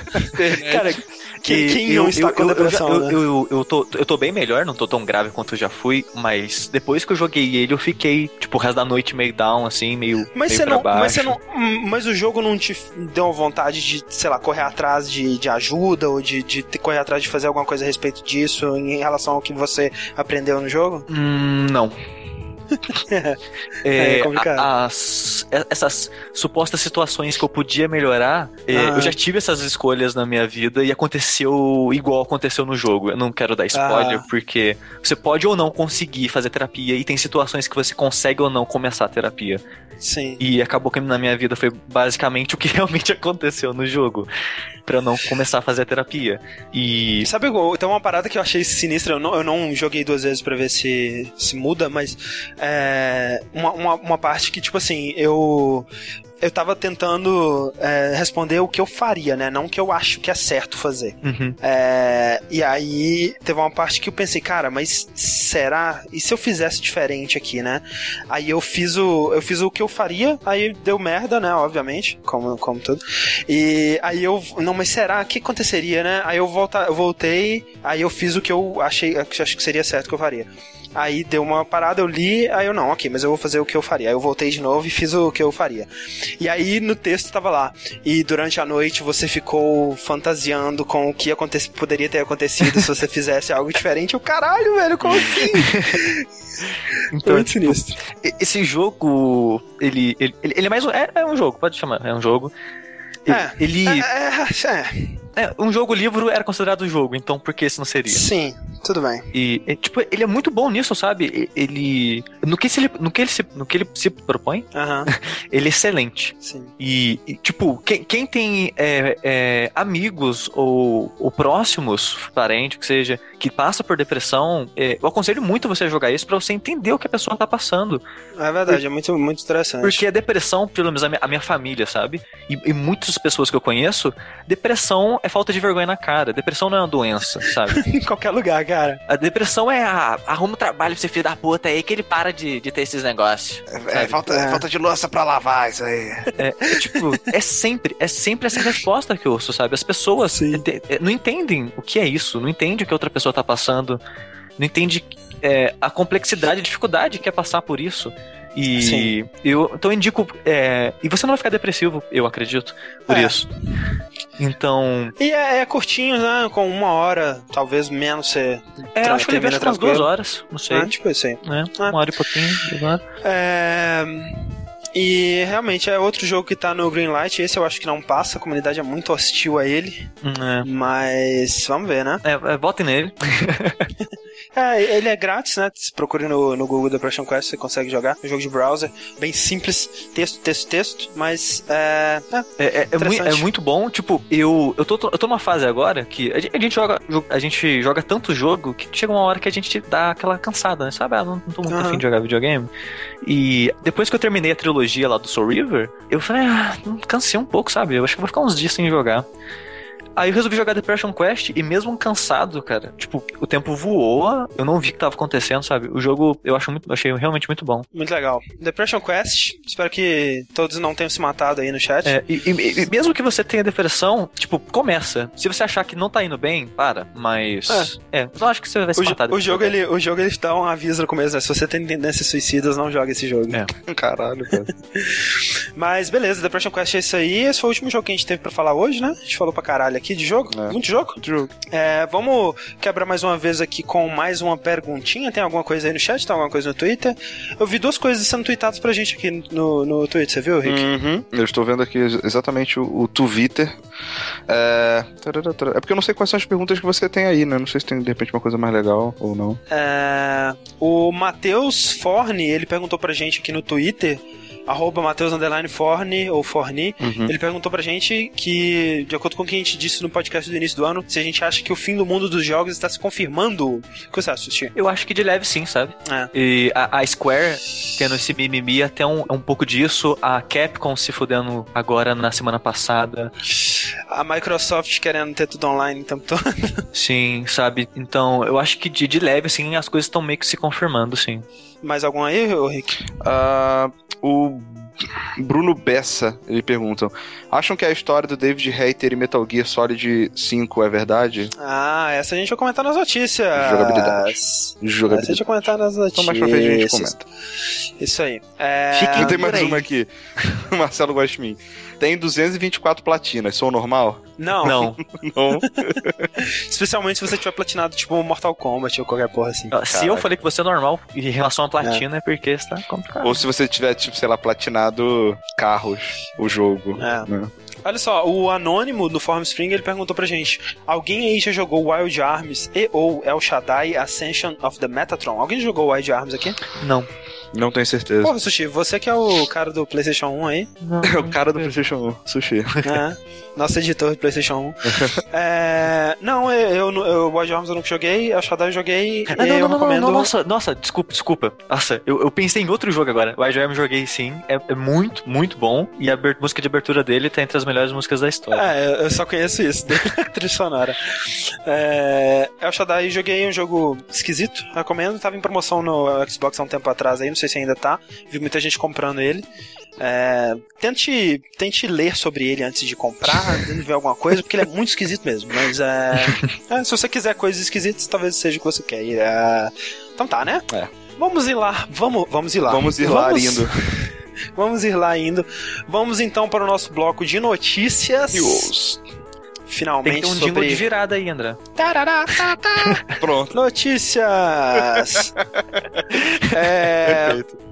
[SPEAKER 1] Cara, quem, quem não está com depressão,
[SPEAKER 3] eu, né? eu, eu, eu, tô, eu tô bem melhor, não tô tão grave quanto eu já fui, mas depois que eu joguei ele, eu fiquei, tipo, o resto da noite meio down, assim, meio,
[SPEAKER 1] mas
[SPEAKER 3] meio
[SPEAKER 1] você não,
[SPEAKER 3] baixo.
[SPEAKER 1] Mas você não. Mas o jogo não te deu vontade de, sei lá, correr atrás de, de ajuda ou de, de correr atrás de fazer alguma coisa a respeito disso em relação ao que você aprendeu no jogo?
[SPEAKER 3] Hum, não. é, é as, essas supostas situações que eu podia melhorar, é, ah. eu já tive essas escolhas na minha vida e aconteceu igual aconteceu no jogo. Eu não quero dar spoiler, ah. porque você pode ou não conseguir fazer terapia e tem situações que você consegue ou não começar a terapia.
[SPEAKER 1] Sim.
[SPEAKER 3] E acabou que na minha vida foi basicamente o que realmente aconteceu no jogo. para eu não começar a fazer a terapia. E.
[SPEAKER 1] Sabe, tem uma parada que eu achei sinistra, eu não, eu não joguei duas vezes para ver se, se muda, mas é, uma, uma, uma parte que, tipo assim, eu eu tava tentando é, responder o que eu faria, né? Não o que eu acho que é certo fazer.
[SPEAKER 3] Uhum.
[SPEAKER 1] É, e aí teve uma parte que eu pensei, cara, mas será? E se eu fizesse diferente aqui, né? Aí eu fiz o, eu fiz o que eu faria, aí deu merda, né? Obviamente, como, como tudo. E aí eu, não, mas será? O que aconteceria, né? Aí eu, volta, eu voltei, aí eu fiz o que eu achei, acho que seria certo que eu faria. Aí deu uma parada, eu li, aí eu não, ok, mas eu vou fazer o que eu faria. Aí eu voltei de novo e fiz o que eu faria. E aí no texto tava lá. E durante a noite você ficou fantasiando com o que poderia ter acontecido se você fizesse algo diferente. O caralho, velho, como assim?
[SPEAKER 3] Então, é tipo, esse jogo, ele, ele, ele é mais um, é, é um jogo, pode chamar, é um jogo.
[SPEAKER 1] É,
[SPEAKER 3] ele.
[SPEAKER 1] É, é, é.
[SPEAKER 3] É, um jogo livro era considerado jogo, então por que esse não seria?
[SPEAKER 1] Sim, tudo bem.
[SPEAKER 3] E, e, tipo, ele é muito bom nisso, sabe? Ele. No que, se ele, no que, ele, se, no que ele se propõe, ele é excelente.
[SPEAKER 1] Sim.
[SPEAKER 3] E, e tipo, quem, quem tem é, é, amigos ou, ou próximos, parente, que seja, que passa por depressão, é, eu aconselho muito você jogar isso para você entender o que a pessoa tá passando.
[SPEAKER 1] É verdade, é muito, muito interessante.
[SPEAKER 3] Porque a depressão, pelo menos a minha, a minha família, sabe? E, e muitas pessoas que eu conheço, depressão é falta de vergonha na cara. Depressão não é uma doença, sabe?
[SPEAKER 1] em qualquer lugar, cara?
[SPEAKER 3] A depressão é a, arruma um trabalho pra você filho da puta aí que ele para de, de ter esses negócios.
[SPEAKER 2] É, falta,
[SPEAKER 1] É.
[SPEAKER 2] falta de louça pra lavar isso aí.
[SPEAKER 3] É, é tipo, é sempre, é sempre essa resposta que eu ouço, sabe? As pessoas é, não entendem o que é isso, não entendem o que a outra pessoa tá passando, não entende é, a complexidade, a dificuldade que é passar por isso. E
[SPEAKER 1] Sim.
[SPEAKER 3] eu então eu indico. é, e você não vai ficar depressivo, eu acredito, por
[SPEAKER 1] É.
[SPEAKER 3] isso. Então.
[SPEAKER 1] E é, é curtinho, né? Com uma hora, talvez menos você.
[SPEAKER 3] É, acho que ele que umas duas horas, não sei.
[SPEAKER 1] Ah, tipo isso aí.
[SPEAKER 3] né?
[SPEAKER 1] Ah.
[SPEAKER 3] Uma hora e pouquinho.
[SPEAKER 1] É. E realmente é outro jogo que tá no Greenlight. Esse eu acho que não passa, a comunidade é muito hostil a ele.
[SPEAKER 3] É.
[SPEAKER 1] Mas vamos ver, né?
[SPEAKER 3] É, é, votem nele.
[SPEAKER 1] É, ele é grátis, né? Se procure no, no Google Depression Quest, você consegue jogar. É um jogo de browser, bem simples, texto, texto, texto, mas é. é,
[SPEAKER 3] É, é, é, é
[SPEAKER 1] Interessante.
[SPEAKER 3] muito bom, tipo, eu, eu, tô, eu tô numa fase agora que a gente, a gente joga, jo- a gente joga tanto jogo que chega uma hora que a gente dá aquela cansada, né? Sabe? Ah, não, não tô muito
[SPEAKER 1] Aham.
[SPEAKER 3] afim de jogar videogame. E depois que eu terminei a trilogia lá do Soul River, eu falei, ah, cansei um pouco, sabe? Eu acho que vou ficar uns dias sem jogar. Aí eu resolvi jogar Depression Quest e mesmo cansado, cara, tipo, o tempo voou, eu não vi o que tava acontecendo, sabe? O jogo eu acho muito, achei realmente muito bom.
[SPEAKER 1] muito legal. Depression Quest, espero que todos não tenham se matado aí no chat.
[SPEAKER 3] É, e, e- e mesmo que você tenha depressão, tipo, começa. Se você achar que não tá indo bem, para. Mas. É, eu acho que você vai se
[SPEAKER 1] O,
[SPEAKER 3] matar.
[SPEAKER 1] o jogo, ele, o jogo ele dá um aviso no começo, né? Se você tem tendências suicidas, não joga esse jogo.
[SPEAKER 3] É.
[SPEAKER 2] Caralho, cara.
[SPEAKER 1] Mas beleza, Depression Quest é isso aí. Esse foi o último jogo que a gente teve pra falar hoje, né? A gente falou pra caralho aqui de jogo.
[SPEAKER 2] É.
[SPEAKER 1] Muito jogo.
[SPEAKER 2] Jogo.
[SPEAKER 1] É, vamos quebrar mais uma vez aqui com mais uma perguntinha. Tem alguma coisa aí no chat? Tem alguma coisa no Twitter? Eu vi duas coisas sendo tweetadas pra gente aqui no, no Twitter, você viu, Rick?
[SPEAKER 2] Uhum. Eu estou vendo aqui ex- exatamente o, o Twitter. É... é porque eu não sei quais são as perguntas que você tem aí, né? Não sei se tem de repente uma coisa mais legal ou não.
[SPEAKER 1] É, o Matheus Forne, ele perguntou pra gente aqui no Twitter, arroba Matheus Forne, ou Forni,
[SPEAKER 2] Uhum.
[SPEAKER 1] ele perguntou pra gente que, de acordo com o que a gente disse no podcast do início do ano, se a gente acha que o fim do mundo dos jogos está se confirmando. O que você acha, Sushi?
[SPEAKER 3] Eu acho que de leve sim, sabe?
[SPEAKER 1] É.
[SPEAKER 3] E a, a Square tendo esse mimimi até um, um pouco disso. A Capcom se fudendo agora na semana passada.
[SPEAKER 1] A Microsoft querendo ter tudo online o tempo todo.
[SPEAKER 3] Sim, sabe? Então, eu acho que de, de leve, assim, as coisas estão meio que se confirmando, sim.
[SPEAKER 1] Mais algum aí, Rick?
[SPEAKER 2] Ah, o Bruno Bessa, ele pergunta: Acham que a história do David Hater e Metal Gear Solid 5 é verdade?
[SPEAKER 1] Ah, essa a gente vai comentar nas notícias.
[SPEAKER 2] Jogabilidade.
[SPEAKER 1] Essa a
[SPEAKER 2] Jogabilidade.
[SPEAKER 1] gente vai comentar nas notícias.
[SPEAKER 2] Então mais pra frente a gente comenta.
[SPEAKER 1] Isso aí. É...
[SPEAKER 2] Tem mais uma aqui. O Marcelo mim. Tem 224 platinas, sou normal?
[SPEAKER 1] Não,
[SPEAKER 3] Não.
[SPEAKER 2] Não.
[SPEAKER 1] especialmente se você tiver platinado tipo Mortal Kombat ou qualquer porra assim.
[SPEAKER 3] Se
[SPEAKER 2] Caraca.
[SPEAKER 3] eu falei que você é normal em relação à platina, é, porque está complicado.
[SPEAKER 2] Ou se você tiver, tipo, sei lá, platinado carros, o jogo.
[SPEAKER 1] É.
[SPEAKER 2] né?
[SPEAKER 1] Olha só, o Anônimo do Form Spring ele perguntou pra gente: alguém aí já jogou Wild Arms e ou El Shaddai Ascension of the Metatron? Alguém jogou Wild Arms aqui?
[SPEAKER 3] Não.
[SPEAKER 2] Não tenho certeza.
[SPEAKER 1] Porra, Sushi, você que é o cara do PlayStation 1 aí,
[SPEAKER 3] Não.
[SPEAKER 2] É o cara do PlayStation 1, sushi.
[SPEAKER 1] né? Nosso editor do PlayStation 1. é, não, eu, eu, eu Wild Arms eu nunca joguei, El Shaddai eu joguei
[SPEAKER 3] Ah,
[SPEAKER 1] e
[SPEAKER 3] não,
[SPEAKER 1] eu
[SPEAKER 3] não, não,
[SPEAKER 1] recomendo.
[SPEAKER 3] não, nossa, nossa, desculpa, desculpa. Nossa, eu, eu pensei em outro jogo agora. Wild Arms joguei sim, é, é muito, muito bom. E a música de abertura dele tá entre as melhores músicas da história.
[SPEAKER 1] É, eu- só conheço isso, trilha sonora. É, El Shaddai joguei um jogo esquisito, recomendo. Tava em promoção no Xbox há um tempo atrás aí, não sei se ainda tá. Vi muita gente comprando ele. É, tente, tente ler sobre ele antes de comprar, tente ver alguma coisa, porque ele é muito esquisito mesmo. Mas é, é, se você quiser coisas esquisitas, talvez seja o que você quer. É, então tá, né?
[SPEAKER 2] É.
[SPEAKER 1] Vamos ir lá, vamos, vamos ir lá.
[SPEAKER 2] Vamos ir lá
[SPEAKER 1] Vamos-
[SPEAKER 2] indo.
[SPEAKER 1] Vamos ir lá indo. Vamos então para o nosso bloco de notícias.
[SPEAKER 2] News.
[SPEAKER 3] Tem que
[SPEAKER 1] Finalmente
[SPEAKER 3] ter um jingle
[SPEAKER 1] sobre
[SPEAKER 3] de virada aí, André.
[SPEAKER 1] Tarará, tá, tá.
[SPEAKER 2] Pronto.
[SPEAKER 1] notícias. é,
[SPEAKER 2] Perfeito.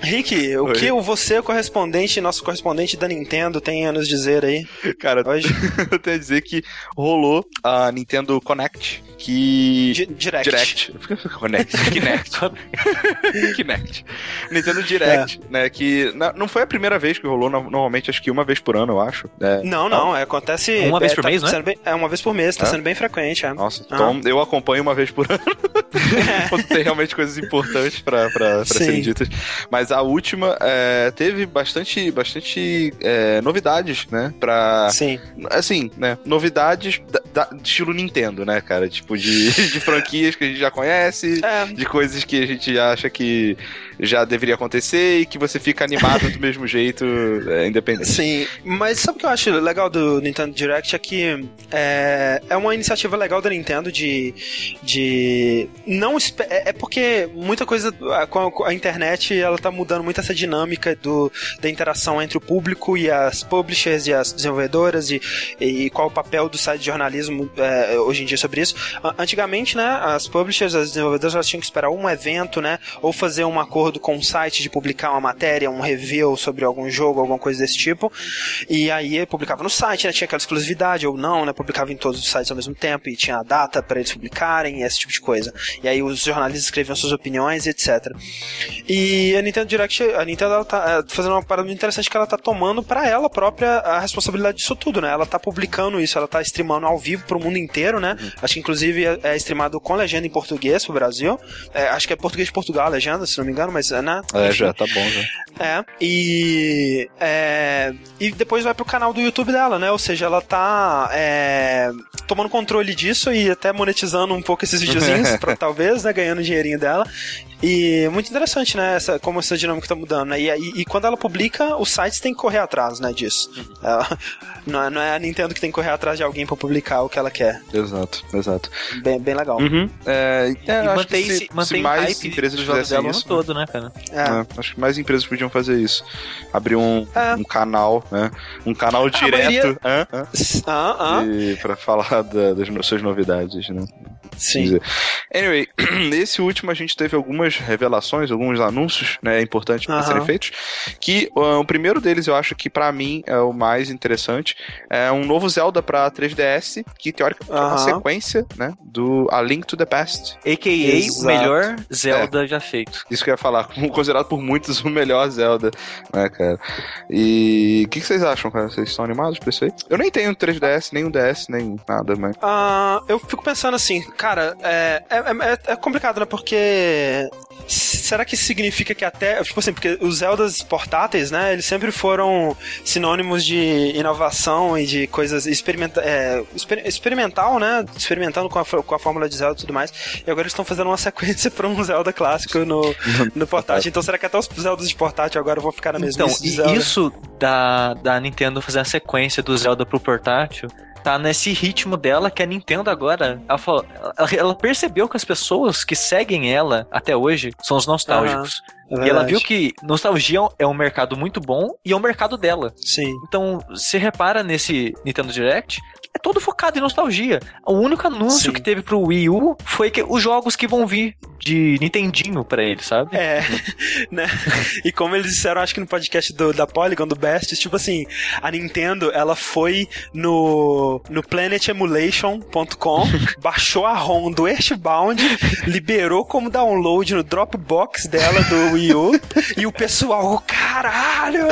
[SPEAKER 1] Rick, o
[SPEAKER 2] Oi.
[SPEAKER 1] que o você, correspondente, nosso correspondente da Nintendo, tem a nos dizer aí
[SPEAKER 2] Cara,
[SPEAKER 1] hoje?
[SPEAKER 2] eu tenho a dizer que rolou a Nintendo Connect, que...
[SPEAKER 1] Di- Direct.
[SPEAKER 2] Direct. Connect. Kinect. Kinect. Nintendo Direct,
[SPEAKER 1] É.
[SPEAKER 2] né? Que na- não foi a primeira vez que rolou, no- normalmente acho que uma vez por ano, eu acho. É.
[SPEAKER 1] Não, não, é, acontece.
[SPEAKER 3] Uma
[SPEAKER 1] é,
[SPEAKER 3] vez por
[SPEAKER 1] tá
[SPEAKER 3] mês, é?
[SPEAKER 1] sendo bem- é uma vez por mês, tá
[SPEAKER 2] É?
[SPEAKER 1] sendo bem frequente, é.
[SPEAKER 2] Nossa,
[SPEAKER 1] Ah.
[SPEAKER 2] então eu acompanho uma vez por ano. Quando tem realmente coisas importantes pra, pra, pra serem ditas. Mas a última é, teve bastante, bastante é, novidades, né? Pra.
[SPEAKER 1] Sim.
[SPEAKER 2] Assim, né? Novidades da, da, estilo Nintendo, né, cara? Tipo, de, de franquias que a gente já conhece, é. de coisas que a gente acha que já deveria acontecer e que você fica animado do mesmo jeito, é, independente.
[SPEAKER 1] Sim, mas sabe o que eu acho legal do Nintendo Direct? É que é, é uma iniciativa legal da Nintendo de. de não é, é porque muita coisa com a, a, internet ela tá mudando muito essa dinâmica do, da interação entre o público e as publishers e as desenvolvedoras e, e qual o papel do site de jornalismo é, hoje em dia sobre isso. Antigamente, né, as publishers, as desenvolvedoras, elas tinham que esperar um evento, né, ou fazer um acordo com o site de publicar uma matéria, um review sobre algum jogo, alguma coisa desse tipo. E aí publicava no site, né, tinha aquela exclusividade ou não, né, publicava em todos os sites ao mesmo tempo e tinha a data para eles publicarem, esse tipo de coisa. E aí os jornalistas escreviam suas opiniões, etc. E a Nintendo Direct, a Nintendo ela tá é, fazendo uma parada muito interessante que ela tá tomando para ela própria a responsabilidade disso tudo, né? Ela tá publicando isso, ela tá streamando ao vivo pro mundo inteiro, né? Uhum. Acho que inclusive é, é, streamado com legenda em português pro Brasil. É, acho que é português de Portugal a legenda, se não me engano, mas né?
[SPEAKER 2] É, já tá bom já.
[SPEAKER 1] É. E é, e depois vai pro canal do YouTube dela, né? Ou seja, ela tá é, tomando controle disso e até monetizando um pouco esses videozinhos, pra, talvez, né? Ganhando o dinheirinho dela. E muito interessante, né? Essa, como essa dinâmica tá mudando, né? E, e, e, quando ela publica, os sites têm que correr atrás, né? Disso. Uhum. Ela, não, é, não é a Nintendo que tem que correr atrás de alguém para publicar o que ela quer.
[SPEAKER 2] Exato, exato.
[SPEAKER 1] Bem, bem legal.
[SPEAKER 2] Uhum. É, é,
[SPEAKER 3] e mantém, se, se, mantém se mais empresas fizessem isso. todo, né, cara?
[SPEAKER 2] É. é. acho que mais empresas podiam fazer isso. Abrir um, é. um canal, né? Um canal direto. Maioria... Hã? Ah, ah. E, pra falar da, das suas novidades, né?
[SPEAKER 1] Sim.
[SPEAKER 2] Anyway, nesse último a gente teve algumas revelações, alguns anúncios, né, importantes para serem feitos. Que uh, o primeiro deles eu acho que para mim é o mais interessante. É um novo Zelda para 3DS, que teoricamente é uma sequência, né, do A Link to the Past.
[SPEAKER 3] AKA Exato. o melhor Zelda é. já feito.
[SPEAKER 2] Isso que eu ia falar, considerado por muitos o melhor Zelda, né, cara. E o que, que, vocês acham, cara? Vocês estão animados pra isso aí? Eu nem tenho 3DS, nem um DS, nem nada, mas.
[SPEAKER 1] Uh, eu fico pensando assim, cara, é, é, é, é complicado, né? Porque será que isso significa que até. Tipo assim, porque os Zeldas portáteis, né? Eles sempre foram sinônimos de inovação e de coisas experimenta é, exper experimental, né? Experimentando com a, com a fórmula de Zelda e tudo mais. E agora eles estão fazendo uma sequência para um Zelda clássico no, no portátil. Então será que até os Zeldas de portátil agora vão ficar na mesma
[SPEAKER 3] Então, isso da, da Nintendo fazer a sequência do Zelda pro portátil tá nesse ritmo dela que a Nintendo agora. Ela, falou, ela percebeu que as pessoas que seguem ela até hoje são os nostálgicos. Uhum. É e ela viu que nostalgia é um mercado muito bom e é um mercado dela.
[SPEAKER 1] Sim.
[SPEAKER 3] Então, você repara nesse Nintendo Direct, é todo focado em nostalgia. O único anúncio Sim. que teve pro Wii U foi que os jogos que vão vir de Nintendinho pra ele, sabe?
[SPEAKER 1] É, né? E como eles disseram, acho que no podcast do, da Polygon, do Best, tipo assim, a Nintendo, ela foi no, no planetemulation.com, baixou a ROM do Earthbound, liberou como download no Dropbox dela do Wii U, e o pessoal, caralho!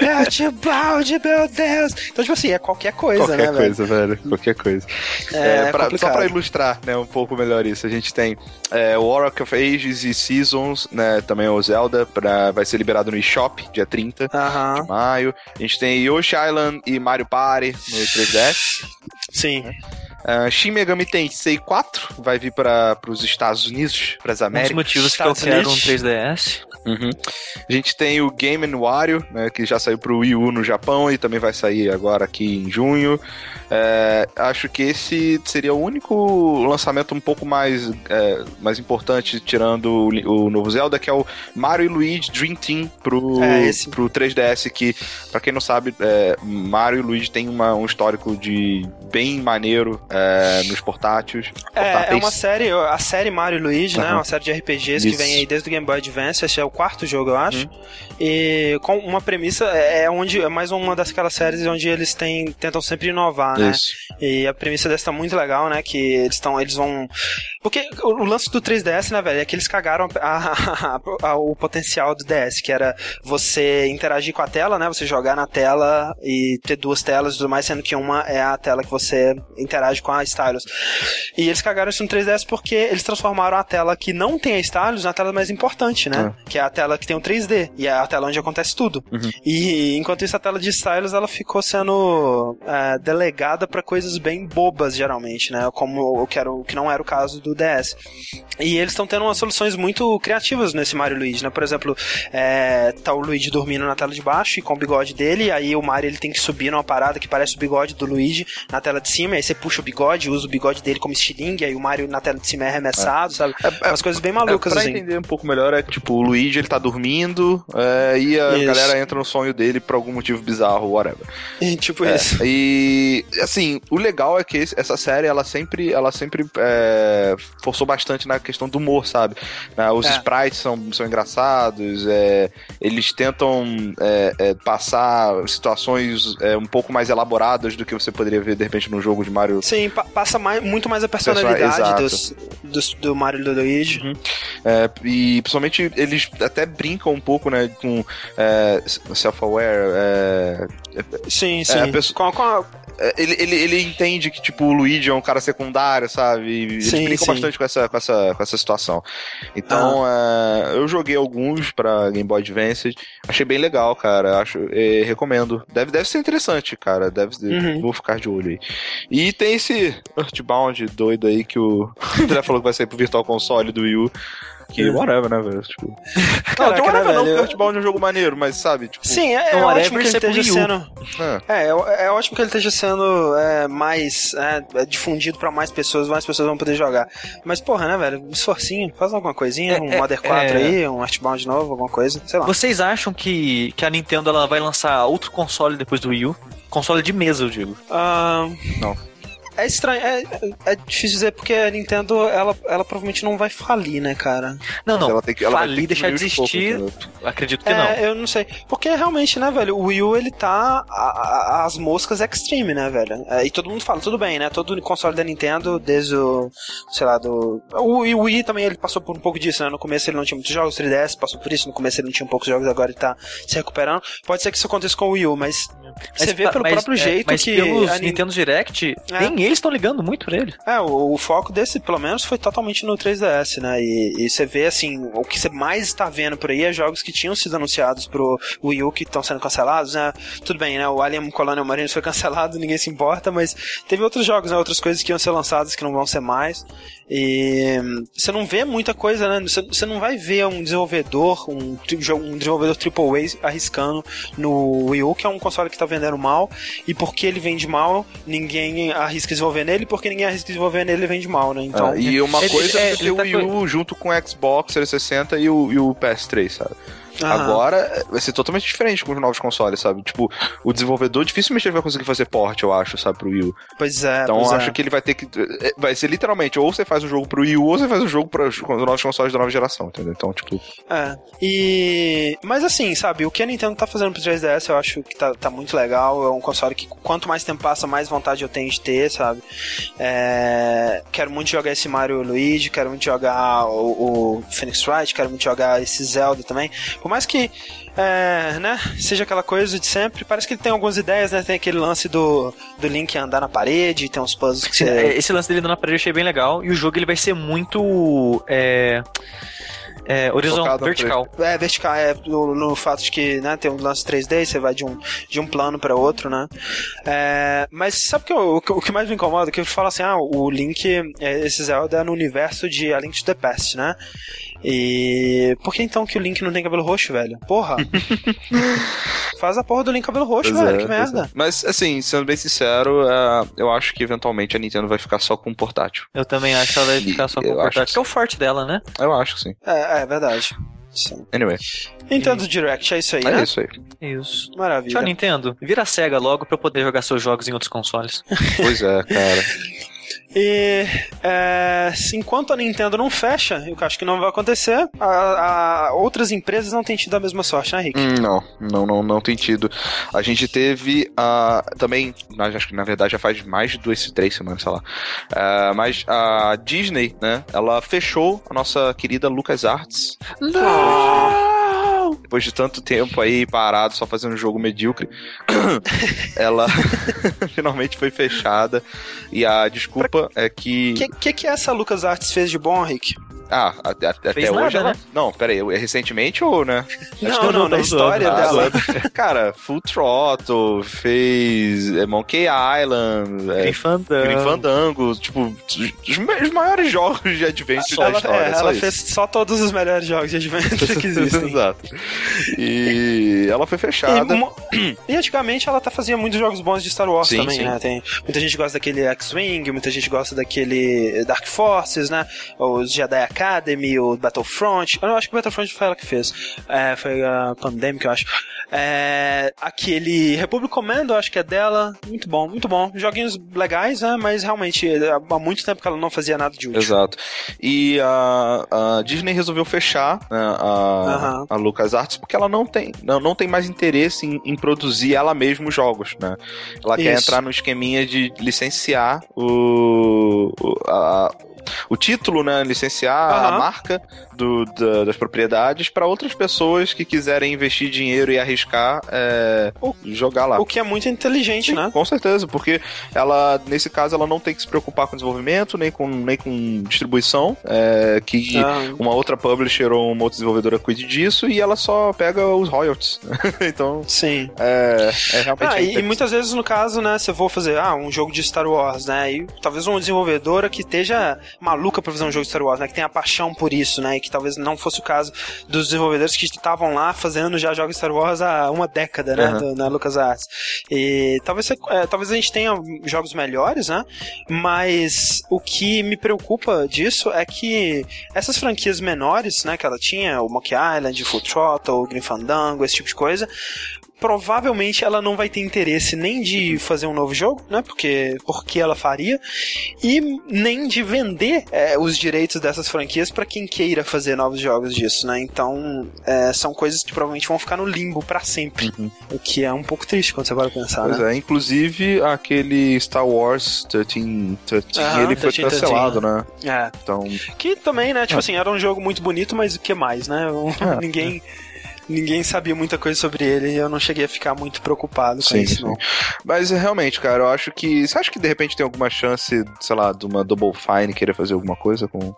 [SPEAKER 1] É Earthbound, meu Deus! Então, tipo assim, é qualquer coisa,
[SPEAKER 2] qualquer
[SPEAKER 1] né,
[SPEAKER 2] coisa, velho? velho. Qualquer coisa. É, é pra, só pra ilustrar, né, um pouco melhor isso, a gente tem é, o of Ages e Seasons, né, também o Zelda, pra, vai ser liberado no eShop, dia 30 de maio. A gente tem Yoshi Island e Mario Party no 3DS.
[SPEAKER 1] Sim.
[SPEAKER 2] Né? Uh, Shin Megami Tensei 4 vai vir para os Estados Unidos, para as Américas. Um
[SPEAKER 3] dos motivos Estados que eu quero um 3DS.
[SPEAKER 2] Uhum. A gente tem o Game Wario, né, que já saiu para o Wii U no Japão e também vai sair agora aqui em junho. É, acho que esse seria o único lançamento um pouco mais, é, mais importante, tirando o, o, novo Zelda, que é o Mario e Luigi Dream Team pro, é, pro 3DS, que, para quem não sabe, é, Mario e Luigi tem uma, um histórico de bem maneiro é, nos portáteis.
[SPEAKER 1] É, é uma série, a série Mario e Luigi, uhum. né? Uma série de RPGs Isso. que vem aí desde o Game Boy Advance, esse é o quarto jogo, eu acho. Uhum. E com uma premissa, é, é onde é mais uma daquelas séries onde eles têm, tentam sempre inovar, né? Isso. E a premissa dessa tá muito legal, né? Que eles estão, eles vão porque o lance do 3DS, né, velho, é que eles cagaram a, a, a, o potencial do DS, que era você interagir com a tela, né? Você jogar na tela e ter duas telas e tudo mais, sendo que uma é a tela que você interage com a Stylus. E eles cagaram isso no 3DS porque eles transformaram a tela que não tem a Stylus na tela mais importante, né? É. Que é a tela que tem o 3D, e é a tela onde acontece tudo.
[SPEAKER 2] Uhum.
[SPEAKER 1] E enquanto isso, a tela de stylus, ela ficou sendo é, delegada para coisas bem bobas, geralmente, né? Como o que, era, o que não era o caso do DS. E eles estão tendo umas soluções muito criativas nesse Mario Luigi, né? Por exemplo, é, tá o Luigi dormindo na tela de baixo e com o bigode dele, aí o Mario ele tem que subir numa parada que parece o bigode do Luigi na tela de cima, aí você puxa o bigode, usa o bigode dele como estilingue, aí o Mario na tela de cima é arremessado, é. sabe? É, umas coisas bem malucas,
[SPEAKER 2] é, pra
[SPEAKER 1] assim.
[SPEAKER 2] entender um pouco melhor, é tipo, o Luigi ele tá dormindo é, e a isso. galera entra no sonho dele por algum motivo bizarro, whatever.
[SPEAKER 1] E, tipo isso.
[SPEAKER 2] E, assim, o legal é que essa série, ela sempre, ela sempre é, forçou bastante na questão do humor, sabe? Né, os sprites são, são engraçados, eles tentam passar situações um pouco mais elaboradas do que você poderia ver, de repente, num jogo de Mario.
[SPEAKER 1] Sim, pa passa mais, muito mais a personalidade dos, dos, do Mario e do Luigi.
[SPEAKER 2] Uhum. É, e principalmente eles até brincam um pouco, né, com é, self-aware. É,
[SPEAKER 1] sim, é, sim.
[SPEAKER 2] Pessoa... Com, com a é, ele, ele, ele entende que, tipo, o Luigi é um cara secundário, sabe? E eles sim, brincam sim. bastante com essa, com, essa, com essa situação. Então, ah. é, eu joguei alguns pra Game Boy Advance. Achei bem legal, cara. Acho, é, recomendo. Deve, deve ser interessante, cara. Deve, uhum. Vou ficar de olho aí. E tem esse Earthbound doido aí que o André falou que vai sair pro Virtual Console do Wii U. Que é. whatever, né, velho? Tipo. Caraca, não, whatever né, não, porque futebol é um jogo maneiro, mas sabe, tipo.
[SPEAKER 1] Sim, é, é ótimo que ele esteja sendo. É. é, é, ótimo que ele esteja sendo é, mais é, difundido pra mais pessoas, mais pessoas vão poder jogar. Mas, porra, né, velho? Um esforcinho, faz alguma coisinha, um Mother 4 aí, um Artbound novo, alguma coisa, sei lá.
[SPEAKER 3] Vocês acham que, que a Nintendo ela vai lançar outro console depois do Wii U? Console de mesa, eu digo.
[SPEAKER 1] Uh... Não. É estranho, é, é difícil dizer porque a Nintendo, ela, ela provavelmente não vai falir, né, cara?
[SPEAKER 3] Não, não.
[SPEAKER 2] Ela
[SPEAKER 3] tem que, ela falir, deixar de existir, pouco, acredito que é, não.
[SPEAKER 1] Eu não sei. Porque realmente, né, velho, o Wii U, ele tá a, a, as moscas extreme, né, velho? É, e todo mundo fala, tudo bem, né? Todo console da Nintendo, desde o, sei lá, do... O, o Wii também, ele passou por um pouco disso, né? No começo ele não tinha muitos jogos, 3DS passou por isso, no começo ele não tinha poucos jogos, agora ele tá se recuperando. Pode ser que isso aconteça com o Wii U, mas, mas você vê pelo mas, próprio é, jeito
[SPEAKER 3] mas
[SPEAKER 1] que...
[SPEAKER 3] pelos a Nintendo Direct, é. nem eles estão ligando muito pra ele.
[SPEAKER 1] É, o, o, foco desse, pelo menos, foi totalmente no 3DS, né? E, e, você vê, assim, o que você mais está vendo por aí é jogos que tinham sido anunciados pro Wii U que estão sendo cancelados, né? Tudo bem, né? O Alien Colonial Marines foi cancelado, ninguém se importa, mas teve outros jogos, né? Outras coisas que iam ser lançadas que não vão ser mais. E você não vê muita coisa, né? Você não vai ver um desenvolvedor, um, um desenvolvedor AAA arriscando no Wii U, que é um console que está vendendo mal, e porque ele vende mal, ninguém arrisca desenvolver nele, porque ninguém arrisca desenvolver nele, ele vende mal, né? Então,
[SPEAKER 2] ah, e uma coisa é, é ter o tá Wii U junto com o Xbox 360 e o, e o PS3, sabe? Agora vai ser totalmente diferente com os novos consoles, sabe? Tipo, o desenvolvedor dificilmente vai conseguir fazer port, eu acho, sabe, pro Wii U.
[SPEAKER 1] Pois é.
[SPEAKER 2] Então
[SPEAKER 1] eu
[SPEAKER 2] acho
[SPEAKER 1] é.
[SPEAKER 2] que ele vai ter que. É, vai ser literalmente, ou você faz um jogo pro Wii U, ou você faz um jogo para os novos consoles da nova geração, entendeu? Então, tipo.
[SPEAKER 1] É. E. Mas assim, sabe, o que a Nintendo tá fazendo pro 3DS eu acho que tá, tá muito legal. É um console que quanto mais tempo passa, mais vontade eu tenho de ter, sabe? É... Quero muito jogar esse Mario Luigi, quero muito jogar o, o Phoenix Wright, quero muito jogar esse Zelda também. Por mais que é, né, seja aquela coisa de sempre. Parece que ele tem algumas ideias, né? Tem aquele lance do, do Link andar na parede, tem uns puzzles que
[SPEAKER 3] você... Esse lance dele andar na parede eu achei bem legal. E o jogo ele vai ser muito. É... É, horizontal, vertical.
[SPEAKER 1] É, vertical, é, no, no, fato de que, né, tem um lance 3D, você vai de um, de um plano para outro, né? É, mas sabe que o, o que mais me incomoda? Que eu falo assim, ah, o Link, é, esse Zelda é no universo de A Link to the Past, né? E. Por que então que o Link não tem cabelo roxo, velho? Porra! Faz a porra do Link cabelo roxo, pois velho. É, que merda. É.
[SPEAKER 2] Mas, assim, sendo bem sincero, uh, eu acho que eventualmente a Nintendo vai ficar só com portátil.
[SPEAKER 3] Eu também acho que ela vai ficar só com eu portátil. Que é o forte dela, né?
[SPEAKER 2] Eu acho que sim.
[SPEAKER 1] É, é verdade. Sim.
[SPEAKER 2] Anyway.
[SPEAKER 1] Nintendo Direct, é isso aí,
[SPEAKER 2] é
[SPEAKER 1] né?
[SPEAKER 2] É isso aí.
[SPEAKER 3] Isso.
[SPEAKER 1] Maravilha.
[SPEAKER 3] Tchau, Nintendo. Vira cega logo pra eu poder jogar seus jogos em outros consoles.
[SPEAKER 2] pois é, cara.
[SPEAKER 1] E é, enquanto a Nintendo não fecha, eu acho que não vai acontecer, a, a, outras empresas não têm tido a mesma sorte, né, Rick?
[SPEAKER 2] Hum, não, não, não, não tem tido. A gente teve a também, acho que na verdade já faz mais de duas, três semanas, sei lá. Uh, mas a Disney, né, ela fechou a nossa querida LucasArts.
[SPEAKER 1] Não!
[SPEAKER 2] Depois de tanto tempo aí parado, só fazendo um jogo medíocre, ela finalmente foi fechada. E a desculpa pra... é que.
[SPEAKER 1] O que, que, que essa LucasArts fez de bom, Rick?
[SPEAKER 2] Ah, até, até
[SPEAKER 3] Fez
[SPEAKER 2] hoje
[SPEAKER 3] nada,
[SPEAKER 2] ela.
[SPEAKER 3] né?
[SPEAKER 2] Não, peraí, é recentemente ou, né?
[SPEAKER 1] Não, não, na
[SPEAKER 3] tá
[SPEAKER 1] história dela.
[SPEAKER 2] Cara, Full Throttle, fez é, Monkey Island, é,
[SPEAKER 3] Fandango.
[SPEAKER 2] Grim Fandango, tipo, os, os maiores jogos de adventure da
[SPEAKER 1] Ela,
[SPEAKER 2] história.
[SPEAKER 1] é, ela
[SPEAKER 2] isso.
[SPEAKER 1] fez só todos os melhores jogos de adventure que existem.
[SPEAKER 2] Exato. E ela foi
[SPEAKER 1] E,
[SPEAKER 2] fechada.
[SPEAKER 1] mo- e antigamente ela tá fazia muitos jogos bons de Star Wars
[SPEAKER 2] Sim,
[SPEAKER 1] também,
[SPEAKER 2] sim.
[SPEAKER 1] né? Tem, muita gente gosta daquele X-Wing, muita gente gosta daquele Dark Forces, né? Os Jedi Academy, o Battlefront. Eu acho que o Battlefront foi ela que fez. É, foi a Pandemic, eu acho. É, aquele Republic Commando, eu acho que é dela. Muito bom, muito bom. Joguinhos legais, né? Mas realmente, há muito tempo que ela não fazia nada de útil.
[SPEAKER 2] Exato. E a, a Disney resolveu fechar né, a,
[SPEAKER 1] Aham.
[SPEAKER 2] a LucasArts porque ela não tem, não, não tem mais interesse em, em produzir ela mesma os jogos, né? Ela quer
[SPEAKER 1] Isso.
[SPEAKER 2] entrar no esqueminha de licenciar o, o, a- o título, né? Licenciar a
[SPEAKER 1] Aham.
[SPEAKER 2] marca do- da- das propriedades para outras pessoas que quiserem investir dinheiro e arriscar é,
[SPEAKER 1] O-
[SPEAKER 2] jogar lá.
[SPEAKER 1] O que é muito inteligente,
[SPEAKER 2] Sim,
[SPEAKER 1] né?
[SPEAKER 2] Com certeza, porque ela, nesse caso, ela não tem que se preocupar com desenvolvimento, nem com, nem com distribuição, é, que
[SPEAKER 1] Ah,
[SPEAKER 2] uma outra publisher ou uma outra desenvolvedora cuide disso e ela só pega os royalties. então,
[SPEAKER 1] sim.
[SPEAKER 2] é, é realmente...
[SPEAKER 1] Ah, e, muitas vezes, no caso, né, se eu vou fazer ah, um jogo de Star Wars, né, e talvez uma desenvolvedora que esteja maluca pra fazer um jogo de Star Wars, né, que tenha paixão por isso, né, que talvez não fosse o caso dos desenvolvedores que estavam lá fazendo já jogos Star Wars há uma década, né, do- na LucasArts. E talvez, é, talvez a gente tenha jogos melhores, né, mas o que me preocupa disso é que essas franquias menores, né, que ela tinha, o Monkey Island, o Full Throttle, o Grim Fandango, esse tipo de coisa, provavelmente ela não vai ter interesse nem de fazer um novo jogo, né? Porque, porque ela faria, e nem de vender é, os direitos dessas franquias para quem queira fazer novos jogos disso, né? Então, é, são coisas que provavelmente vão ficar no limbo para sempre,
[SPEAKER 2] Uhum.
[SPEAKER 1] o que é um pouco triste quando você vai pensar,
[SPEAKER 2] Pois
[SPEAKER 1] né?
[SPEAKER 2] é, inclusive aquele Star Wars 13, 13
[SPEAKER 1] Aham,
[SPEAKER 2] ele foi
[SPEAKER 1] 13,
[SPEAKER 2] cancelado, né?
[SPEAKER 1] É.
[SPEAKER 2] Então,
[SPEAKER 1] Que também, né? Tipo
[SPEAKER 2] Ah.
[SPEAKER 1] assim, era um jogo muito bonito, mas o que mais, né?
[SPEAKER 2] Ah.
[SPEAKER 1] ninguém. Ninguém sabia muita coisa sobre ele e eu não cheguei a ficar muito preocupado com
[SPEAKER 2] Sim,
[SPEAKER 1] isso,
[SPEAKER 2] sim.
[SPEAKER 1] não.
[SPEAKER 2] mas realmente, cara, eu acho que. Você acha que de repente tem alguma chance, sei lá, de uma Double Fine querer fazer alguma coisa com.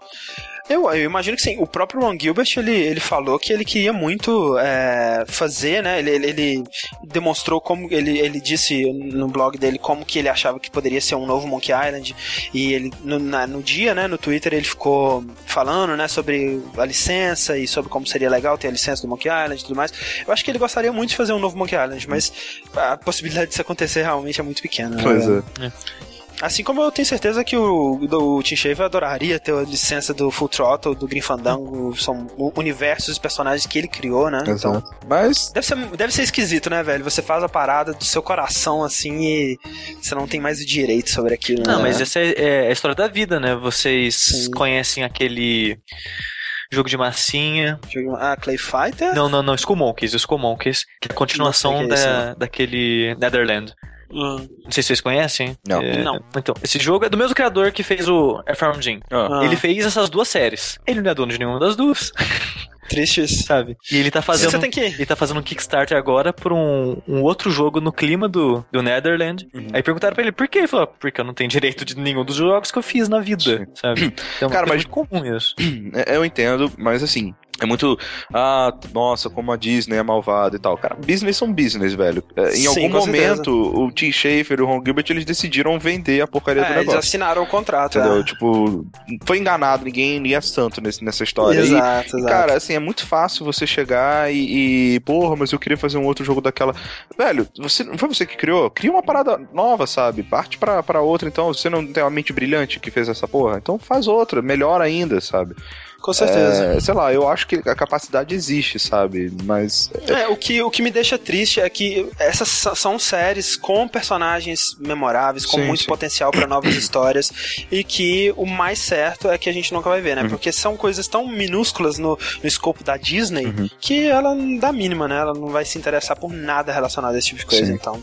[SPEAKER 1] Eu, eu imagino que sim. O próprio Ron Gilbert, ele, ele falou que ele queria muito é, fazer, né? Ele, ele, ele demonstrou como... Ele, ele disse no blog dele como que ele achava que poderia ser um novo Monkey Island. E ele, no, na- no dia, né, no Twitter, ele ficou falando, né, sobre a licença e sobre como seria legal ter a licença do Monkey Island e tudo mais. Eu acho que ele gostaria muito de fazer um novo Monkey Island, mas a possibilidade disso acontecer realmente é muito pequena. né?
[SPEAKER 2] Pois é.
[SPEAKER 1] Assim como eu tenho certeza que o, o Tim Schafer adoraria ter a licença do Full Throttle, do Grim Fandango, são universos e personagens que ele criou, né? Então,
[SPEAKER 2] Exato. Mas.
[SPEAKER 1] deve ser, deve ser esquisito, né, velho? Você faz a parada do seu coração, assim, e você não tem mais o direito sobre aquilo, né?
[SPEAKER 3] Não, mas essa é, é a história da vida, né? Vocês
[SPEAKER 1] Sim.
[SPEAKER 3] conhecem aquele jogo de massinha.
[SPEAKER 1] Ah, Clay Fighter?
[SPEAKER 3] Não, não, não, Skull Monkeys, Skull Monkeys, que é a continuação
[SPEAKER 1] que é
[SPEAKER 3] da, daquele Netherland.
[SPEAKER 1] Hum,
[SPEAKER 3] Não sei se vocês conhecem.
[SPEAKER 2] Não.
[SPEAKER 3] É,
[SPEAKER 1] Não.
[SPEAKER 3] Então, esse jogo é do mesmo criador que fez o Air Farm Jim.
[SPEAKER 2] Ah.
[SPEAKER 1] ah,
[SPEAKER 3] Ele fez essas duas séries. Ele não é dono de nenhuma das duas,
[SPEAKER 1] Triste isso.
[SPEAKER 3] sabe? E ele tá fazendo.
[SPEAKER 1] Você tem que...
[SPEAKER 3] Ele tá fazendo um Kickstarter agora por um, um outro jogo no clima do, do Netherland.
[SPEAKER 2] Uhum.
[SPEAKER 3] Aí perguntaram pra ele por quê? Ele falou, "Ah, porque eu não tenho direito de nenhum dos jogos que eu fiz na vida, sabe? Então,
[SPEAKER 2] Cara,
[SPEAKER 3] é
[SPEAKER 2] mas-
[SPEAKER 3] muito comum isso.
[SPEAKER 2] É, Eu entendo, mas assim, é muito. Ah, nossa, como a Disney é malvada e tal. Cara, business são business, velho. É, Em
[SPEAKER 1] Sim,
[SPEAKER 2] algum momento, o Tim Schafer e o Ron Gilbert eles decidiram vender a porcaria do
[SPEAKER 1] É, eles
[SPEAKER 2] negócio.
[SPEAKER 1] assinaram o contrato,
[SPEAKER 2] Entendeu?
[SPEAKER 1] é.
[SPEAKER 2] Tipo, foi enganado, ninguém, ninguém é santo nesse, nessa história.
[SPEAKER 1] Exato,
[SPEAKER 2] E,
[SPEAKER 1] exato.
[SPEAKER 2] cara, assim, é muito fácil você chegar e, e, porra, mas eu queria fazer um outro jogo daquela. Velho, você não foi você que criou? Cria uma parada nova, sabe? Parte pra, pra outra, então. Você não tem uma mente brilhante que fez essa porra? Então faz outra, melhor ainda, sabe?
[SPEAKER 1] Com certeza.
[SPEAKER 2] É, sei lá, eu acho que a capacidade existe, sabe? Mas.
[SPEAKER 1] É, o que, o que me deixa triste é que essas são séries com personagens memoráveis, com
[SPEAKER 2] Sim,
[SPEAKER 1] muito
[SPEAKER 2] sim.
[SPEAKER 1] potencial pra novas histórias, e que o mais certo é que a gente nunca vai ver, né?
[SPEAKER 2] Uhum.
[SPEAKER 1] Porque são coisas tão minúsculas no, no escopo da Disney
[SPEAKER 2] Uhum.
[SPEAKER 1] que ela não dá mínima, né? Ela não vai se interessar por nada relacionado a esse tipo de coisa,
[SPEAKER 2] Sim.
[SPEAKER 1] então.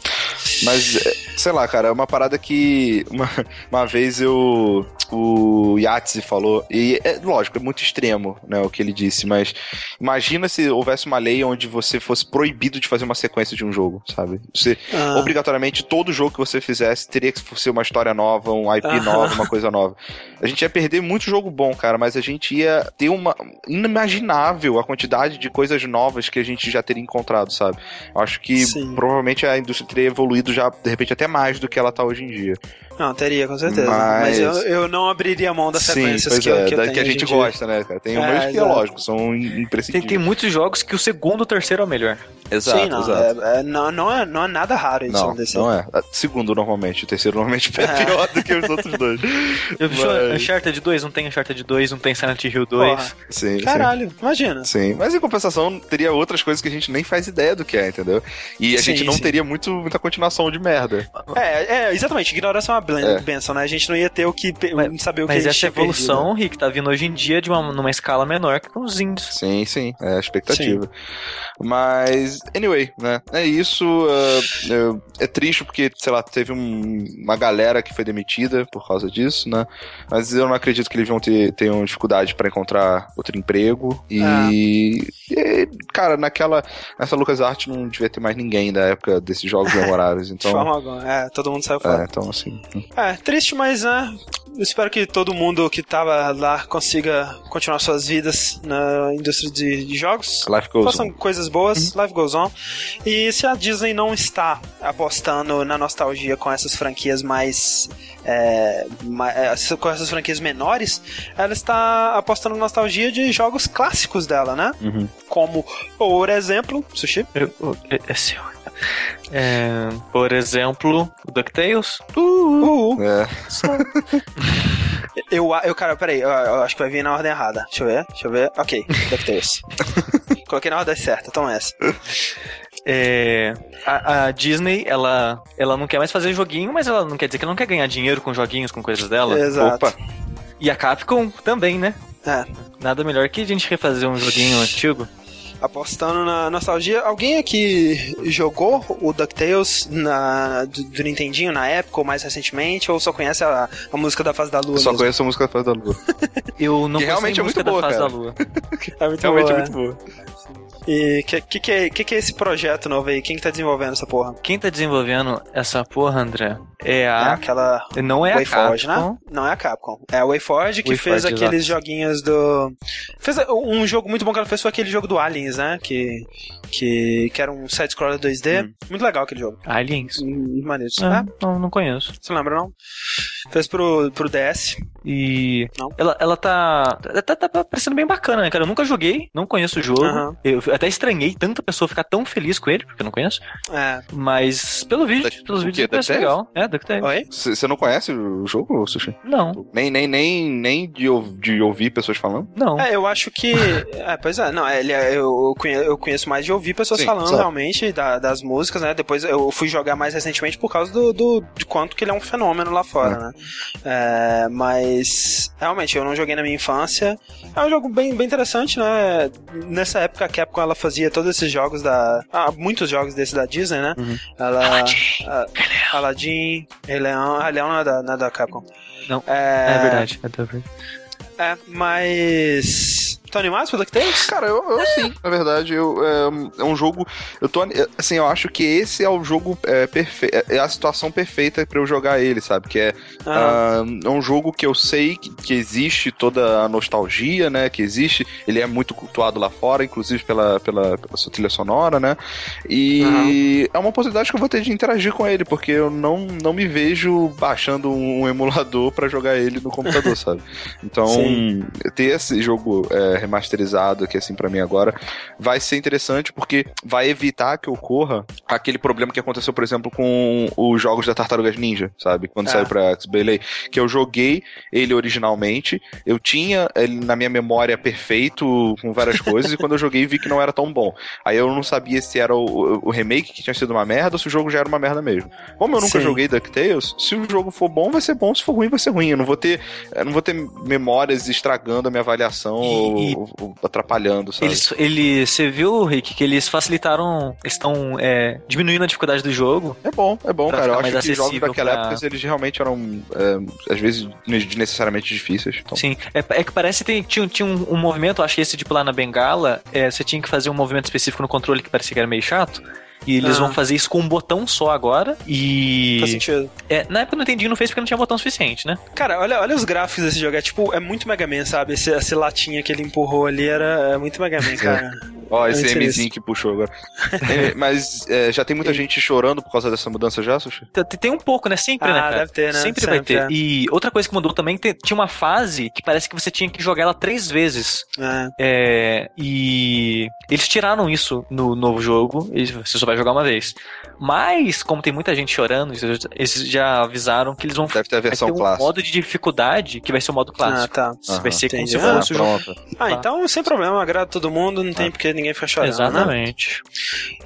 [SPEAKER 2] Mas Sei lá, cara, é uma parada que uma, uma vez eu o Yahtzee falou, e é lógico, é muito extremo, né, o que ele disse, mas imagina se houvesse uma lei onde você fosse proibido de fazer uma sequência de um jogo, sabe? Você, ah. obrigatoriamente, todo jogo que você fizesse teria que ser uma história nova, um IP ah. nova, uma coisa nova. A gente ia perder muito jogo bom, cara, mas a gente ia ter uma inimaginável a quantidade de coisas novas que a gente já teria encontrado, sabe? Eu acho que Sim. provavelmente a indústria teria evoluído já, de repente, até mais do que ela tá hoje em dia.
[SPEAKER 1] Não, teria, com certeza. Mas, mas eu, eu, não abriria mão das sequências Sim, que, é,
[SPEAKER 2] que,
[SPEAKER 1] eu,
[SPEAKER 2] que a gente Exato,
[SPEAKER 1] Sim, não,
[SPEAKER 2] exato.
[SPEAKER 1] É, é, não, não, é, não é nada raro isso
[SPEAKER 2] não,
[SPEAKER 1] acontecer.
[SPEAKER 2] Não é. Segundo, normalmente. O terceiro, normalmente, é, é pior do que os outros dois.
[SPEAKER 3] Eu vi Mas... Uncharted 2, não tem Uncharted 2, não tem Silent Hill 2. Porra.
[SPEAKER 2] Sim,
[SPEAKER 1] Caralho,
[SPEAKER 2] sim.
[SPEAKER 1] imagina.
[SPEAKER 2] Sim, mas em compensação, teria outras coisas que a gente nem faz ideia do que é, entendeu? E a sim, gente não sim. teria muito, muita continuação de merda.
[SPEAKER 1] É, é exatamente. Ignorância é uma é. benção, né? A gente não ia ter o que mas, saber o que
[SPEAKER 3] Mas essa evolução, perdido. Rick, tá vindo hoje em dia de uma, numa escala menor que com os índios.
[SPEAKER 2] Sim, sim. É a expectativa. Sim. Mas, anyway, né? É isso. Uh, é, é, triste porque, sei lá, teve um, uma galera que foi demitida por causa disso, né? Mas eu não acredito que eles vão ter tenham dificuldade para encontrar outro emprego. E, ah. e, cara, naquela. Nessa LucasArts não devia ter mais ninguém da época desses jogos memoráveis. Então. De
[SPEAKER 1] forma alguma. É, todo mundo saiu fora.
[SPEAKER 2] É, então assim.
[SPEAKER 1] É, triste, mas né, eu espero que todo mundo que tava lá consiga continuar suas vidas na indústria de, de jogos.
[SPEAKER 2] Life goes
[SPEAKER 1] Façam
[SPEAKER 2] on.
[SPEAKER 1] coisas boas, uhum. life goes E se a Disney não está apostando na nostalgia com essas franquias mais. É, é com essas franquias menores, ela está apostando na nostalgia de jogos clássicos dela, né?
[SPEAKER 2] Uhum.
[SPEAKER 1] Como, por exemplo, Sushi.
[SPEAKER 3] Eu, eu, é seu. É, por exemplo, DuckTales.
[SPEAKER 1] Uh, uh,
[SPEAKER 2] uh. É.
[SPEAKER 1] eu, eu, cara, peraí, eu, eu, acho que vai vir na ordem errada. Deixa eu ver, deixa eu ver. Ok, DuckTales. Coloquei na ordem certa, então essa.
[SPEAKER 3] É, a, a, Disney, ela, ela não quer mais fazer joguinho, mas ela não quer dizer que ela não quer ganhar dinheiro com joguinhos, com coisas dela.
[SPEAKER 1] Exato. Opa.
[SPEAKER 3] E a Capcom também, né?
[SPEAKER 1] É.
[SPEAKER 3] Nada melhor que a gente refazer um joguinho antigo
[SPEAKER 1] apostando na nostalgia. Alguém aqui jogou o DuckTales na, do, do Nintendinho na época ou mais recentemente? Ou só conhece a, a música da Fase da Lua?
[SPEAKER 2] Eu só mesmo? conheço a música da Fase da Lua.
[SPEAKER 3] Eu não
[SPEAKER 2] que realmente é muito boa,
[SPEAKER 3] da Fase
[SPEAKER 2] cara.
[SPEAKER 3] da Lua.
[SPEAKER 1] é muito
[SPEAKER 2] realmente
[SPEAKER 1] boa,
[SPEAKER 2] é muito boa.
[SPEAKER 1] E o que, que, que, é, que, que é esse projeto novo aí? Quem que tá desenvolvendo essa porra?
[SPEAKER 3] Quem tá desenvolvendo essa porra, André? É a.
[SPEAKER 1] É aquela.
[SPEAKER 3] Não é
[SPEAKER 1] Wayforge,
[SPEAKER 3] a Capcom.
[SPEAKER 1] né? Não é a Capcom. É a Wayforge que Wayforge, fez aqueles joguinhos do. Fez um jogo muito bom que ela fez foi aquele jogo do Aliens, né? Que. Que, que era um side-scroller 2D. Hum. Muito legal aquele jogo.
[SPEAKER 3] Aliens?
[SPEAKER 1] Muito maneiro.
[SPEAKER 3] Ah, é? não, não conheço.
[SPEAKER 1] Você lembra, não? Fez pro, pro DS.
[SPEAKER 3] E. Não? Ela, ela tá, tá. Tá parecendo bem bacana, né, cara? Eu nunca joguei, não conheço o jogo. Uhum. Eu até estranhei tanta pessoa ficar tão feliz com ele, porque eu não conheço.
[SPEAKER 1] É.
[SPEAKER 3] Mas pelo vídeo, da, pelos vídeos parece legal. É, DuckTales.
[SPEAKER 1] Oi?
[SPEAKER 2] Você não conhece o jogo, Sushi?
[SPEAKER 3] Não.
[SPEAKER 2] Nem, nem, nem, nem de, de ouvir pessoas falando?
[SPEAKER 3] Não.
[SPEAKER 1] É, eu acho que. é, pois é, não, ele, é, eu, conheço, eu conheço mais de ouvir pessoas Sim, falando realmente da, das músicas, né? Depois eu fui jogar mais recentemente por causa do, do de quanto que ele é um fenômeno lá fora, é. né? É, mas realmente, eu não joguei na minha infância. É um jogo bem, bem interessante, né? Nessa época a Capcom ela fazia todos esses jogos da. Ah, muitos jogos desses da Disney, né?
[SPEAKER 3] Uhum.
[SPEAKER 1] Ela. Aladdin, a, Aladdin Rei Leão. Ah, Leão não é da, não é da Capcom.
[SPEAKER 3] Não. É, é verdade, é verdade.
[SPEAKER 1] É, mas. Tá animado pro DuckTales?
[SPEAKER 2] Cara, eu, eu sim, na verdade. Eu, é, é, um jogo. Eu tô. Assim, eu acho que esse é o jogo é, perfeito. É a situação perfeita para eu jogar ele, sabe? Que é, ah. uh, é um jogo que eu sei que, que, existe toda a nostalgia, né? Que existe. Ele é muito cultuado lá fora, inclusive pela, pela, pela sua trilha sonora, né? E é uma oportunidade que eu vou ter de interagir com ele, porque eu não, não me vejo baixando um emulador para jogar ele no computador, sabe? Então, Sim. ter esse jogo. É, remasterizado aqui assim para mim agora, vai ser interessante porque vai evitar que ocorra aquele problema que aconteceu, por exemplo, com os jogos da Tartarugas Ninja, sabe? Quando é. saiu pra X-Belay, que eu joguei ele originalmente, eu tinha ele na minha memória perfeito com várias coisas e quando eu joguei vi que não era tão bom. Aí eu não sabia se era o, o remake que tinha sido uma merda ou se o jogo já era uma merda mesmo. Como eu nunca Sim. joguei DuckTales, se o jogo for bom vai ser bom, se for ruim vai ser ruim. Eu não vou ter, eu não vou ter memórias estragando a minha avaliação
[SPEAKER 3] e,
[SPEAKER 2] ou Atrapalhando, sabe?
[SPEAKER 3] Eles, ele, você viu, Rick, que eles facilitaram, estão é, diminuindo a dificuldade do jogo.
[SPEAKER 2] É bom, é bom, cara. Eu acho que jogos
[SPEAKER 3] acessível
[SPEAKER 2] daquela
[SPEAKER 3] pra-
[SPEAKER 2] época, eles realmente eram, é, às vezes, desnecessariamente difíceis. Então,
[SPEAKER 3] Sim, é, é que parece que tinha, tinha um, um movimento, acho que esse tipo lá na Bengala, é, você tinha que fazer um movimento específico no controle que parecia que era meio chato. E eles
[SPEAKER 1] Ah.
[SPEAKER 3] vão fazer isso com um botão só agora. E.
[SPEAKER 1] Faz sentido.
[SPEAKER 3] É, na época eu não entendi, não fez porque não tinha botão suficiente, né?
[SPEAKER 1] Cara, olha, olha os gráficos desse jogo. É tipo, é muito Mega Man, sabe? Esse, esse latinha que ele empurrou ali era é muito Mega Man, cara.
[SPEAKER 2] Ó, esse
[SPEAKER 1] Antes
[SPEAKER 2] Mzinho que puxou agora. É, Mas é, já tem muita gente chorando por causa dessa mudança já, Sushi?
[SPEAKER 3] Tem, tem um pouco, né? Sempre, né,
[SPEAKER 1] Ah,
[SPEAKER 3] cara?
[SPEAKER 1] deve ter, né?
[SPEAKER 3] Sempre, vai
[SPEAKER 1] Sempre,
[SPEAKER 3] ter.
[SPEAKER 1] é.
[SPEAKER 3] E outra coisa que mudou também, tem- tinha uma fase que parece que você tinha que jogar ela três vezes.
[SPEAKER 1] É.
[SPEAKER 3] É, e eles tiraram isso no novo jogo, e você só vai jogar uma vez. Mas, como tem muita gente chorando, eles já avisaram que eles vão
[SPEAKER 2] Deve ter a
[SPEAKER 3] vai
[SPEAKER 2] versão
[SPEAKER 3] ter um
[SPEAKER 2] clássica.
[SPEAKER 3] modo de dificuldade que vai ser o modo
[SPEAKER 1] Ah,
[SPEAKER 3] clássico.
[SPEAKER 1] tá.
[SPEAKER 3] Vai ser como se
[SPEAKER 1] Entendi. Ah,
[SPEAKER 3] fosse o jogo.
[SPEAKER 1] Ah, então sem problema, agrada todo mundo, não tem porque ninguém fica chorando. né?
[SPEAKER 3] Exatamente.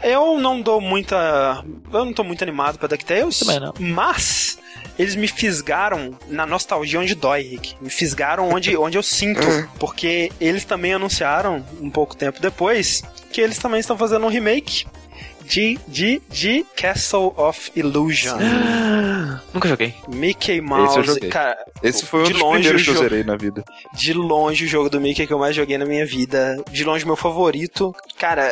[SPEAKER 1] Eu não dou muita. Eu não tô muito animado pra DuckTales.
[SPEAKER 3] Também não.
[SPEAKER 1] Mas eles me fisgaram na nostalgia onde dói, Rick. Me fisgaram onde, onde eu sinto. Porque eles também anunciaram, um pouco tempo depois, que eles também estão fazendo um remake de, de, de Castle of Illusion.
[SPEAKER 3] Nunca joguei.
[SPEAKER 1] Mickey Mouse.
[SPEAKER 2] joguei.
[SPEAKER 1] Cara,
[SPEAKER 2] Esse foi um
[SPEAKER 1] de
[SPEAKER 2] dos
[SPEAKER 1] longe
[SPEAKER 2] primeiros
[SPEAKER 1] o
[SPEAKER 2] que eu
[SPEAKER 1] jogo-
[SPEAKER 2] zerei na vida.
[SPEAKER 1] de longe o jogo do Mickey que eu mais joguei na minha vida. De longe meu favorito. Cara,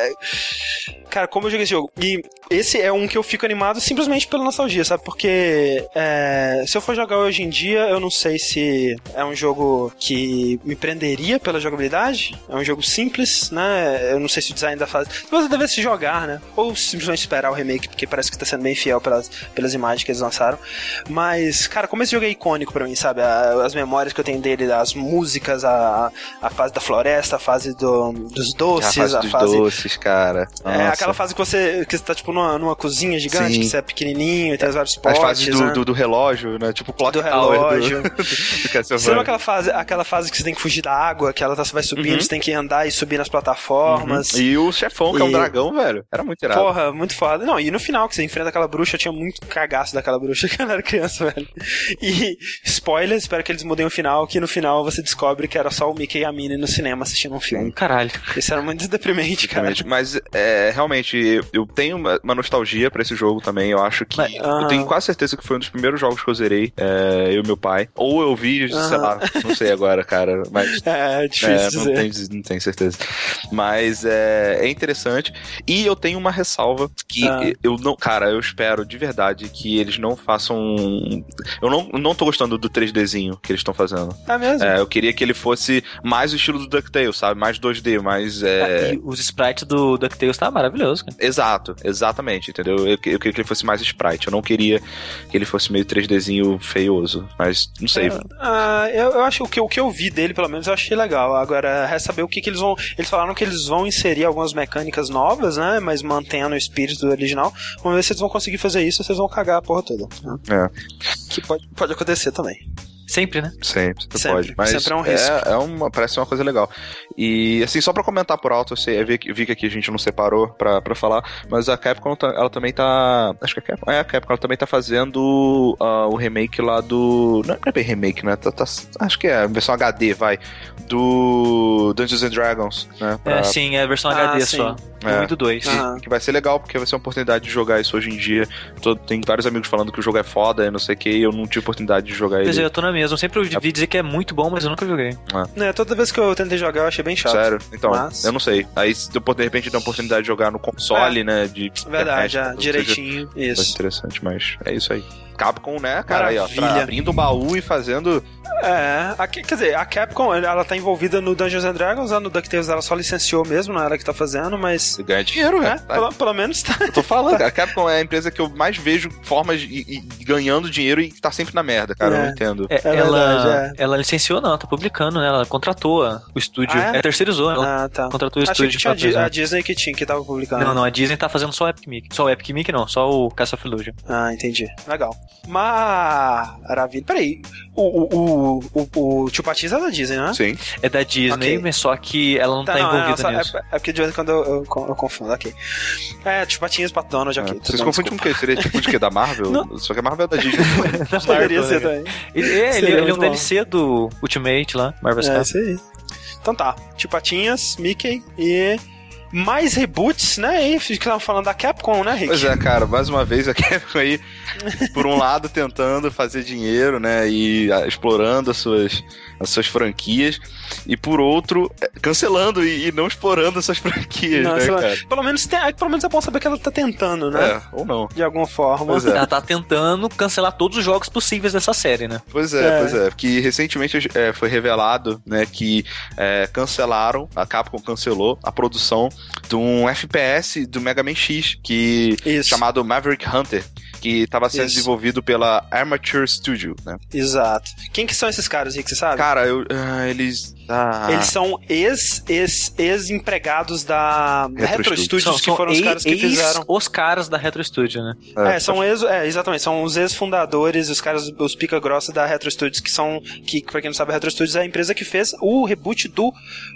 [SPEAKER 1] cara, como eu joguei esse jogo. E esse é um que eu fico animado simplesmente pela nostalgia, sabe? Porque é, se eu for jogar hoje em dia, eu não sei se é um jogo que me prenderia pela jogabilidade. É um jogo simples, né? Eu não sei se o design da fase. Você deve se jogar, né? Ou simplesmente esperar o remake, porque parece que tá sendo bem fiel pelas, pelas imagens que eles lançaram. Mas, cara, como esse jogo é icônico pra mim, sabe? As memórias que eu tenho dele, as músicas, a, a fase da floresta, a fase do, dos doces,
[SPEAKER 2] a fase
[SPEAKER 1] a
[SPEAKER 2] dos
[SPEAKER 1] fase.
[SPEAKER 2] doces, cara.
[SPEAKER 1] É,
[SPEAKER 2] Nossa.
[SPEAKER 1] Aquela fase que você, que você tá, tipo, numa, numa cozinha gigante,
[SPEAKER 2] Sim.
[SPEAKER 1] que você é pequenininho e tem vários
[SPEAKER 2] As
[SPEAKER 1] potes,
[SPEAKER 2] fases do,
[SPEAKER 1] né?
[SPEAKER 2] do, do relógio, né? Tipo o Clock
[SPEAKER 1] Do relógio.
[SPEAKER 2] do, do.
[SPEAKER 1] Você lembra aquela fase, aquela fase que você tem que fugir da água, que ela tá- vai subindo,
[SPEAKER 2] Uhum.
[SPEAKER 1] você tem que andar e subir nas plataformas.
[SPEAKER 2] E o chefão, que é um
[SPEAKER 1] E-
[SPEAKER 2] dragão, velho. Era muito irado.
[SPEAKER 1] Porra, muito foda. Não, e no final, que você enfrenta aquela bruxa, eu tinha muito cagaço daquela bruxa quando eu era criança, velho. E, spoiler, espero que eles mudem o final, que no final você descobre que era só o Mickey e a Minnie no cinema assistindo um filme.
[SPEAKER 3] Caralho.
[SPEAKER 1] Isso era muito deprimente, cara.
[SPEAKER 2] Mas, é, realmente, eu- eu tenho uma, uma nostalgia pra esse jogo também. Eu acho que.
[SPEAKER 3] Mas-
[SPEAKER 2] eu
[SPEAKER 1] Aham.
[SPEAKER 2] tenho quase certeza que foi um dos primeiros jogos que eu zerei, é, eu e meu pai. Ou eu vi, sei
[SPEAKER 1] Aham.
[SPEAKER 2] lá, não sei agora, cara. Mas.
[SPEAKER 1] É, difícil
[SPEAKER 2] É, não,
[SPEAKER 1] dizer.
[SPEAKER 2] tenho, não tenho certeza. Mas é, é interessante. E eu tenho uma ressalva que
[SPEAKER 1] Ah.
[SPEAKER 2] eu não. Cara, eu espero de verdade que eles não façam. Eu não, não tô gostando do 3Dzinho que eles estão fazendo.
[SPEAKER 1] É mesmo?
[SPEAKER 2] É, eu queria que ele fosse mais o estilo do DuckTales, sabe? Mais 2D, mais. É...
[SPEAKER 3] E os sprites do DuckTales tá maravilhoso, cara.
[SPEAKER 2] Exato, exatamente, entendeu? Eu, eu queria que ele fosse mais sprite. Eu não queria que ele fosse meio 3Dzinho feioso. Mas não sei.
[SPEAKER 1] Ah, eu, eu acho que o que, o que eu vi dele, pelo menos, eu achei legal. Agora, resta saber o que, que eles vão. Eles falaram que eles vão inserir algumas mecânicas novas, né? Mas mantendo o espírito do original. Vamos ver se eles vão conseguir fazer isso ou se eles vão cagar a porra toda. né?
[SPEAKER 2] É.
[SPEAKER 1] Que pode, pode acontecer também.
[SPEAKER 3] Sempre, né?
[SPEAKER 2] Sempre, sempre,
[SPEAKER 1] Sempre,
[SPEAKER 2] pode. Mas
[SPEAKER 1] sempre é um risco.
[SPEAKER 2] É, uma, parece uma coisa legal. E, assim, só pra comentar por alto, eu, sei, eu vi, que- vi que aqui a gente não separou pra, pra falar, mas a Capcom, tá- ela também tá... Acho que é a Capcom. É, a Capcom, ela também tá fazendo ah, o remake lá do... Não é bem remake, né? Tá- tá- acho que é a versão HD, vai. Do Dungeons and Dragons, né? Pra-
[SPEAKER 3] É, sim, é a versão
[SPEAKER 1] Ah,
[SPEAKER 3] HD
[SPEAKER 1] sim.
[SPEAKER 3] só.
[SPEAKER 2] É.
[SPEAKER 3] Um e do 2.
[SPEAKER 1] Ah.
[SPEAKER 2] Que vai ser legal, porque vai ser uma oportunidade de jogar isso hoje em dia. Tô- tem vários amigos falando que o jogo é foda e não sei o que, e eu não tive oportunidade de jogar
[SPEAKER 3] Pois é,
[SPEAKER 2] ele.
[SPEAKER 3] eu tô na mesma. Eu sempre ouvi dizer que é muito bom, mas eu nunca joguei.
[SPEAKER 1] É, toda vez que eu tentei jogar, eu achei bem chato.
[SPEAKER 2] Sério? Então,
[SPEAKER 1] Mas-
[SPEAKER 2] eu não sei. Aí, se eu de repente ter a oportunidade de jogar no console, né? De
[SPEAKER 1] Verdade,
[SPEAKER 2] talvez seja
[SPEAKER 1] direitinho. Isso.
[SPEAKER 2] interessante, mas é isso aí. Capcom, né, cara? Aí, ó, tra- abrindo o baú e fazendo.
[SPEAKER 1] É, a- quer dizer, a Capcom, ela tá envolvida no Dungeons and Dragons, né? no DuckTales ela só licenciou mesmo, não é ela que tá fazendo, mas...
[SPEAKER 2] ganhar dinheiro,
[SPEAKER 1] É,
[SPEAKER 2] né?
[SPEAKER 1] pelo, pelo menos tá.
[SPEAKER 2] Eu tô falando, cara. A Capcom é a empresa que eu mais vejo formas de de- de ganhando dinheiro e tá sempre na merda, cara. Eu
[SPEAKER 1] É.
[SPEAKER 2] não entendo.
[SPEAKER 3] É,
[SPEAKER 1] É
[SPEAKER 3] ela,
[SPEAKER 1] verdade,
[SPEAKER 3] ela licenciou, não, tá publicando, né? Ela contratou o estúdio.
[SPEAKER 1] Ah, é?
[SPEAKER 3] é? terceirizou, ela
[SPEAKER 1] Ah, tá.
[SPEAKER 3] contratou o
[SPEAKER 1] Achei
[SPEAKER 3] estúdio
[SPEAKER 1] que
[SPEAKER 3] de
[SPEAKER 1] tinha a, a Disney que tinha, que tava publicando.
[SPEAKER 3] Não, não, a Disney tá fazendo só o Epic Mickey. Só o Epic Mickey não, só o Castle of Illusion.
[SPEAKER 1] Ah, entendi. Legal. Maravilha. Peraí, o, o, o, o, o Tio Patins é da Disney, né?
[SPEAKER 2] Sim.
[SPEAKER 3] É da Disney,
[SPEAKER 1] Ok.
[SPEAKER 3] mas só que ela não tá,
[SPEAKER 1] não,
[SPEAKER 3] envolvida
[SPEAKER 1] só- é,
[SPEAKER 3] nisso.
[SPEAKER 1] é porque de vez em quando eu, eu, eu confundo, ok. É, Tio Patinhas, Pato Donald, ok.
[SPEAKER 2] É.
[SPEAKER 1] tudo
[SPEAKER 2] Vocês confundem com o quê? Seria tipo de quê? Da Marvel? Só que a Marvel é da Disney.
[SPEAKER 1] Poderia
[SPEAKER 3] Marvel,
[SPEAKER 1] ser
[SPEAKER 3] né?
[SPEAKER 1] também.
[SPEAKER 3] Ele, é, ele, é um. DLC do Ultimate lá, Marvel
[SPEAKER 1] É, isso aí. Então tá. Tio Patinhas, Mickey e mais reboots, né? E estavam falando da Capcom, né, Rick?
[SPEAKER 2] Pois é, cara, mais uma vez a Capcom aí, por um lado, tentando fazer dinheiro, né? E ah, explorando as suas, as suas franquias, e por outro, eh, cancelando e, e não explorando essas franquias,
[SPEAKER 1] Não,
[SPEAKER 2] né, cara?
[SPEAKER 1] pelo, menos tem, pelo menos é bom saber que ela tá tentando, né?
[SPEAKER 2] É, ou não.
[SPEAKER 1] De alguma forma.
[SPEAKER 2] É.
[SPEAKER 3] Ela tá tentando cancelar todos os jogos possíveis dessa série, né?
[SPEAKER 2] Pois é,
[SPEAKER 1] É.
[SPEAKER 2] pois é. Que recentemente é, foi revelado, né, que é, cancelaram, a Capcom cancelou a produção de um FPS do Mega Man X, que
[SPEAKER 1] Isso.
[SPEAKER 2] chamado Maverick Hunter, que estava sendo
[SPEAKER 1] Isso.
[SPEAKER 2] desenvolvido pela Armature Studio, né?
[SPEAKER 1] Exato. Quem que são esses caras, Rick, você sabe?
[SPEAKER 2] Cara, eu, ah, eles ah,
[SPEAKER 1] Eles são ex, ex, ex-empregados da
[SPEAKER 2] Retro
[SPEAKER 1] Retro,
[SPEAKER 2] Studios.
[SPEAKER 1] Studios, que foram os caras que
[SPEAKER 3] ex-
[SPEAKER 1] fizeram.
[SPEAKER 3] os caras da Retro Studio, né?
[SPEAKER 1] É, são ex, é, exatamente, são os ex-fundadores, os caras, os pica grossa da Retro Studios, que são, que pra quem não sabe, a Retro Studios é a empresa que fez o reboot do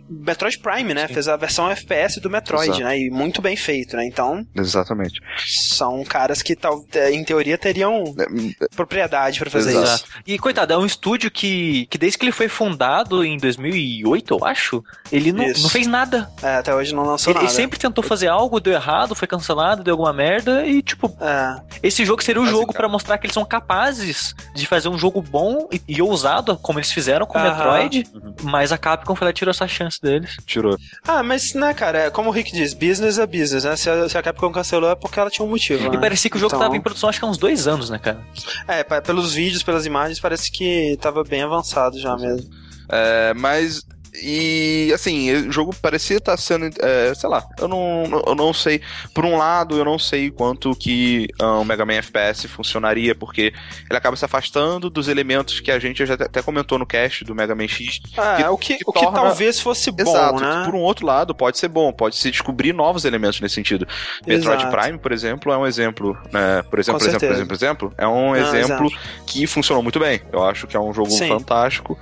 [SPEAKER 1] Metroid Prime, né? Fez a versão FPS do Metroid,
[SPEAKER 2] Exato.
[SPEAKER 1] né? E muito bem feito, né? Então,
[SPEAKER 2] Exatamente.
[SPEAKER 1] são caras que, tal, é, em teoria, teriam
[SPEAKER 2] É,
[SPEAKER 1] propriedade pra fazer
[SPEAKER 2] Exato.
[SPEAKER 1] isso.
[SPEAKER 3] E, coitado, é um estúdio que, que desde que ele foi fundado em 2008, eu acho, ele não, não fez nada.
[SPEAKER 1] É, até hoje não lançou
[SPEAKER 3] Ele, ele
[SPEAKER 1] nada.
[SPEAKER 3] sempre tentou fazer algo, deu errado, foi cancelado, deu alguma merda e, tipo,
[SPEAKER 1] É,
[SPEAKER 3] esse jogo seria o
[SPEAKER 2] Basicamente.
[SPEAKER 3] jogo pra mostrar que eles são capazes de fazer um jogo bom e, e ousado, como eles fizeram com o. Metroid,
[SPEAKER 2] Uhum.
[SPEAKER 3] mas a Capcom foi lá e tirou essa chance deles.
[SPEAKER 2] tirou.
[SPEAKER 1] Ah, mas, né, cara, é como o Rick diz, business é business, né? Se a, se a Capcom cancelou é porque ela tinha um motivo,
[SPEAKER 3] E
[SPEAKER 1] né?
[SPEAKER 3] parecia que o jogo
[SPEAKER 1] Então-
[SPEAKER 3] tava em produção acho que há uns dois anos, né, cara?
[SPEAKER 1] É, pelos vídeos, pelas imagens, parece que tava bem avançado já mesmo.
[SPEAKER 2] É, mas. E assim, o jogo parecia estar sendo. é, sei lá, eu não, eu não sei. Por um lado, eu não sei quanto que ah, o Mega Man FPS funcionaria, porque ele acaba se afastando dos elementos que a gente já até- comentou no cast do Mega Man X.
[SPEAKER 1] Ah,
[SPEAKER 2] Que-
[SPEAKER 1] é o que,
[SPEAKER 2] que
[SPEAKER 1] o que
[SPEAKER 2] torna-
[SPEAKER 1] talvez fosse bom,
[SPEAKER 2] Exato.
[SPEAKER 1] né?
[SPEAKER 2] Por um outro lado, pode ser bom, pode se descobrir novos elementos nesse sentido. Metroid
[SPEAKER 1] Exato.
[SPEAKER 2] Prime, por exemplo, é um exemplo. né? por exemplo, por exemplo, por exemplo, por exemplo, é um
[SPEAKER 1] Não,
[SPEAKER 2] exemplo que funcionou muito bem. Eu acho que é um jogo
[SPEAKER 1] Sim.
[SPEAKER 2] fantástico.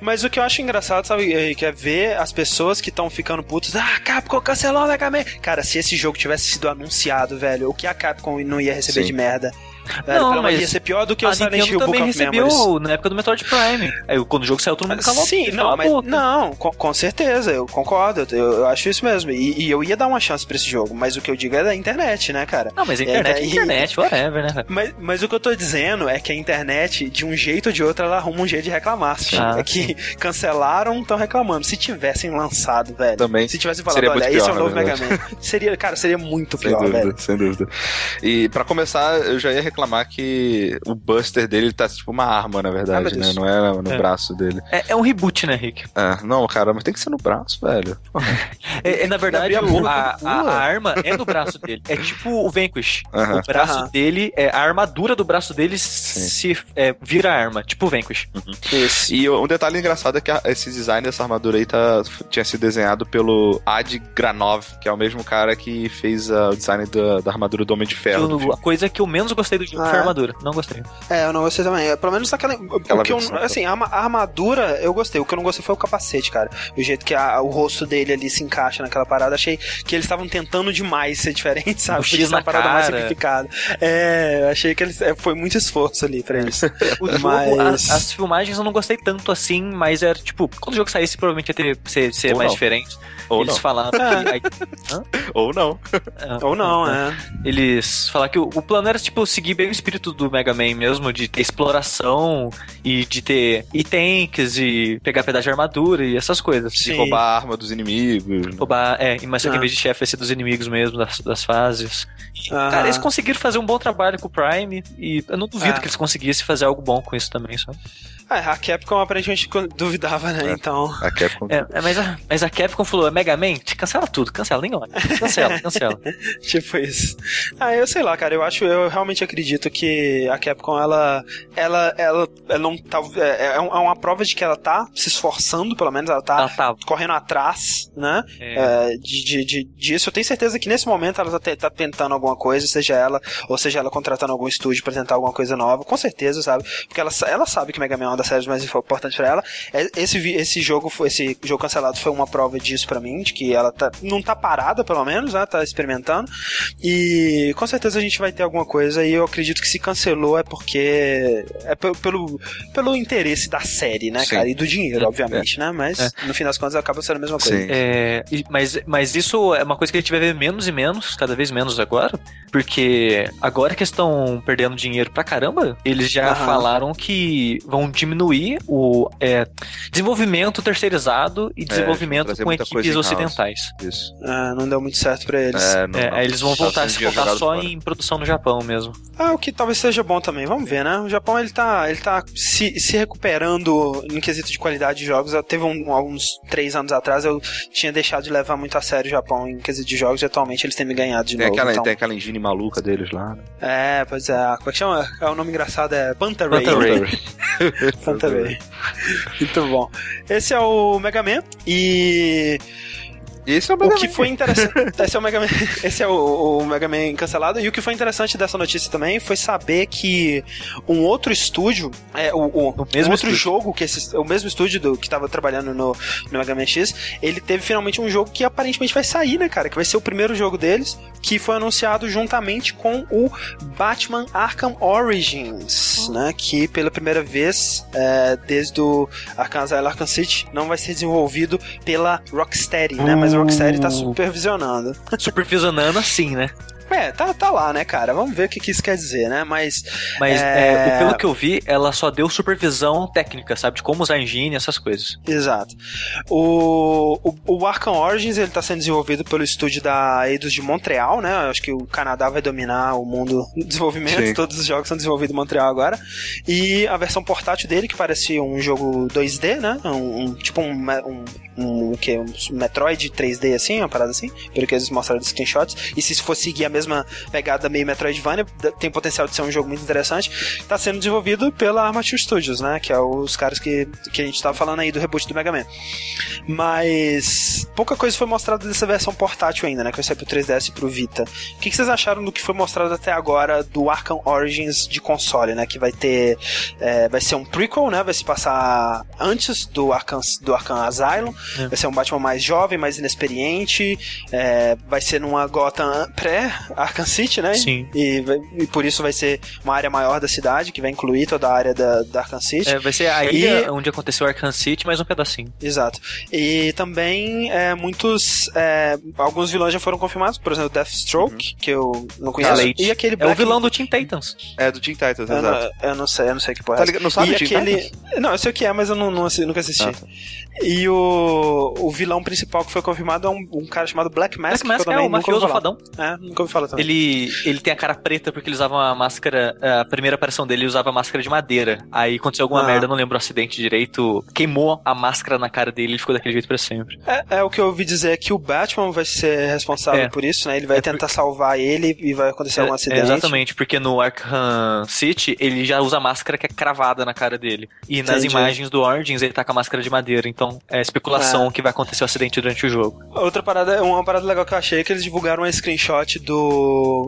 [SPEAKER 1] Mas o que eu acho engraçado, sabe, Henrique, é ver as pessoas que estão ficando putas. Ah, Capcom cancelou o Mega Man. Cara, se esse jogo tivesse sido anunciado, velho, o que a Capcom não ia receber
[SPEAKER 2] Sim.
[SPEAKER 1] de merda?
[SPEAKER 3] Não, mas
[SPEAKER 1] ia ser pior do que o Silent
[SPEAKER 3] Nintendo
[SPEAKER 1] Hill Book
[SPEAKER 3] também
[SPEAKER 1] of Memories.
[SPEAKER 3] na época do Metroid Prime. Aí quando o jogo saiu, todo mundo calou.
[SPEAKER 1] Sim, não, mas não, com, com certeza, eu concordo, eu, eu acho isso mesmo. E, e eu ia dar uma chance pra esse jogo, mas o que eu digo é da internet, né, cara?
[SPEAKER 3] Não, mas a internet é,
[SPEAKER 1] daí-
[SPEAKER 3] internet, whatever, né?
[SPEAKER 1] Mas, mas o que eu tô dizendo é que a internet, de um jeito ou de outro, ela arruma um jeito de reclamar. Sim.
[SPEAKER 3] Ah,
[SPEAKER 1] é que cancelaram, estão reclamando. Se tivessem lançado, velho.
[SPEAKER 2] Também
[SPEAKER 1] Se tivessem falado,
[SPEAKER 2] seria
[SPEAKER 1] olha, esse é o novo
[SPEAKER 2] na
[SPEAKER 1] Mega Man. Seria, cara, seria muito
[SPEAKER 2] Sem
[SPEAKER 1] pior,
[SPEAKER 2] dúvida,
[SPEAKER 1] velho.
[SPEAKER 2] sem dúvida. E pra começar, eu já ia reclamar que o Buster dele tá tipo uma arma, na verdade, né? Não é no
[SPEAKER 3] É.
[SPEAKER 2] braço dele.
[SPEAKER 3] É, é um reboot, né, Rick?
[SPEAKER 2] É, não, cara, mas tem que ser no braço, velho.
[SPEAKER 3] É, é, na verdade,
[SPEAKER 2] a
[SPEAKER 3] a, a- arma é no braço dele. É tipo o Vanquish.
[SPEAKER 2] Aham.
[SPEAKER 3] O braço
[SPEAKER 1] Aham.
[SPEAKER 3] dele, é, a armadura do braço dele se é, vira arma, tipo o Vanquish.
[SPEAKER 1] Isso.
[SPEAKER 2] E um detalhe engraçado é que a- esse design dessa armadura aí tá, tinha sido desenhado pelo Ad Granov, que é o mesmo cara que fez ah, o design da, da armadura do Homem de Ferro.
[SPEAKER 3] a coisa que eu menos gostei do
[SPEAKER 1] Ah,
[SPEAKER 3] foi a
[SPEAKER 1] é?
[SPEAKER 3] armadura. Não gostei.
[SPEAKER 1] É, eu não gostei também. É, Pelo menos naquela.
[SPEAKER 2] Aquela
[SPEAKER 1] o que eu, assim, a, arma- a armadura eu gostei. O que eu não gostei foi o capacete, cara. O jeito que a- o rosto dele ali se encaixa naquela parada. Achei que eles estavam tentando demais ser diferente, sabe? Que
[SPEAKER 3] X na
[SPEAKER 1] parada mais
[SPEAKER 3] cara.
[SPEAKER 1] simplificada. É, eu achei que eles, é, foi muito esforço ali pra eles.
[SPEAKER 3] O jogo,
[SPEAKER 1] Mas-
[SPEAKER 3] a- as filmagens eu não gostei tanto assim, mas era tipo, quando o jogo saísse, provavelmente ia ter, ser, ser mais
[SPEAKER 2] não.
[SPEAKER 3] diferente.
[SPEAKER 2] Ou
[SPEAKER 3] eles
[SPEAKER 2] não.
[SPEAKER 3] falaram que. aí-
[SPEAKER 2] Ou não.
[SPEAKER 1] Ou não, é.
[SPEAKER 3] Eles falaram que o, o plano era, tipo, seguir bem o espírito do Mega Man mesmo, de ter exploração e de ter e tanks e pegar pedaço de armadura e essas coisas.
[SPEAKER 2] De
[SPEAKER 1] Sim.
[SPEAKER 2] roubar a arma dos inimigos.
[SPEAKER 3] Roubar, é, mas só que
[SPEAKER 1] Ah.
[SPEAKER 3] em vez de chefe vai ser dos inimigos mesmo, das, das fases.
[SPEAKER 1] Aham.
[SPEAKER 3] Cara, eles conseguiram fazer um bom trabalho com o Prime e eu não duvido
[SPEAKER 1] Ah.
[SPEAKER 3] que eles conseguissem fazer algo bom com isso também, só.
[SPEAKER 1] É, a Capcom aparentemente duvidava, né?
[SPEAKER 2] É.
[SPEAKER 1] Então.
[SPEAKER 2] A Capcom.
[SPEAKER 3] É, é, mas, a, mas a Capcom falou, Mega Man, cancela tudo, cancela, nem olha. Cancela, cancela.
[SPEAKER 1] Tipo isso. Ah, eu sei lá, cara. Eu acho, eu realmente acredito que a Capcom, ela, ela, ela, ela não tá, é, é é uma prova de que ela tá se esforçando, pelo menos ela tá
[SPEAKER 3] Ela tá.
[SPEAKER 1] correndo atrás, né?
[SPEAKER 3] É,
[SPEAKER 1] É, de, de, de- disso. Eu tenho certeza que nesse momento ela tá, tá tentando alguma coisa, seja ela, ou seja ela contratando algum estúdio pra tentar alguma coisa nova, com certeza, sabe? Porque ela, ela sabe que Mega Man é uma das séries mais importantes pra ela. É, Esse, esse jogo foi, esse jogo cancelado foi uma prova disso pra mim, de que ela tá, não tá parada, pelo menos, né? Tá experimentando. E com certeza a gente vai ter alguma coisa e eu, acredito que se cancelou é porque é pelo, pelo interesse da série, né,
[SPEAKER 2] Sim.
[SPEAKER 1] cara? E do dinheiro,
[SPEAKER 3] É,
[SPEAKER 1] obviamente, né? Mas
[SPEAKER 3] É.
[SPEAKER 1] no fim das contas acaba sendo a mesma coisa.
[SPEAKER 2] Sim.
[SPEAKER 3] É, mas, mas isso é uma coisa que a gente vai ver menos e menos, cada vez menos agora, porque agora que estão perdendo dinheiro pra caramba, eles já
[SPEAKER 1] Aham.
[SPEAKER 3] falaram que vão diminuir o é, desenvolvimento terceirizado e desenvolvimento
[SPEAKER 2] trazer
[SPEAKER 3] com equipes ocidentais.
[SPEAKER 2] Isso.
[SPEAKER 1] Ah, não deu muito certo pra eles.
[SPEAKER 2] É, não,
[SPEAKER 3] É,
[SPEAKER 2] não.
[SPEAKER 3] eles vão
[SPEAKER 2] Tá
[SPEAKER 3] voltar a se focar só
[SPEAKER 2] fora.
[SPEAKER 3] em produção no Japão mesmo.
[SPEAKER 1] Ah, o que talvez seja bom também. Vamos ver, né? O Japão ele tá, ele tá se, se recuperando em quesito de qualidade de jogos. Eu- Teve um, alguns três anos atrás eu tinha deixado de levar muito a sério o Japão em quesito de jogos e atualmente eles têm me ganhado de
[SPEAKER 2] Tem
[SPEAKER 1] novo.
[SPEAKER 2] aquela,
[SPEAKER 1] então-
[SPEAKER 2] tem aquela engine maluca deles lá. né?
[SPEAKER 1] É, pois é. Como é que chama? É, o nome engraçado é Bantaray.
[SPEAKER 3] Bantaray.
[SPEAKER 1] Bantaray. Muito bom. Esse é o Mega Man e
[SPEAKER 2] Esse é o
[SPEAKER 1] o
[SPEAKER 2] Mega
[SPEAKER 1] que
[SPEAKER 2] Man.
[SPEAKER 1] foi interessante. Esse é o Mega Man, esse é o, o Mega Man cancelado. E o que foi interessante dessa notícia também foi saber que um outro estúdio, é, o, o,
[SPEAKER 3] O mesmo
[SPEAKER 1] um outro
[SPEAKER 3] estúdio.
[SPEAKER 1] jogo, que esse, o mesmo estúdio do, que tava trabalhando no, no Mega Man X, ele teve finalmente um jogo que aparentemente vai sair, né, cara? Que vai ser o primeiro jogo deles, que foi anunciado juntamente com o Batman Arkham Origins, né? Que pela primeira vez, é, desde o Arkham Asylum Arkham City, não vai ser desenvolvido pela Rocksteady, né? Mas Rocksteady tá supervisionando.
[SPEAKER 3] Supervisionando assim, né?
[SPEAKER 1] É, tá, tá lá, né, cara? Vamos ver o que, que isso quer dizer, né? Mas
[SPEAKER 3] Mas
[SPEAKER 1] É.
[SPEAKER 3] é, pelo que eu vi, ela só deu supervisão técnica, sabe? De como usar engine, essas coisas.
[SPEAKER 1] Exato. O, o, o Arkham Origins ele tá sendo desenvolvido pelo estúdio da Eidos de Montreal, né? Eu acho que o Canadá vai dominar o mundo do desenvolvimento.
[SPEAKER 2] Sim.
[SPEAKER 1] Todos os jogos são desenvolvidos em Montreal agora. E a versão portátil dele, que parece um jogo 2D, né? Um, um- tipo um, um, um, o quê? um Metroid 3D assim, uma parada assim, pelo que eles mostraram dos screenshots. E se for seguir a mesma pegada meio Metroidvania, tem potencial de ser um jogo muito interessante. Tá sendo desenvolvido pela Armature Studios, né? Que é os caras que, que a gente tava falando aí do reboot do Mega Man. Mas pouca coisa foi mostrada dessa versão portátil ainda, né? Que vai sair pro 3DS e pro Vita. O que, que vocês acharam do que foi mostrado até agora do Arkham Origins de console, né? Que vai ter. é, vai ser um prequel, né? Vai se passar antes do Arkham, do Arkham Asylum.
[SPEAKER 3] É.
[SPEAKER 1] Vai ser um Batman mais jovem, mais inexperiente. é, vai ser numa Gotham pré-Arkham City, né?
[SPEAKER 3] Sim.
[SPEAKER 1] E, e por isso vai ser uma área maior da cidade, que vai incluir toda a área da, da Arkham City.
[SPEAKER 3] É, vai ser a
[SPEAKER 1] E-
[SPEAKER 3] ilha onde aconteceu Arkham City, mais um pedacinho.
[SPEAKER 1] Exato. E também é, muitos. é, alguns vilões já foram confirmados, por exemplo, Deathstroke, que eu não conheço. E aquele
[SPEAKER 3] É o
[SPEAKER 1] Black
[SPEAKER 3] vilão do Teen Titans.
[SPEAKER 2] É do Teen Titans,
[SPEAKER 1] Eu
[SPEAKER 2] exato.
[SPEAKER 1] não, eu não sei, eu não sei que porra
[SPEAKER 2] Tá
[SPEAKER 1] é
[SPEAKER 2] ligado? Não sabe
[SPEAKER 1] e aquele...
[SPEAKER 2] Titans?
[SPEAKER 1] Não, eu sei o que é, mas eu não, não nunca assisti.
[SPEAKER 2] Ah, tá.
[SPEAKER 1] E o, o vilão principal que foi confirmado é um, um cara chamado Black Mask.
[SPEAKER 3] Black Mask
[SPEAKER 1] que eu
[SPEAKER 3] é
[SPEAKER 1] também
[SPEAKER 3] o mafioso fadão.
[SPEAKER 1] É, nunca ouvi falar também.
[SPEAKER 3] Ele, ele tem a cara preta porque ele usava uma máscara. A primeira aparição dele ele usava máscara de madeira. Aí aconteceu alguma
[SPEAKER 1] Ah.
[SPEAKER 3] merda, não lembro o acidente direito. Queimou a máscara na cara dele e ficou daquele jeito pra sempre.
[SPEAKER 1] É, é o que eu ouvi dizer é que o Batman vai ser responsável
[SPEAKER 3] É.
[SPEAKER 1] por isso, né? Ele vai
[SPEAKER 3] É por-
[SPEAKER 1] tentar salvar ele e vai acontecer algum
[SPEAKER 3] É,
[SPEAKER 1] acidente.
[SPEAKER 3] exatamente, porque no Arkham City ele já usa a máscara que é cravada na cara dele. E nas
[SPEAKER 1] Entendi.
[SPEAKER 3] imagens do Origins ele tá com a máscara de madeira. Então é especulação que vai acontecer o acidente durante o jogo.
[SPEAKER 1] Outra parada, uma parada legal que eu achei é que eles divulgaram um screenshot do.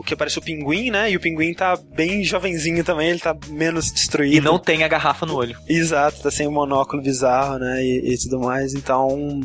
[SPEAKER 1] Que aparece o pinguim, né? E o pinguim tá bem jovenzinho também, ele tá menos destruído.
[SPEAKER 3] E não tem a garrafa no olho.
[SPEAKER 1] Exato, tá sem o monóculo bizarro, né? E, e tudo mais. Então.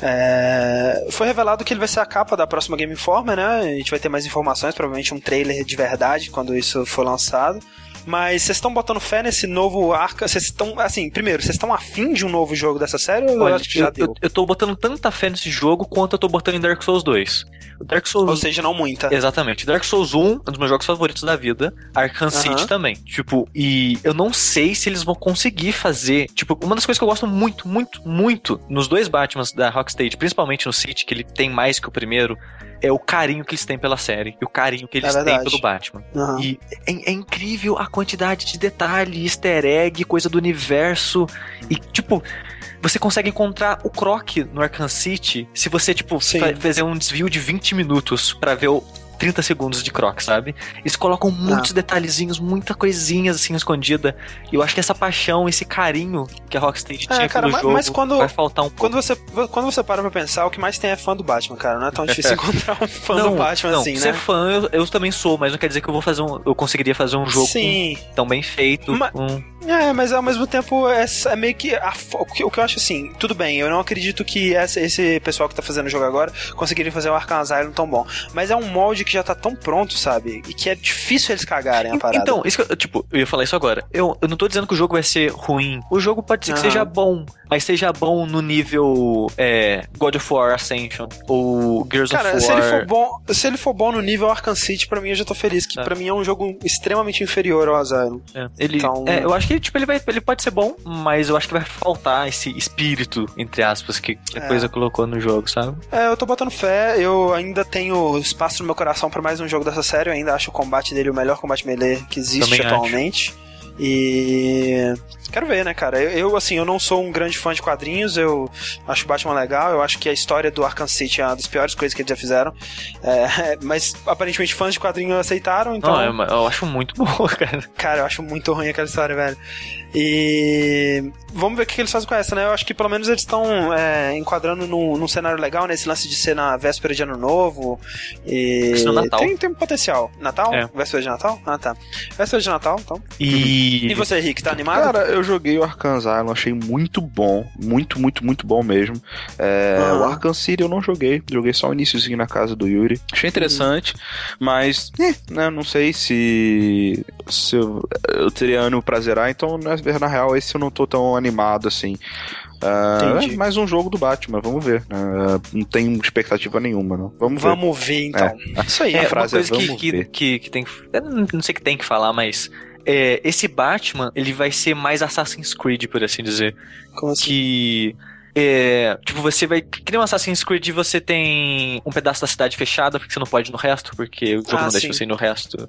[SPEAKER 1] é, Foi revelado que ele vai ser a capa da próxima Game Informer, né? A gente vai ter mais informações, provavelmente um trailer de verdade quando isso for lançado. Mas vocês estão botando fé nesse novo Arca? Vocês estão. Assim, primeiro, vocês estão afim de um novo jogo dessa série ou eu
[SPEAKER 3] Olha,
[SPEAKER 1] acho que já
[SPEAKER 3] eu,
[SPEAKER 1] deu?
[SPEAKER 3] eu, eu tô botando tanta fé nesse jogo quanto eu tô botando em Dark Souls 2. O Dark Souls
[SPEAKER 1] Ou seja, não muita.
[SPEAKER 3] Exatamente. Dark Souls 1, um dos meus jogos favoritos da vida. Arkham
[SPEAKER 1] Aham.
[SPEAKER 3] City também. Tipo, e eu não sei se eles vão conseguir fazer. Tipo, uma das coisas que eu gosto muito, muito, muito nos dois Batmans da Rocksteady, principalmente no City, que ele tem mais que o primeiro, é o carinho que eles têm pela série. E o carinho que eles
[SPEAKER 1] É
[SPEAKER 3] têm pelo Batman.
[SPEAKER 1] Aham.
[SPEAKER 3] E é, é incrível a quantidade de detalhe, easter egg, coisa do universo. E, tipo, você consegue encontrar o Croc no Arkham City se você, tipo, fazer um desvio de 20 minutos pra ver o 30 segundos de Croc, sabe? Eles colocam muitos
[SPEAKER 1] Ah.
[SPEAKER 3] detalhezinhos, muita coisinha assim escondida. E eu acho que essa paixão, esse carinho que a Rocksteady
[SPEAKER 1] É,
[SPEAKER 3] tinha
[SPEAKER 1] cara,
[SPEAKER 3] pelo
[SPEAKER 1] mas-
[SPEAKER 3] jogo
[SPEAKER 1] mas quando-
[SPEAKER 3] vai faltar um pouco.
[SPEAKER 1] Quando você, quando você para pra pensar, o que mais tem é fã do Batman, cara. Não é tão difícil encontrar um fã do Batman
[SPEAKER 3] não,
[SPEAKER 1] assim,
[SPEAKER 3] ser
[SPEAKER 1] né?
[SPEAKER 3] fã eu, eu também sou, mas não quer dizer que eu vou fazer um, eu conseguiria fazer um jogo
[SPEAKER 1] Sim.
[SPEAKER 3] com- tão bem feito.
[SPEAKER 1] Ma- É, mas ao mesmo tempo é, é meio que. A, o, que o que eu acho assim, tudo bem, eu não acredito que essa, esse pessoal que tá fazendo o jogo agora conseguiria fazer o Arkham Asylum tão bom. Mas é um molde que já tá tão pronto, sabe? E que é difícil eles cagarem a parada.
[SPEAKER 3] Então, isso que eu, tipo, eu ia falar isso agora. Eu, eu não tô dizendo que o jogo vai ser ruim. O jogo pode ser que
[SPEAKER 1] Aham.
[SPEAKER 3] seja bom, mas seja bom no nível é, God of War Ascension ou Gears
[SPEAKER 1] Cara,
[SPEAKER 3] of
[SPEAKER 1] se
[SPEAKER 3] War.
[SPEAKER 1] ele, for bom, se ele for bom no nível Arkham City, pra mim eu já tô feliz, que
[SPEAKER 3] É.
[SPEAKER 1] pra mim é um jogo extremamente inferior ao Asylum.
[SPEAKER 3] É, ele,
[SPEAKER 1] Então-
[SPEAKER 3] é, eu acho que tipo, ele, vai, ele pode ser bom, mas eu acho que vai faltar esse espírito, entre aspas, que a
[SPEAKER 1] É.
[SPEAKER 3] coisa colocou no jogo, sabe?
[SPEAKER 1] É, eu tô botando fé, eu ainda tenho espaço no meu coração pra mais um jogo dessa série, eu ainda acho o combate dele o melhor combate melee que existe
[SPEAKER 3] Também acho.
[SPEAKER 1] atualmente. E quero ver, né, cara? Eu, eu, assim, eu não sou um grande fã de quadrinhos, eu acho o Batman legal, eu acho que a história do Arkham City é uma das piores coisas que eles já fizeram. É, mas aparentemente fãs de quadrinhos aceitaram, então.
[SPEAKER 3] Não, eu, eu acho muito bom, cara.
[SPEAKER 1] Cara, eu acho muito ruim aquela história, velho. E vamos ver o que eles fazem com essa, né? Eu acho que pelo menos eles estão é, enquadrando num, num cenário legal, nesse lance de ser na véspera de ano novo. E
[SPEAKER 3] Isso no Natal.
[SPEAKER 1] Tem, tem um potencial. Natal?
[SPEAKER 3] É.
[SPEAKER 1] Véspera de Natal? Ah, tá. Véspera de Natal, então.
[SPEAKER 3] E.
[SPEAKER 1] E você, Rick, tá animado?
[SPEAKER 2] Cara, eu joguei o Arkham Asylum, achei muito bom. Muito, muito, muito bom mesmo. É,
[SPEAKER 1] Ah.
[SPEAKER 2] O Arkham City eu não joguei. Joguei só o iníciozinho na casa do Yuri. Achei interessante, mas eh, né, não sei se, se eu, eu teria ânimo pra zerar. Então, na, na real, esse eu não tô tão animado assim.
[SPEAKER 1] Entendi.
[SPEAKER 2] é mais um jogo do Batman, vamos ver. Ah, não tenho expectativa nenhuma, não. Vamos, ver.
[SPEAKER 1] Vamos ver, então. Isso aí.
[SPEAKER 3] É,
[SPEAKER 2] a
[SPEAKER 3] uma
[SPEAKER 2] frase é,
[SPEAKER 3] coisa que,
[SPEAKER 2] "Vamos
[SPEAKER 3] que,
[SPEAKER 2] ver".
[SPEAKER 3] que, que tem que. Não não sei o que tem que falar, mas. É, esse Batman, ele vai ser mais Assassin's Creed, por assim dizer.
[SPEAKER 1] Como assim?
[SPEAKER 3] Que. É, tipo, você vai. Que nem um Assassin's Creed, você tem um pedaço da cidade fechada, porque você não pode ir no resto, porque o jogo
[SPEAKER 1] Ah,
[SPEAKER 3] não deixa
[SPEAKER 1] sim.
[SPEAKER 3] você ir no resto.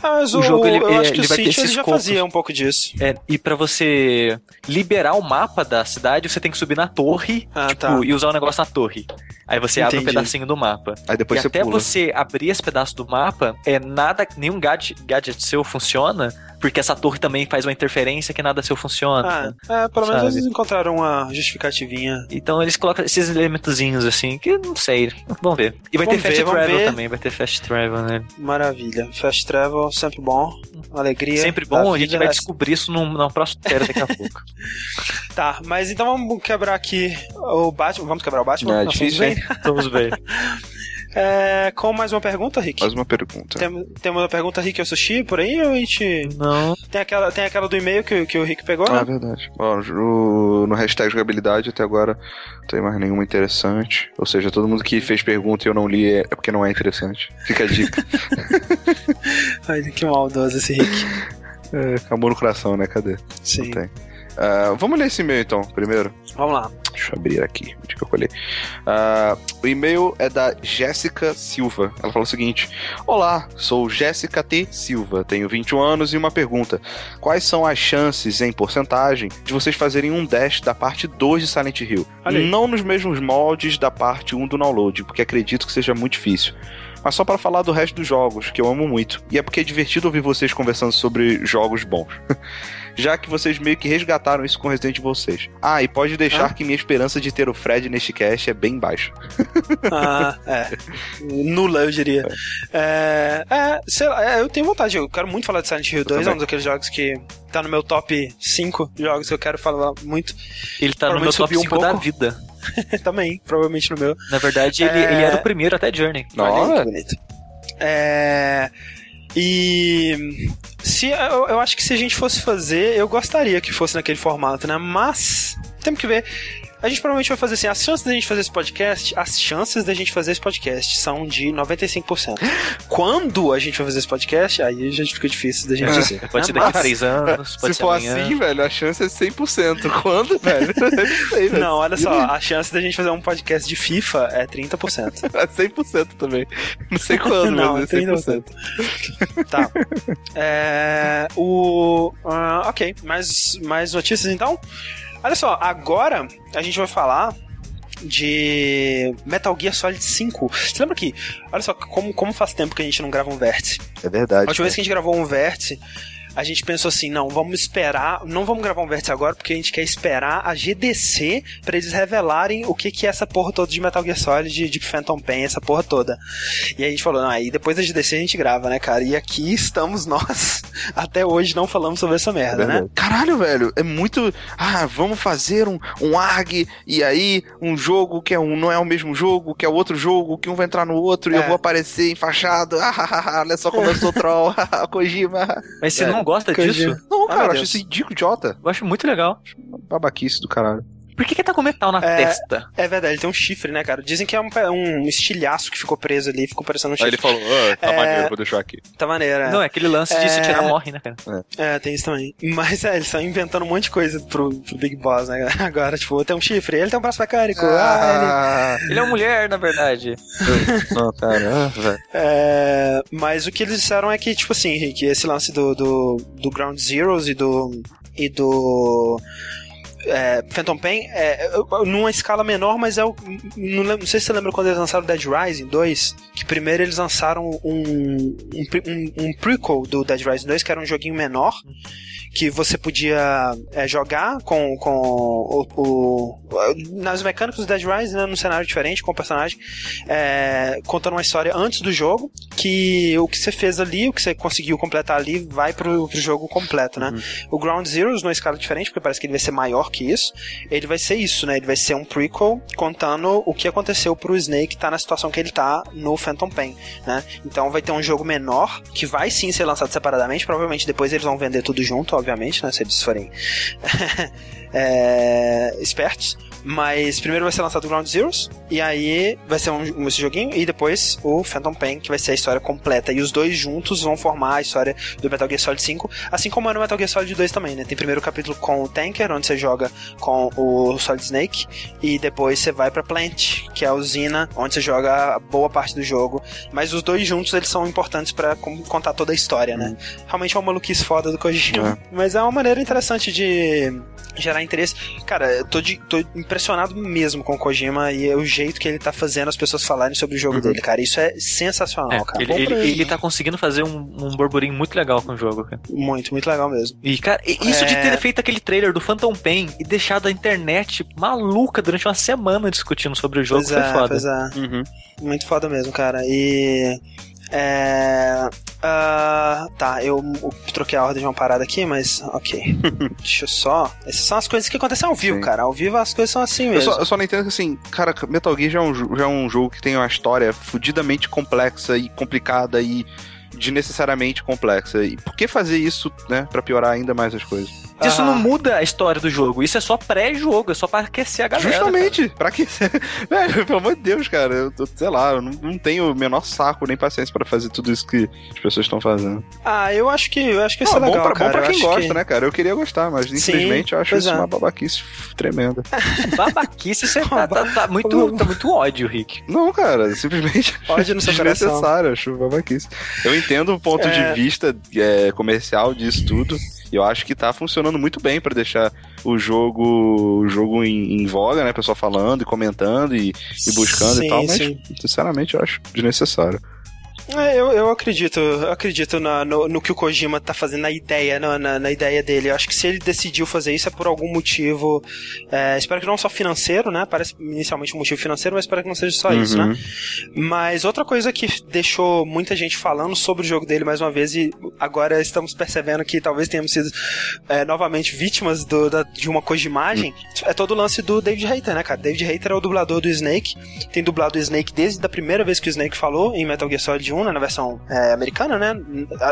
[SPEAKER 1] Ah, mas
[SPEAKER 3] o
[SPEAKER 1] o,
[SPEAKER 3] jogo, ele-
[SPEAKER 1] eu acho que
[SPEAKER 3] ele
[SPEAKER 1] o
[SPEAKER 3] vai ter
[SPEAKER 1] City ele
[SPEAKER 3] esses
[SPEAKER 1] já fazia um pouco disso.
[SPEAKER 3] É, e pra você liberar o mapa da cidade, você tem que subir na torre
[SPEAKER 1] Ah,
[SPEAKER 3] tipo,
[SPEAKER 1] tá.
[SPEAKER 3] e usar o negócio na torre. Aí você abre um
[SPEAKER 1] Entendi.
[SPEAKER 3] pedacinho do mapa.
[SPEAKER 2] Aí depois
[SPEAKER 3] e
[SPEAKER 2] você
[SPEAKER 3] até
[SPEAKER 2] pula.
[SPEAKER 3] você abrir esse pedaço do mapa, é nada, nenhum gadget, gadget seu funciona, porque essa torre também faz uma interferência que nada seu funciona.
[SPEAKER 1] Ah, é, pelo menos
[SPEAKER 3] Sabe?
[SPEAKER 1] eles encontraram uma justificativinha.
[SPEAKER 3] Então eles colocam esses elementozinhos assim, que eu não sei. Vamos ver. E vai
[SPEAKER 1] Vamos
[SPEAKER 3] ter
[SPEAKER 1] ver,
[SPEAKER 3] fast travel
[SPEAKER 1] ver.
[SPEAKER 3] também, vai ter fast travel, né?
[SPEAKER 1] Maravilha. Fast travel, sempre bom. Alegria.
[SPEAKER 3] Sempre bom, a gente vai descobrir isso num, na próxima série daqui a pouco.
[SPEAKER 1] Tá, mas então vamos quebrar aqui o Batman. Vamos quebrar o Batman?
[SPEAKER 2] É difícil,
[SPEAKER 1] vamos bem?
[SPEAKER 3] Vamos ver.
[SPEAKER 1] É, com mais uma pergunta, Rick?
[SPEAKER 2] Mais uma pergunta.
[SPEAKER 1] Tem, temos uma pergunta Rick ou Sushi por aí? Ou a gente.
[SPEAKER 3] Não.
[SPEAKER 1] Tem aquela, tem aquela do e-mail que, que o Rick pegou,
[SPEAKER 2] Ah,
[SPEAKER 1] né?
[SPEAKER 2] é verdade. Ó, no, no hashtag jogabilidade até agora não tem mais nenhuma interessante. Ou seja, todo mundo que fez pergunta e eu não li é é porque não é interessante. Fica a dica.
[SPEAKER 1] Ai, que maldoso esse Rick.
[SPEAKER 2] é, acabou no coração, né? Cadê?
[SPEAKER 1] Sim.
[SPEAKER 2] Tem. Ah, vamos ler esse e-mail então, primeiro.
[SPEAKER 1] Vamos lá.
[SPEAKER 2] Deixa eu abrir aqui, onde que eu colhei. Ah, o e-mail é da Jéssica Silva. Ela fala o seguinte: Olá, sou Jéssica T. Silva, tenho 21 anos e uma pergunta. Quais são as chances, em porcentagem, de vocês fazerem um dash da parte 2 de Silent Hill?
[SPEAKER 1] Aí.
[SPEAKER 2] Não nos mesmos moldes da parte 1 do download, porque acredito que seja muito difícil. Mas só para falar do resto dos jogos, que eu amo muito. E é porque é divertido ouvir vocês conversando sobre jogos bons. Já que vocês meio que resgataram isso com Resident Evil 6. Ah, e pode deixar
[SPEAKER 1] Ah.
[SPEAKER 2] que minha esperança de ter o Fred neste cast é bem baixa.
[SPEAKER 1] Ah, é. Nula, eu diria. É, é, sei lá, é, eu tenho vontade. Eu quero muito falar de Silent Hill 2. É um daqueles jogos que tá no meu top 5 jogos que eu quero falar muito.
[SPEAKER 3] Ele tá no meu
[SPEAKER 1] Provavelmente
[SPEAKER 3] top
[SPEAKER 1] subiu um
[SPEAKER 3] 5 da vida.
[SPEAKER 1] Também, provavelmente no meu.
[SPEAKER 3] Na verdade, ele,
[SPEAKER 1] É.
[SPEAKER 3] ele era o primeiro até Journey.
[SPEAKER 1] Olha aí,
[SPEAKER 2] Olha.
[SPEAKER 1] que bonito. É. E. Se, eu, eu acho que se a gente fosse fazer, eu gostaria que fosse naquele formato, né? Mas. Temos que ver. A gente provavelmente vai fazer assim: as chances da gente fazer esse podcast, as chances da gente fazer esse podcast são de 95%. Quando a gente vai fazer esse podcast, aí já fica difícil da gente dizer.
[SPEAKER 3] Pode ser daqui a
[SPEAKER 1] Mas-
[SPEAKER 3] três anos, pode
[SPEAKER 2] Se
[SPEAKER 3] ser
[SPEAKER 2] for
[SPEAKER 3] amanhã.
[SPEAKER 2] assim, velho, a chance é 100%. Quando, velho? Sei, velho.
[SPEAKER 1] Não, olha só, a chance da gente fazer um podcast de FIFA é 30%.
[SPEAKER 2] É 100% também. Não sei quando,
[SPEAKER 1] Não,
[SPEAKER 2] mas é 100%.
[SPEAKER 1] Tá. É, o. ah, ok, mais, mais notícias então? Olha só, agora a gente vai falar de Metal Gear Solid 5. Você lembra que, olha só, como, como faz tempo que a gente não grava um vértice?
[SPEAKER 2] É verdade.
[SPEAKER 1] A última vez que a gente gravou um vértice, a gente pensou assim, não, vamos esperar, não vamos gravar um vértice agora, porque a gente quer esperar a GDC pra eles revelarem o que que é essa porra toda de Metal Gear Solid, de Phantom Pain, essa porra toda. E a gente falou, não, aí depois da GDC a gente grava, né, cara? E aqui estamos nós, até hoje não falamos sobre essa merda, né?
[SPEAKER 2] Caralho, velho, é muito. Ah, vamos fazer um, um ARG e aí um jogo que é um, não é o mesmo jogo, que é outro jogo, que um vai entrar no outro e
[SPEAKER 1] É.
[SPEAKER 2] eu vou aparecer enfaixado. Ah, olha só como eu sou troll. Kojima.
[SPEAKER 3] Mas você
[SPEAKER 2] É,
[SPEAKER 3] não gosta
[SPEAKER 1] Kojima.
[SPEAKER 3] disso?
[SPEAKER 2] Não,
[SPEAKER 1] Ah,
[SPEAKER 2] cara,
[SPEAKER 1] meu
[SPEAKER 2] eu acho isso ridículo, idiota.
[SPEAKER 3] Eu acho muito legal.
[SPEAKER 2] Babaquice do caralho.
[SPEAKER 3] Por que que tá com metal na
[SPEAKER 1] É,
[SPEAKER 3] testa?
[SPEAKER 1] É verdade, ele tem um chifre, né, cara? Dizem que é um, um estilhaço que ficou preso ali, ficou parecendo um chifre.
[SPEAKER 2] falou, ah,
[SPEAKER 1] tá maneiro,
[SPEAKER 2] vou deixar aqui.
[SPEAKER 1] Tá maneiro, é.
[SPEAKER 3] Não, é aquele lance de se
[SPEAKER 1] É.
[SPEAKER 3] tirar morre, né, cara?
[SPEAKER 1] É, tem isso também. Mas é, eles estão inventando um monte de coisa pro, pro Big Boss, né? Agora, tipo, tem um chifre, ele tem um braço mecânico. Ah, ele...
[SPEAKER 3] Ele é uma mulher, na verdade.
[SPEAKER 2] Não, cara, ah, velho.
[SPEAKER 1] É, mas o que eles disseram é que, tipo assim, Henrique, esse lance do, do, do Ground Zeroes e do. e do. É, Phantom Pain é, numa escala menor, mas é o. Não, não sei se você lembra quando eles lançaram Dead Rising 2, que primeiro eles lançaram um, um, um, um prequel do Dead Rising 2, que era um joguinho menor, que você podia é, jogar com, com o, o- nas mecânicas do Dead Rising, né, num cenário diferente, com o personagem, é, contando uma história antes do jogo, que o que você fez ali, o que você conseguiu completar ali, vai pro, pro jogo completo, né? O Ground Zeroes, numa escala diferente, porque parece que ele vai ser maior que isso, ele vai ser isso, né? Ele vai ser um prequel contando o que aconteceu pro Snake estar na situação que ele tá no Phantom Pain, né? Então vai ter um jogo menor, que vai sim ser lançado separadamente, provavelmente depois eles vão vender tudo junto, obviamente, né? Se eles forem é, espertos. Mas primeiro vai ser lançado o Ground Zeroes, e aí vai ser um, esse joguinho, e depois o Phantom Pain, que vai ser a história completa. E os dois juntos vão formar a história do Metal Gear Solid 5, assim como é no Metal Gear Solid 2 também, né? Tem primeiro o capítulo com o Tanker, onde você joga com o Solid Snake, e depois você vai pra Plant, que é a usina, onde você joga a boa parte do jogo. Mas os dois juntos, eles são importantes pra com- contar toda a história, né? Realmente é uma maluquice foda do Kojima. Mas é uma maneira interessante de gerar interesse. Cara, eu tô, de- tô impressionado mesmo com o Kojima e o jeito que ele tá fazendo as pessoas falarem sobre o jogo dele, cara. Isso é sensacional,
[SPEAKER 3] É,
[SPEAKER 1] cara.
[SPEAKER 3] ele, ele,
[SPEAKER 1] pra
[SPEAKER 3] ele tá conseguindo fazer um, um burburinho muito legal com o jogo, cara.
[SPEAKER 1] Muito, muito legal mesmo.
[SPEAKER 3] E, cara, isso de
[SPEAKER 1] É.
[SPEAKER 3] ter feito aquele trailer do Phantom Pain e deixado a internet maluca durante uma semana discutindo sobre o jogo
[SPEAKER 1] pois
[SPEAKER 3] foi
[SPEAKER 1] é,
[SPEAKER 3] foda.
[SPEAKER 1] pois é.
[SPEAKER 2] Uhum.
[SPEAKER 1] Muito foda mesmo, cara. E. É. ah, tá, eu, eu troquei a ordem de uma parada aqui, mas ok. Deixa eu só. Essas são as coisas que acontecem ao vivo,
[SPEAKER 2] Sim.
[SPEAKER 1] cara. Ao vivo as coisas são assim
[SPEAKER 2] Eu
[SPEAKER 1] mesmo.
[SPEAKER 2] só, eu só não entendo que, assim, cara, Metal Gear já é, um, já é um jogo que tem uma história fudidamente complexa e complicada e desnecessariamente complexa. E por que fazer isso, né, pra piorar ainda mais as coisas?
[SPEAKER 3] Isso
[SPEAKER 1] Ah.
[SPEAKER 3] não muda a história do jogo, isso é só pré-jogo, é só pra aquecer a galera.
[SPEAKER 2] Justamente, pra que Velho, pelo amor de Deus, cara, eu tô, sei lá, eu não, não tenho o menor saco nem paciência pra fazer tudo isso que as pessoas estão fazendo.
[SPEAKER 1] Ah, eu acho que eu acho que isso
[SPEAKER 2] Não,
[SPEAKER 1] é legal,
[SPEAKER 2] bom pra,
[SPEAKER 1] cara.
[SPEAKER 2] bom pra quem gosta,
[SPEAKER 1] que-
[SPEAKER 2] né, cara? Eu queria gostar, mas infelizmente eu acho isso
[SPEAKER 1] é.
[SPEAKER 2] uma babaquice tremenda.
[SPEAKER 3] cara. Babaquice, você tá, tá- tá muito, tá muito ódio, Rick.
[SPEAKER 2] Não, cara, simplesmente
[SPEAKER 1] Pode no seu coração.
[SPEAKER 2] desnecessário, acho babaquice. Eu entendo o ponto
[SPEAKER 1] É.
[SPEAKER 2] de vista é, comercial disso tudo. Eu acho que tá funcionando muito bem pra deixar o jogo o jogo em, em voga, né? Pessoal falando e comentando e, e buscando
[SPEAKER 1] Sim,
[SPEAKER 2] e tal, mas
[SPEAKER 1] sim.
[SPEAKER 2] sinceramente eu acho desnecessário.
[SPEAKER 1] É, eu, eu acredito, eu acredito na- no, no que o Kojima tá fazendo, na ideia, na, na, na ideia dele. Eu acho que se ele decidiu fazer isso é por algum motivo. é, espero que não só financeiro, né? Parece inicialmente um motivo financeiro, mas espero que não seja só isso,
[SPEAKER 2] Uhum.
[SPEAKER 1] né? Mas outra coisa que deixou muita gente falando sobre o jogo dele mais uma vez, e agora estamos percebendo que talvez tenhamos sido é, novamente vítimas do- da- de uma Kojimagem, é todo o lance do David Hayter, né, cara? David Hayter é o dublador do Snake, tem dublado o Snake desde a primeira vez que o Snake falou em Metal Gear Solid 1, né, na versão é, americana, né?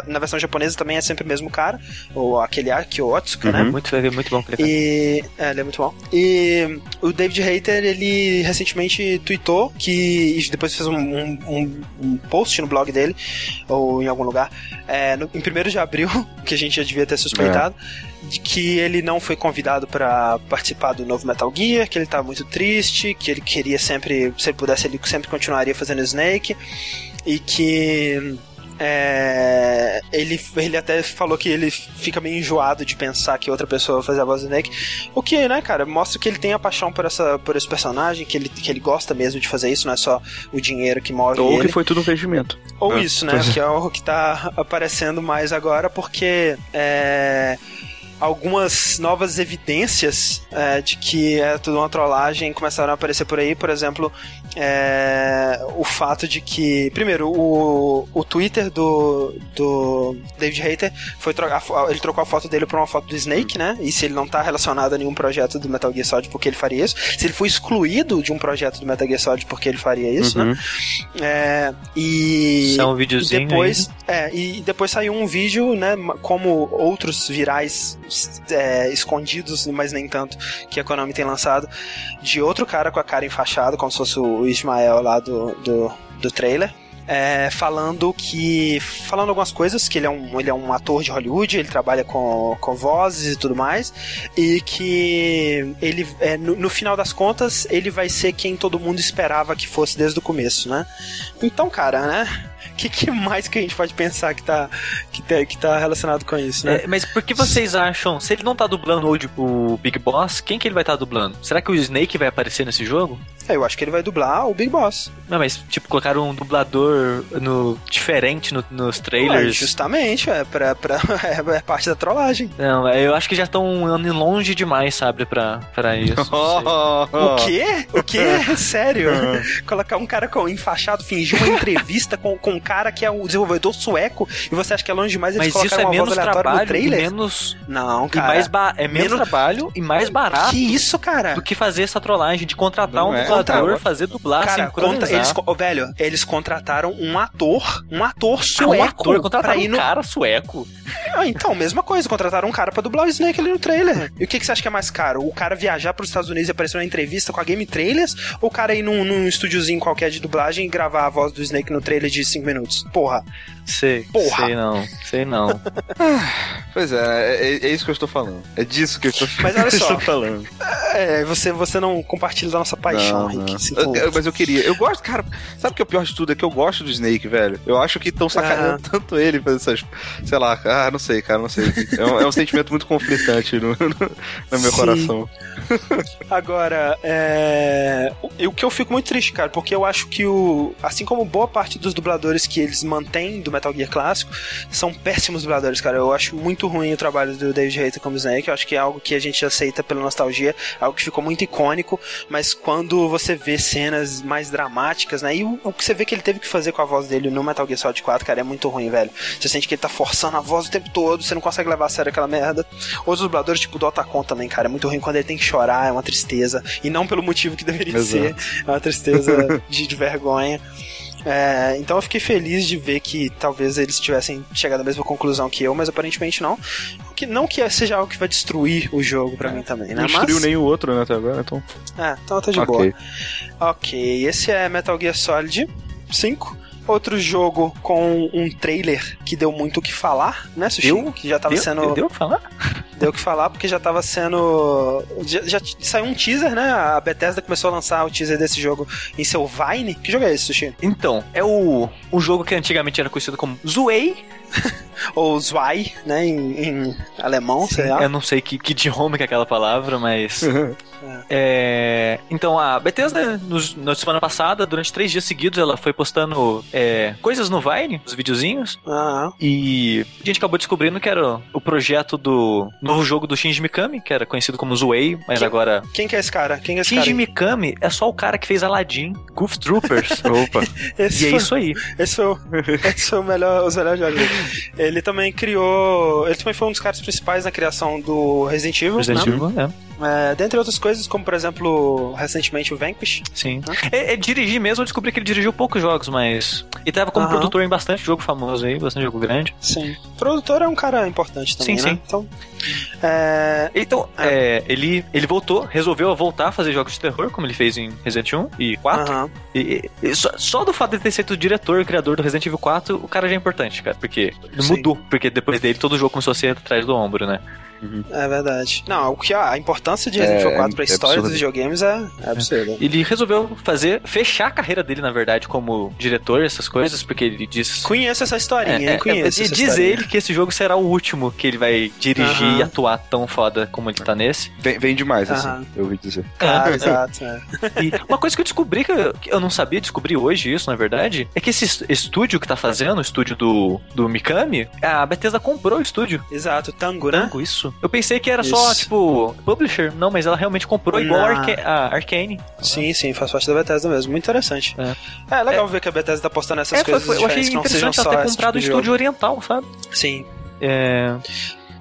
[SPEAKER 1] Na- versão japonesa também é sempre o mesmo cara, ou aquele Akio Otsuka, né?
[SPEAKER 2] Uhum.
[SPEAKER 3] Muito, muito bom que ele
[SPEAKER 1] E. É, ele é muito bom. E o David Hayter, ele recentemente tweetou que. depois fez um, um- um- post no blog dele, ou em algum lugar, é, no- em 1 de abril, que a gente já devia ter suspeitado. De que ele não foi convidado pra participar do novo Metal Gear, que ele tá muito triste, que ele queria sempre, se ele pudesse, ele sempre continuaria fazendo Snake, e que É, ele, ele até falou que ele fica meio enjoado de pensar que outra pessoa vai fazer a voz do Snake. O que, né, cara, mostra que ele tem a paixão por, essa, por esse personagem, que ele, que ele gosta mesmo de fazer isso, não é só o dinheiro que move
[SPEAKER 2] Ou
[SPEAKER 1] ele.
[SPEAKER 2] que foi tudo um investimento.
[SPEAKER 1] Ou
[SPEAKER 2] É,
[SPEAKER 1] isso, né?
[SPEAKER 2] pois é.
[SPEAKER 1] Que é algo que tá aparecendo mais agora, porque é, algumas novas evidências é, de que é tudo uma trollagem começaram a aparecer por aí. Por exemplo, é, o fato de que, primeiro, o, o Twitter do, do David Hayter foi trocar, ele trocou a foto dele por uma foto do Snake, né? E se ele não tá relacionado a nenhum projeto do Metal Gear Solid, porque ele faria isso? Se ele foi excluído de um projeto do Metal Gear Solid, porque ele faria isso,
[SPEAKER 2] Uhum.
[SPEAKER 1] né? É, e
[SPEAKER 3] é um videozinho
[SPEAKER 1] e depois, é, e depois saiu um vídeo, né, como outros virais é, escondidos, mas nem tanto, que a Konami tem lançado, de outro cara com a cara enfaixada, como se fosse o Ismael lá do, do, do trailer. é, falando que. falando algumas coisas, que ele é um, ele é um ator de Hollywood, ele trabalha com, com vozes e tudo mais, e que ele, é, no, no final das contas, ele vai ser quem todo mundo esperava que fosse desde o começo, né? Então, cara, né? O que, que mais que a gente pode pensar que tá, que tá, que tá relacionado com isso, né?
[SPEAKER 3] É, mas por que vocês acham, se ele não tá dublando hoje o Big Boss, quem que ele vai estar dublando? Será que o Snake vai aparecer nesse jogo?
[SPEAKER 1] É, eu acho que ele vai dublar o Big Boss.
[SPEAKER 3] Não, mas tipo, colocaram um dublador no, diferente no- nos
[SPEAKER 1] Ué,
[SPEAKER 3] trailers.
[SPEAKER 1] justamente, é, pra, pra, é, é parte da trollagem.
[SPEAKER 3] Não, eu acho que já estão indo longe demais, sabe, pra, pra isso. não sei.
[SPEAKER 1] O quê? O quê? Sério? Colocar um cara com enfaixado, fingir uma entrevista com, com um cara que é o desenvolvedor sueco e você acha que é longe demais eles
[SPEAKER 3] Mas isso é
[SPEAKER 1] uma voz
[SPEAKER 3] menos
[SPEAKER 1] aleatória no
[SPEAKER 3] trabalho e
[SPEAKER 1] trailer?
[SPEAKER 3] menos.
[SPEAKER 1] Não,
[SPEAKER 3] E
[SPEAKER 1] cara.
[SPEAKER 3] mais ba- é menos,
[SPEAKER 1] menos-
[SPEAKER 3] trabalho e mais barato
[SPEAKER 1] Que isso, cara?
[SPEAKER 3] do que fazer essa trollagem de contratar
[SPEAKER 2] Não
[SPEAKER 3] um
[SPEAKER 2] é.
[SPEAKER 3] dublador, fazer dublar,
[SPEAKER 1] Cara, conta, eles, ô, velho, eles contrataram um ator, um ator
[SPEAKER 3] Ah,
[SPEAKER 1] sueco
[SPEAKER 3] um ator,
[SPEAKER 1] pra
[SPEAKER 3] contrataram
[SPEAKER 1] ir
[SPEAKER 3] um
[SPEAKER 1] no...
[SPEAKER 3] cara sueco.
[SPEAKER 1] Ah, então, mesma coisa, contrataram um cara pra dublar o Snake ali no trailer. E o que, que você acha que é mais caro? O cara viajar pros Estados Unidos e aparecer numa entrevista com a Game Trailers? Ou o cara ir num, num estúdiozinho qualquer de dublagem e gravar a voz do Snake no trailer de 5 minutos? Porra.
[SPEAKER 3] Sei,
[SPEAKER 1] Porra.
[SPEAKER 3] sei não, sei não.
[SPEAKER 2] Pois é, é, é isso que eu estou falando. É disso que eu estou,
[SPEAKER 1] Mas olha só.
[SPEAKER 2] estou falando.
[SPEAKER 1] É, você, você não compartilha da nossa paixão,
[SPEAKER 2] Não,
[SPEAKER 1] Rick.
[SPEAKER 2] não. Eu- mas eu queria. Eu gosto, cara. Sabe o que é o pior de tudo? É que eu gosto do Snake, velho. Eu acho que estão sacaneando tanto ele fazer essas. Sei lá, ah, não sei, cara, não sei. É um, é um sentimento muito conflitante no, no- no meu
[SPEAKER 1] Sim.
[SPEAKER 2] coração.
[SPEAKER 1] Agora, é... o- o que eu fico muito triste, cara, porque eu acho que o. Assim como boa parte dos dubladores que eles mantêm do Metal Gear clássico, são péssimos dubladores, cara. Eu acho muito ruim o trabalho do David Hayter como Snake. Eu acho que é algo que a gente aceita pela nostalgia, algo que ficou muito icônico, mas quando você vê cenas mais dramáticas, né? E o, o que você vê que ele teve que fazer com a voz dele no Metal Gear Solid 4, cara, é muito ruim, velho. Você sente que ele tá forçando a voz o tempo todo, você não consegue levar a sério aquela merda. Outros dubladores, tipo o do Otacon também, cara, é muito ruim quando ele tem que chorar, é uma tristeza. E não pelo motivo que deveria
[SPEAKER 2] Exato.
[SPEAKER 1] ser, é uma tristeza de, de vergonha. É, então eu fiquei feliz de ver que talvez eles tivessem chegado à mesma conclusão que eu, mas aparentemente não. Que, não que seja algo que vai destruir o jogo pra mim também, né?
[SPEAKER 2] Não destruiu
[SPEAKER 1] mas,
[SPEAKER 2] nem o outro, né, até agora, então.
[SPEAKER 1] É, então tá de
[SPEAKER 2] Ok.
[SPEAKER 1] boa. Ok, esse é Metal Gear Solid 5. Outro jogo com um trailer que deu muito o que falar, né, Sushi?
[SPEAKER 3] Deu?
[SPEAKER 1] Que já tava
[SPEAKER 3] Deu,
[SPEAKER 1] sendo.
[SPEAKER 3] deu pra falar?
[SPEAKER 1] Deu o que falar porque já tava sendo. Já, já saiu um teaser, né? A Bethesda começou a lançar o teaser desse jogo em seu Vine. Que jogo é esse, Sushi?
[SPEAKER 3] Então, é o, o jogo que antigamente era conhecido como Zuei.
[SPEAKER 1] Ou Zwei, né? Em, em alemão, sei lá.
[SPEAKER 3] Eu não sei que, que idioma que é aquela palavra, mas. É, então, a Bethesda, nos, na semana passada, durante três dias seguidos, ela foi postando é, coisas no Vine, os videozinhos.
[SPEAKER 1] Ah,
[SPEAKER 3] E a gente acabou descobrindo que era o projeto do novo jogo do Shinji Mikami, que era conhecido como Zuei, mas
[SPEAKER 1] Que-
[SPEAKER 3] agora.
[SPEAKER 1] quem que é esse cara? Quem que é esse
[SPEAKER 3] Shinji
[SPEAKER 1] cara?
[SPEAKER 3] Mikami é só o cara que fez Aladdin, Goof Troopers.
[SPEAKER 2] Opa.
[SPEAKER 1] Esse
[SPEAKER 3] e é
[SPEAKER 1] foi-
[SPEAKER 3] isso aí.
[SPEAKER 1] Esse foi, o- esse foi o melhor, os melhores jogos. Ele também criou. Ele também foi um dos caras principais na criação do Resident Evil.
[SPEAKER 3] Resident
[SPEAKER 1] né?
[SPEAKER 3] Evil, é.
[SPEAKER 1] É, dentre outras coisas, como por exemplo, recentemente o Vanquish.
[SPEAKER 3] Sim. É, é dirigir mesmo, eu descobri que ele dirigiu poucos jogos, mas. E tava como
[SPEAKER 1] Aham.
[SPEAKER 3] produtor em bastante jogo famoso aí, bastante jogo grande.
[SPEAKER 1] Sim. O produtor é um cara importante também,
[SPEAKER 3] Sim,
[SPEAKER 1] né?
[SPEAKER 3] sim.
[SPEAKER 1] Então. É,
[SPEAKER 3] Então, é, ele, ele voltou, resolveu voltar a fazer jogos de terror, como ele fez em Resident 1 e 4.
[SPEAKER 1] aham.
[SPEAKER 3] E, e só, só do fato de ter sido o diretor e criador do Resident Evil 4, o cara já é importante, cara. Porque ele
[SPEAKER 1] Sim.
[SPEAKER 3] mudou. Porque depois dele todo jogo começou a ser atrás do ombro, né?
[SPEAKER 1] É verdade. Não, o que a, a importância de Resident Evil
[SPEAKER 2] É,
[SPEAKER 1] 4 pra
[SPEAKER 2] é
[SPEAKER 1] história
[SPEAKER 2] absurdo.
[SPEAKER 1] dos videogames é, é absurda.
[SPEAKER 3] Ele resolveu fazer, fechar a carreira dele, na verdade, como diretor, essas coisas, porque ele disse.
[SPEAKER 1] Conheço essa historinha,
[SPEAKER 3] É,
[SPEAKER 1] hein? Conheço
[SPEAKER 3] é,
[SPEAKER 1] essa
[SPEAKER 3] diz
[SPEAKER 1] historinha.
[SPEAKER 3] ele que esse jogo será o último que ele vai dirigir e atuar tão foda como ele tá nesse.
[SPEAKER 2] Vem, vem demais, assim, eu ouvi dizer.
[SPEAKER 1] Claro, exato. é.
[SPEAKER 3] E uma coisa que eu descobri, que eu, que eu não sabia, descobri hoje isso, na verdade, é que esse est- estúdio que tá fazendo, o estúdio do, do Mikami, a Bethesda comprou o estúdio.
[SPEAKER 1] Exato, Tango, né?
[SPEAKER 3] Tango, isso. Eu pensei que era só,
[SPEAKER 1] Isso.
[SPEAKER 3] tipo, publisher. Não, mas ela realmente comprou igual a,
[SPEAKER 1] Não.
[SPEAKER 3] Arca a Arcane.
[SPEAKER 1] Sim, sim, faz parte da Bethesda mesmo. Muito interessante.
[SPEAKER 3] É.
[SPEAKER 1] É, legal ver que a Bethesda tá postando essas
[SPEAKER 3] É, foi-
[SPEAKER 1] coisas
[SPEAKER 3] foi- eu achei
[SPEAKER 1] não
[SPEAKER 3] interessante ela ter comprado o
[SPEAKER 1] tipo de
[SPEAKER 3] estúdio oriental, sabe?
[SPEAKER 1] Sim.
[SPEAKER 3] É...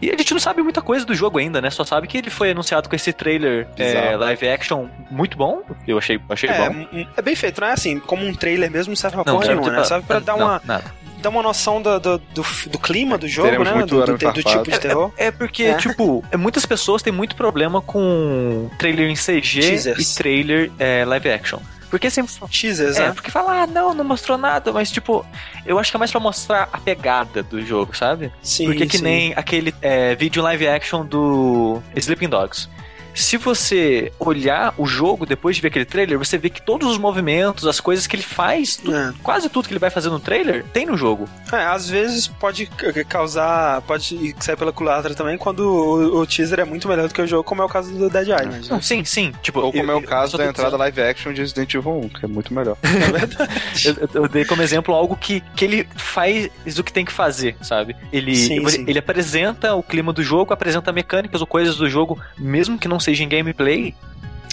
[SPEAKER 3] E a gente não sabe muita coisa do jogo ainda, né? Só sabe que ele foi anunciado com esse trailer é, live action muito bom. Eu achei, achei
[SPEAKER 1] É,
[SPEAKER 3] bom.
[SPEAKER 1] é bem feito, não é assim, como um trailer mesmo, não serve pra
[SPEAKER 3] Não,
[SPEAKER 1] porra nenhuma, né? Serve pra dar
[SPEAKER 3] não,
[SPEAKER 1] uma,
[SPEAKER 3] nada.
[SPEAKER 1] Dar uma noção do, do, do, do clima do jogo,
[SPEAKER 2] Teremos
[SPEAKER 1] né?
[SPEAKER 2] muito
[SPEAKER 1] Do, do, do tipo de terror.
[SPEAKER 3] É porque,
[SPEAKER 1] É.
[SPEAKER 3] tipo, é, muitas pessoas têm muito problema com trailer em CG
[SPEAKER 1] Teasers.
[SPEAKER 3] e trailer é, live action. Porque sempre.
[SPEAKER 1] Teasers,
[SPEAKER 3] É,
[SPEAKER 1] né?
[SPEAKER 3] porque fala, ah, não, não mostrou nada, mas tipo, eu acho que é mais pra mostrar a pegada do jogo, sabe?
[SPEAKER 1] Sim,
[SPEAKER 3] Porque que
[SPEAKER 1] sim.
[SPEAKER 3] nem aquele é, vídeo live action do Sleeping Dogs. Se você olhar o jogo depois de ver aquele trailer, você vê que todos os movimentos, as coisas que ele faz, tu-
[SPEAKER 1] É.
[SPEAKER 3] quase tudo que ele vai fazer no trailer, tem no jogo.
[SPEAKER 1] É, às vezes pode ca- causar, pode sair pela culatra também quando o, o teaser é muito melhor do que o jogo, como é o caso do Dead Island.
[SPEAKER 3] Não,
[SPEAKER 1] né?
[SPEAKER 3] sim, sim. Tipo,
[SPEAKER 2] Ou como é
[SPEAKER 3] eu-
[SPEAKER 2] o caso da entrada
[SPEAKER 3] dizendo-
[SPEAKER 2] live action de Resident Evil 1, que é muito melhor.
[SPEAKER 1] É verdade.
[SPEAKER 3] Eu, eu- eu dei como exemplo algo que, que ele faz o que tem que fazer, sabe? Ele,
[SPEAKER 1] Sim,
[SPEAKER 3] ele,
[SPEAKER 1] sim.
[SPEAKER 3] ele apresenta o clima do jogo, apresenta mecânicas ou coisas do jogo, mesmo que não seja em gameplay.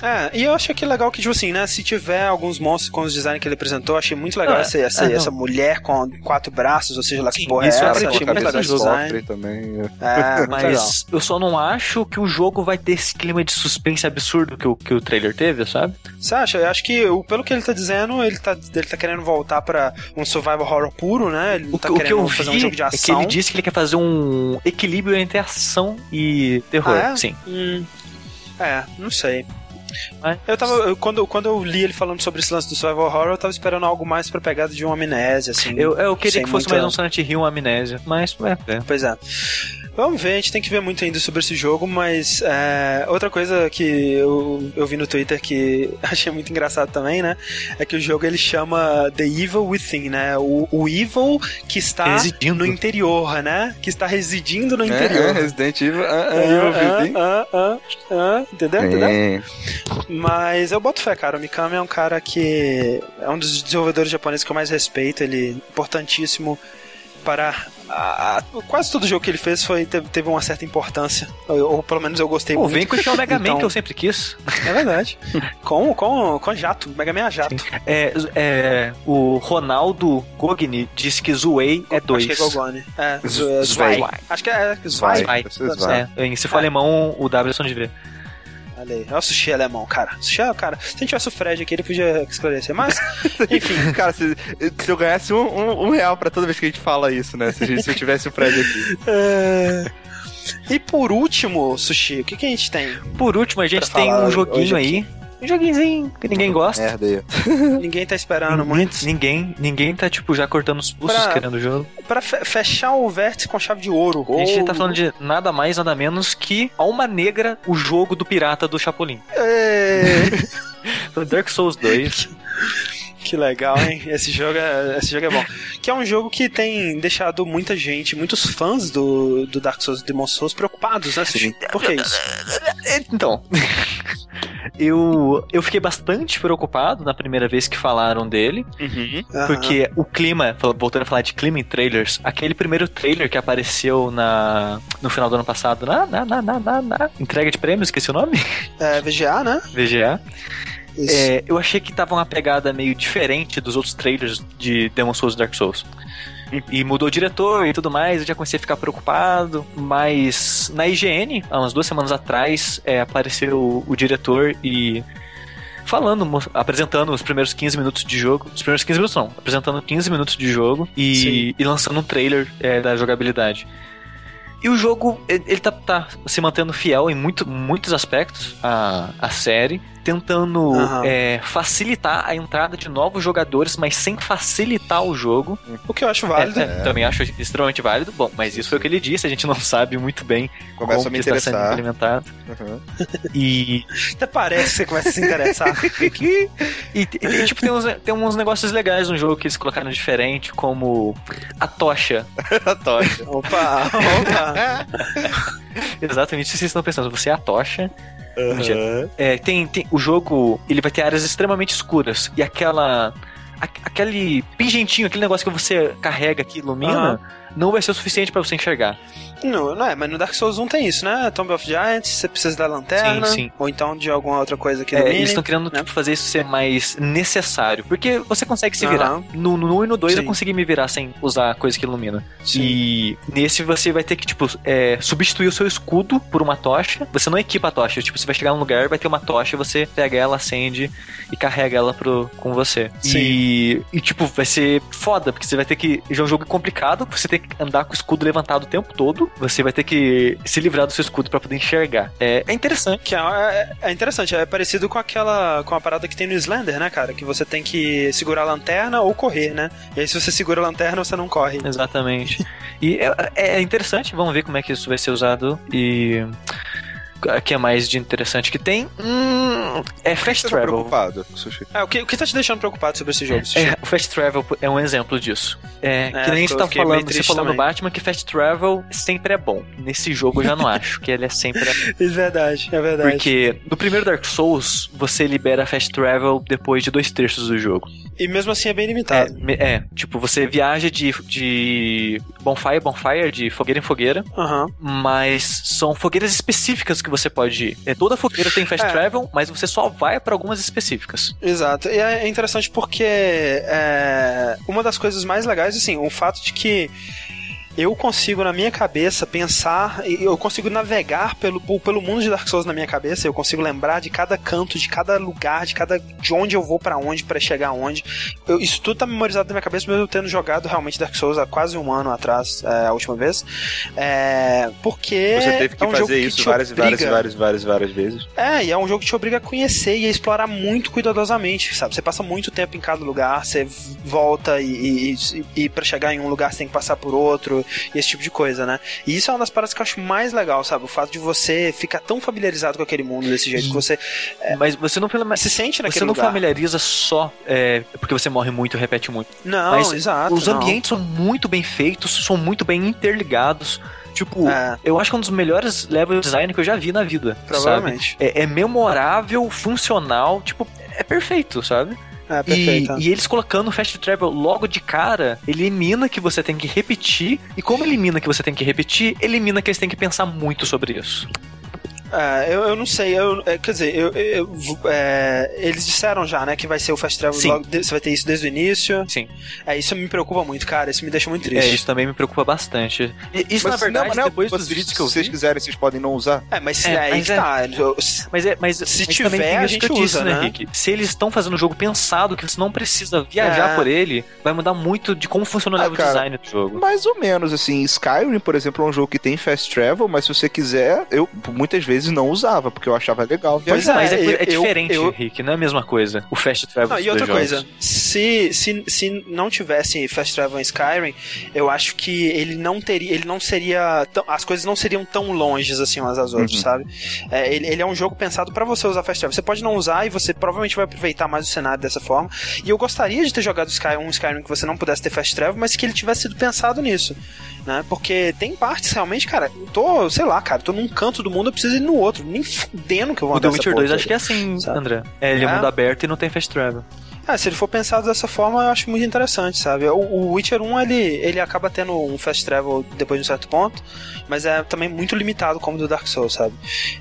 [SPEAKER 1] É, e eu achei que legal que, tipo assim, né? Se tiver alguns monstros com os designs que ele apresentou, achei muito legal
[SPEAKER 3] Ah,
[SPEAKER 1] essa, essa,
[SPEAKER 3] ah, não.
[SPEAKER 1] essa mulher com quatro braços, ou seja lá que
[SPEAKER 3] Sim,
[SPEAKER 1] porra é
[SPEAKER 3] isso
[SPEAKER 1] essa,
[SPEAKER 3] é
[SPEAKER 1] achei
[SPEAKER 3] legal,
[SPEAKER 1] muito legal esse
[SPEAKER 3] de
[SPEAKER 1] design.
[SPEAKER 2] Também. é.
[SPEAKER 1] É, muito legal.
[SPEAKER 3] Mas eu só não acho que o jogo vai ter esse clima de suspense absurdo que o, que o trailer teve, sabe?
[SPEAKER 1] Você acha? Eu acho que, o- pelo que ele tá dizendo, ele tá, ele tá querendo voltar pra um survival horror puro, né? Ele não
[SPEAKER 3] O,
[SPEAKER 1] tá
[SPEAKER 3] que- o que eu
[SPEAKER 1] fazer
[SPEAKER 3] vi
[SPEAKER 1] um jogo de
[SPEAKER 3] é que
[SPEAKER 1] ação.
[SPEAKER 3] ele disse que ele quer fazer um equilíbrio entre ação e terror.
[SPEAKER 1] Ah, é?
[SPEAKER 3] Sim.
[SPEAKER 1] Hum, é, não sei.
[SPEAKER 3] Mas-
[SPEAKER 1] Eu tava. eu- quando, quando eu li ele falando sobre esse lance do survival horror, eu tava esperando algo mais pra pegada de uma amnésia, assim.
[SPEAKER 3] Eu, eu queria que fosse
[SPEAKER 1] muita-
[SPEAKER 3] mais um Silent Hill, uma amnésia. Mas, é, é.
[SPEAKER 1] Pois é. Vamos ver, a gente tem que ver muito ainda sobre esse jogo, mas é, outra coisa que eu, eu vi no Twitter que achei muito engraçado também, né? É que o jogo ele chama The Evil Within, né? O, o Evil que está
[SPEAKER 3] Residindo.
[SPEAKER 1] no interior, né? Que está residindo no
[SPEAKER 2] É,
[SPEAKER 1] interior.
[SPEAKER 2] é, Resident Evil, ah, ah,
[SPEAKER 1] Ah,
[SPEAKER 2] Evil
[SPEAKER 1] ah, ah, ah, ah, entendeu? Entendeu? Mas eu boto fé, cara. O Mikami é um cara que é um dos desenvolvedores japoneses que eu mais respeito. Ele é importantíssimo para. A- a- quase todo jogo que ele fez foi, teve, teve uma certa importância. Ou, ou pelo menos eu gostei
[SPEAKER 3] Pô,
[SPEAKER 1] muito.
[SPEAKER 3] vem com o Mega Man
[SPEAKER 1] Então-
[SPEAKER 3] que eu sempre quis.
[SPEAKER 1] É verdade. com, com, com jato. Mega Man a jato.
[SPEAKER 3] É, é, o Ronaldo Gogni disse que Zuei é 2.
[SPEAKER 1] Acho que é Gogone. É,
[SPEAKER 2] Z-
[SPEAKER 1] Zu- é Zwei.
[SPEAKER 3] Zwei.
[SPEAKER 1] Acho que é.
[SPEAKER 3] É, em- se for alemão, o W é som de ver.
[SPEAKER 1] Olha aí. É o sushi alemão, cara. Sushi é, cara. Se a gente tivesse o Fred aqui, ele podia esclarecer. Mas, enfim.
[SPEAKER 2] Cara, se, se eu ganhasse um, um- um real pra toda vez que a gente fala isso, né? Se, a gente- se eu tivesse o Fred aqui.
[SPEAKER 1] É... E por último, Sushi, o que, que a gente tem?
[SPEAKER 3] Por último, a gente tem um joguinho
[SPEAKER 1] aqui.
[SPEAKER 3] aí. Um joguinhozinho que ninguém gosta.
[SPEAKER 2] Merda aí.
[SPEAKER 1] Ninguém tá esperando muito.
[SPEAKER 3] Ninguém, ninguém tá, tipo, já cortando os pulsos
[SPEAKER 1] Pra-
[SPEAKER 3] querendo o jogo.
[SPEAKER 1] Pra fe- fechar o vértice com chave de ouro.
[SPEAKER 3] A gente tá
[SPEAKER 1] Ouro.
[SPEAKER 3] falando de nada mais, nada menos que Alma Negra, o jogo do pirata do Chapolin.
[SPEAKER 1] É...
[SPEAKER 3] Dark Souls 2.
[SPEAKER 1] que legal, hein? Esse jogo, é, esse jogo é bom. Que é um jogo que tem deixado muita gente, muitos fãs do, do Dark Souls e Demon Souls preocupados, né, Sushi? Por que isso?
[SPEAKER 3] Então, eu, eu fiquei bastante preocupado na primeira vez que falaram dele,
[SPEAKER 1] Aham.
[SPEAKER 3] porque o clima, voltando a falar de clima em trailers, aquele primeiro trailer que apareceu na, no final do ano passado, na, na, na, na, na, na entrega de prêmios, esqueci o nome?
[SPEAKER 1] É VGA, né?
[SPEAKER 3] VGA. É, eu achei que tava uma pegada meio diferente dos outros trailers de Demon Souls e Dark Souls. E mudou o diretor e tudo mais, eu já comecei a ficar preocupado. Mas na IGN, há umas duas semanas atrás, é, apareceu o, o diretor e falando, apresentando os primeiros 15 minutos de jogo. Os primeiros 15 minutos não, apresentando 15 minutos de jogo e, e lançando um trailer é, da jogabilidade. E o jogo, ele ele tá, tá se mantendo fiel em muito, muitos aspectos à, à série. Tentando
[SPEAKER 1] Aham.
[SPEAKER 3] é, facilitar a entrada de novos jogadores, mas sem facilitar o jogo.
[SPEAKER 1] O que eu acho válido.
[SPEAKER 3] É, é, Também acho extremamente válido. Bom, mas isso foi o que ele disse, a gente não sabe muito bem
[SPEAKER 2] Começa
[SPEAKER 3] como
[SPEAKER 2] a me
[SPEAKER 3] que está sendo implementado.
[SPEAKER 2] Uhum.
[SPEAKER 3] E,
[SPEAKER 1] Até parece que você começa a se interessar.
[SPEAKER 3] e, e, e, tipo, tem uns, tem uns negócios legais no jogo que eles colocaram diferente, como a tocha.
[SPEAKER 2] A tocha.
[SPEAKER 1] opa, opa.
[SPEAKER 3] Exatamente isso que vocês estão pensando. Você é a tocha.
[SPEAKER 2] Uhum.
[SPEAKER 3] É, tem, tem, o jogo ele vai ter áreas extremamente escuras. E aquela. aquele pingentinho, aquele negócio que você carrega que ilumina, não vai ser o suficiente pra você enxergar.
[SPEAKER 1] Não, não é, mas no Dark Souls 1 tem isso, né? Tomb of Giants, você precisa da lanterna,
[SPEAKER 3] Sim, sim.
[SPEAKER 1] ou então de alguma outra coisa que
[SPEAKER 3] É, eles estão querendo
[SPEAKER 1] né?
[SPEAKER 3] tipo, fazer isso ser mais necessário. Porque você consegue se virar.
[SPEAKER 1] Aham.
[SPEAKER 3] No, no 1 e no 2 eu
[SPEAKER 1] Sim.
[SPEAKER 3] consegui me virar sem usar coisa que ilumina.
[SPEAKER 1] Sim.
[SPEAKER 3] E nesse você vai ter que, tipo, é, substituir o seu escudo por uma tocha. Você não equipa a tocha. Tipo, você vai chegar num lugar, vai ter uma tocha, você pega ela, acende e carrega ela pro, com você.
[SPEAKER 1] Sim.
[SPEAKER 3] E, e, tipo, vai ser foda, porque você vai ter que. Já é um jogo complicado, você tem que andar com o escudo levantado o tempo todo. Você vai ter que se livrar do seu escudo pra poder enxergar. É, é interessante.
[SPEAKER 1] É, é- é interessante, é parecido com aquela com a parada que tem no Slender, né, cara? Que você tem que segurar a lanterna ou correr, né? E aí se você segura a lanterna, você não corre.
[SPEAKER 3] Exatamente. E é, é interessante, vamos ver como é que isso vai ser usado. E. O que é mais de interessante que tem? Hum, é Fast
[SPEAKER 2] Você tá
[SPEAKER 3] Travel.
[SPEAKER 2] preocupado, Sushi?
[SPEAKER 1] É, o, que, o que tá te deixando preocupado sobre esse jogo? Sushi?
[SPEAKER 3] É, o Fast Travel é um exemplo disso. É, que nem você tá falando, você falou no. Batman que Fast Travel sempre é bom. Nesse jogo eu já não acho que ele é sempre
[SPEAKER 1] É verdade, é verdade.
[SPEAKER 3] Porque no primeiro Dark Souls, você libera Fast Travel depois de dois terços do jogo.
[SPEAKER 1] E mesmo assim é bem
[SPEAKER 3] É,
[SPEAKER 1] limitado.
[SPEAKER 3] me- é, tipo, você viaja de, de bonfire, bonfire, de fogueira em fogueira,
[SPEAKER 1] Aham.
[SPEAKER 3] mas são fogueiras específicas que você pode ir. É, toda fogueira tem fast
[SPEAKER 1] É.
[SPEAKER 3] travel, mas você só vai pra algumas específicas.
[SPEAKER 1] Exato. E é interessante porque é, uma das coisas mais legais, assim, o fato de que eu consigo na minha cabeça pensar, eu consigo navegar pelo, pelo mundo de Dark Souls na minha cabeça, eu consigo lembrar de cada canto, de cada lugar, de cada de onde eu vou pra onde pra chegar onde. Eu- isso tudo tá memorizado na minha cabeça, mesmo eu tendo jogado realmente Dark Souls há quase um ano atrás, é, a última vez. É, porque
[SPEAKER 2] Você teve que
[SPEAKER 1] é um
[SPEAKER 2] fazer
[SPEAKER 1] que
[SPEAKER 2] isso
[SPEAKER 1] te
[SPEAKER 2] várias, várias, várias, várias, várias vezes.
[SPEAKER 1] é, e é um jogo que te obriga a conhecer e a explorar muito cuidadosamente, sabe? Você passa muito tempo em cada lugar, você volta e, e, e, e para chegar em um lugar você tem que passar por outro, e esse tipo de coisa, né? E isso é uma das paradas que eu acho mais legal, sabe? O fato de você ficar tão familiarizado com aquele mundo desse jeito, que você
[SPEAKER 3] Mas você não,
[SPEAKER 1] se sente
[SPEAKER 3] você
[SPEAKER 1] naquele
[SPEAKER 3] não
[SPEAKER 1] lugar.
[SPEAKER 3] familiariza só é, porque você morre muito e repete muito.
[SPEAKER 1] Não,
[SPEAKER 3] Mas
[SPEAKER 1] exato.
[SPEAKER 3] Os
[SPEAKER 1] não.
[SPEAKER 3] ambientes são muito bem feitos, são muito bem interligados. Tipo,
[SPEAKER 1] É.
[SPEAKER 3] eu acho que é um dos melhores level design que eu já vi na vida.
[SPEAKER 1] Provavelmente.
[SPEAKER 3] É, é memorável, funcional, tipo, é perfeito, sabe?
[SPEAKER 1] É,
[SPEAKER 3] E, e eles colocando o Fast Travel logo de cara, elimina que você tem que repetir. E como elimina que você tem que repetir, elimina que eles têm que pensar muito sobre isso.
[SPEAKER 1] É, eu, eu não sei, eu, é, quer dizer, eu, eu- é, eles disseram já, né, que vai ser o Fast Travel
[SPEAKER 3] Sim.
[SPEAKER 1] logo, de- você vai ter isso desde o início.
[SPEAKER 3] Sim.
[SPEAKER 1] É, isso me preocupa muito, cara, isso me deixa muito
[SPEAKER 3] É,
[SPEAKER 1] triste.
[SPEAKER 3] isso também me preocupa bastante. E- Isso, na
[SPEAKER 2] Mas,
[SPEAKER 3] verdade,
[SPEAKER 2] não, não,
[SPEAKER 3] depois dos
[SPEAKER 2] vocês-
[SPEAKER 3] vídeos que eu
[SPEAKER 2] Se vocês
[SPEAKER 1] né?
[SPEAKER 3] vi...
[SPEAKER 2] quiserem, vocês podem não usar.
[SPEAKER 1] É, mas
[SPEAKER 3] É,
[SPEAKER 1] é, aí
[SPEAKER 3] mas é.
[SPEAKER 1] tá. eu-
[SPEAKER 3] Mas é, mas,
[SPEAKER 1] Se
[SPEAKER 3] mas
[SPEAKER 1] tiver, a gente
[SPEAKER 3] que eu disse,
[SPEAKER 1] usa,
[SPEAKER 3] né,
[SPEAKER 1] né?
[SPEAKER 3] Rick? Se eles estão fazendo um jogo pensado que você não precisa viajar
[SPEAKER 1] É.
[SPEAKER 3] por ele, vai mudar muito de como funciona o
[SPEAKER 2] Ah,
[SPEAKER 3] level
[SPEAKER 2] cara.
[SPEAKER 3] design do jogo.
[SPEAKER 2] Mais ou menos, assim, Skyrim, por exemplo, é um jogo que tem fast travel, mas se você quiser, eu muitas vezes não usava, porque eu achava legal
[SPEAKER 1] Pois
[SPEAKER 2] viajar.
[SPEAKER 3] Mas é,
[SPEAKER 1] eu-
[SPEAKER 3] é diferente,
[SPEAKER 1] eu-
[SPEAKER 3] Rick, não é a mesma coisa. O Fast Travel
[SPEAKER 1] Não, e outra coisa,
[SPEAKER 3] jogos.
[SPEAKER 1] se, se, se não tivesse Fast Travel em Skyrim, eu acho que ele não teria, ele não seria, tão- as coisas não seriam tão longes assim umas das outras,
[SPEAKER 2] Uhum.
[SPEAKER 1] sabe? É, ele, ele é um jogo pensado pra você usar Fast Travel. Você pode não usar e você provavelmente vai aproveitar mais o cenário dessa forma. E eu gostaria de ter jogado Sky, um Skyrim que você não pudesse ter Fast Travel, mas que ele tivesse sido pensado nisso. Né? Porque tem partes realmente, cara, eu tô, sei lá, cara, tô num canto do mundo, eu preciso ir no outro. Nem fudendo que eu vou
[SPEAKER 3] O The
[SPEAKER 1] andar
[SPEAKER 3] Witcher
[SPEAKER 1] porra
[SPEAKER 3] 2 acho que é assim,
[SPEAKER 1] Sabe?
[SPEAKER 3] André. É, ele é
[SPEAKER 1] É?
[SPEAKER 3] mundo aberto e não tem Fast Travel.
[SPEAKER 1] Ah, se ele for pensado dessa forma, eu acho muito interessante, sabe? O, o Witcher 1, ele, ele acaba tendo um fast travel depois de um certo ponto, mas é também muito limitado como o do Dark Souls, sabe?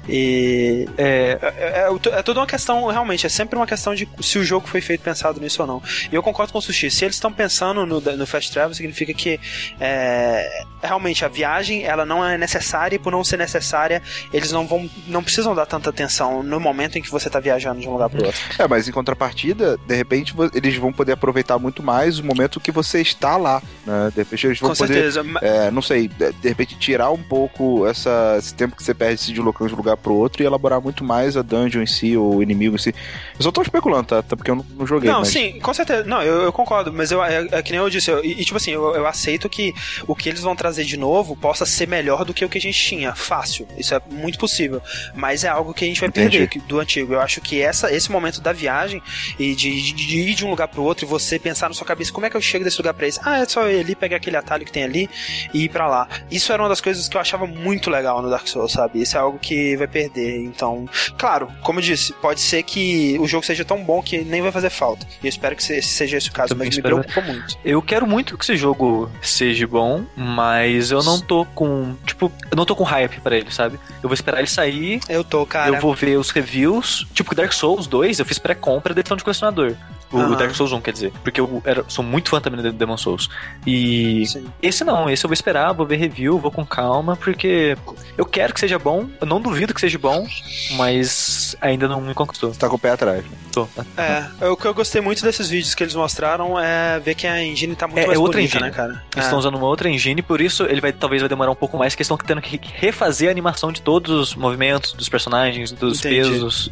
[SPEAKER 1] E...
[SPEAKER 3] É,
[SPEAKER 1] É, é, é toda uma questão, realmente, é sempre uma questão de se o jogo foi feito pensado nisso ou não. E eu concordo com o Sushi, se eles estão pensando no, no Fast Travel, significa que é, realmente a viagem, ela não é necessária e por não ser necessária, eles não vão, não precisam dar tanta atenção no momento em que você tá viajando de um lugar pro outro.
[SPEAKER 2] É, mas em contrapartida, de repente repente eles vão poder aproveitar muito mais o momento que você está lá, né? De repente eles vão
[SPEAKER 1] Com
[SPEAKER 2] poder,
[SPEAKER 1] certeza.
[SPEAKER 2] é, não sei, de repente tirar um pouco essa, esse tempo que você perde se deslocando de um lugar pro outro e elaborar muito mais a dungeon em si, ou o inimigo em si. Eu só tô especulando, tá? Até porque eu não, não joguei.
[SPEAKER 1] Não,
[SPEAKER 2] mas...
[SPEAKER 1] sim, com certeza. Não, eu, eu concordo, mas eu, é, é que nem eu disse, eu- e, tipo assim, eu, eu aceito que o que eles vão trazer de novo possa ser melhor do que o que a gente tinha. Fácil. Isso é muito possível. Mas é algo que a gente vai
[SPEAKER 2] Entendi.
[SPEAKER 1] perder do antigo. Eu acho que essa, esse momento da viagem e de, de- de ir de um lugar pro outro e você pensar na sua cabeça, como é que eu chego desse lugar pra esse? Ah, é só eu ir ali, pegar aquele atalho que tem ali e ir pra lá. Isso era uma das coisas que eu achava muito legal no Dark Souls, sabe? Isso é algo que vai perder. Então, claro, como eu disse, pode ser que o jogo seja tão bom que nem vai fazer falta. E eu espero que se- seja esse o caso,
[SPEAKER 3] Também
[SPEAKER 1] mas me
[SPEAKER 3] espero.
[SPEAKER 1] preocupa muito.
[SPEAKER 3] Eu quero muito que esse jogo seja bom, mas eu não tô com. Tipo, eu não tô com hype pra ele, sabe? Eu vou esperar ele sair,
[SPEAKER 1] Eu tô, cara.
[SPEAKER 3] eu vou ver os reviews. Tipo, Dark Souls 2, eu fiz pré-compra da edição de colecionador. O
[SPEAKER 1] Aham.
[SPEAKER 3] Dark Souls 1, quer dizer. Porque eu era, sou muito fã também do Demon Souls. E
[SPEAKER 1] Sim.
[SPEAKER 3] esse não, esse eu vou esperar, vou ver review, vou com calma, porque eu quero que seja bom, eu não duvido que seja bom, mas ainda não me conquistou.
[SPEAKER 2] Você tá com o pé atrás. Né?
[SPEAKER 3] Tô.
[SPEAKER 1] É, o que eu gostei muito desses vídeos que eles mostraram é ver que a engine tá muito
[SPEAKER 3] É-
[SPEAKER 1] mais
[SPEAKER 3] é outra
[SPEAKER 1] bonita,
[SPEAKER 3] engine.
[SPEAKER 1] né, cara?
[SPEAKER 3] Eles
[SPEAKER 1] É.
[SPEAKER 3] estão usando uma outra engine, por isso ele vai talvez vai demorar um pouco mais, que eles estão tendo que refazer a animação de todos os movimentos dos personagens, dos
[SPEAKER 1] Entendi.
[SPEAKER 3] pesos.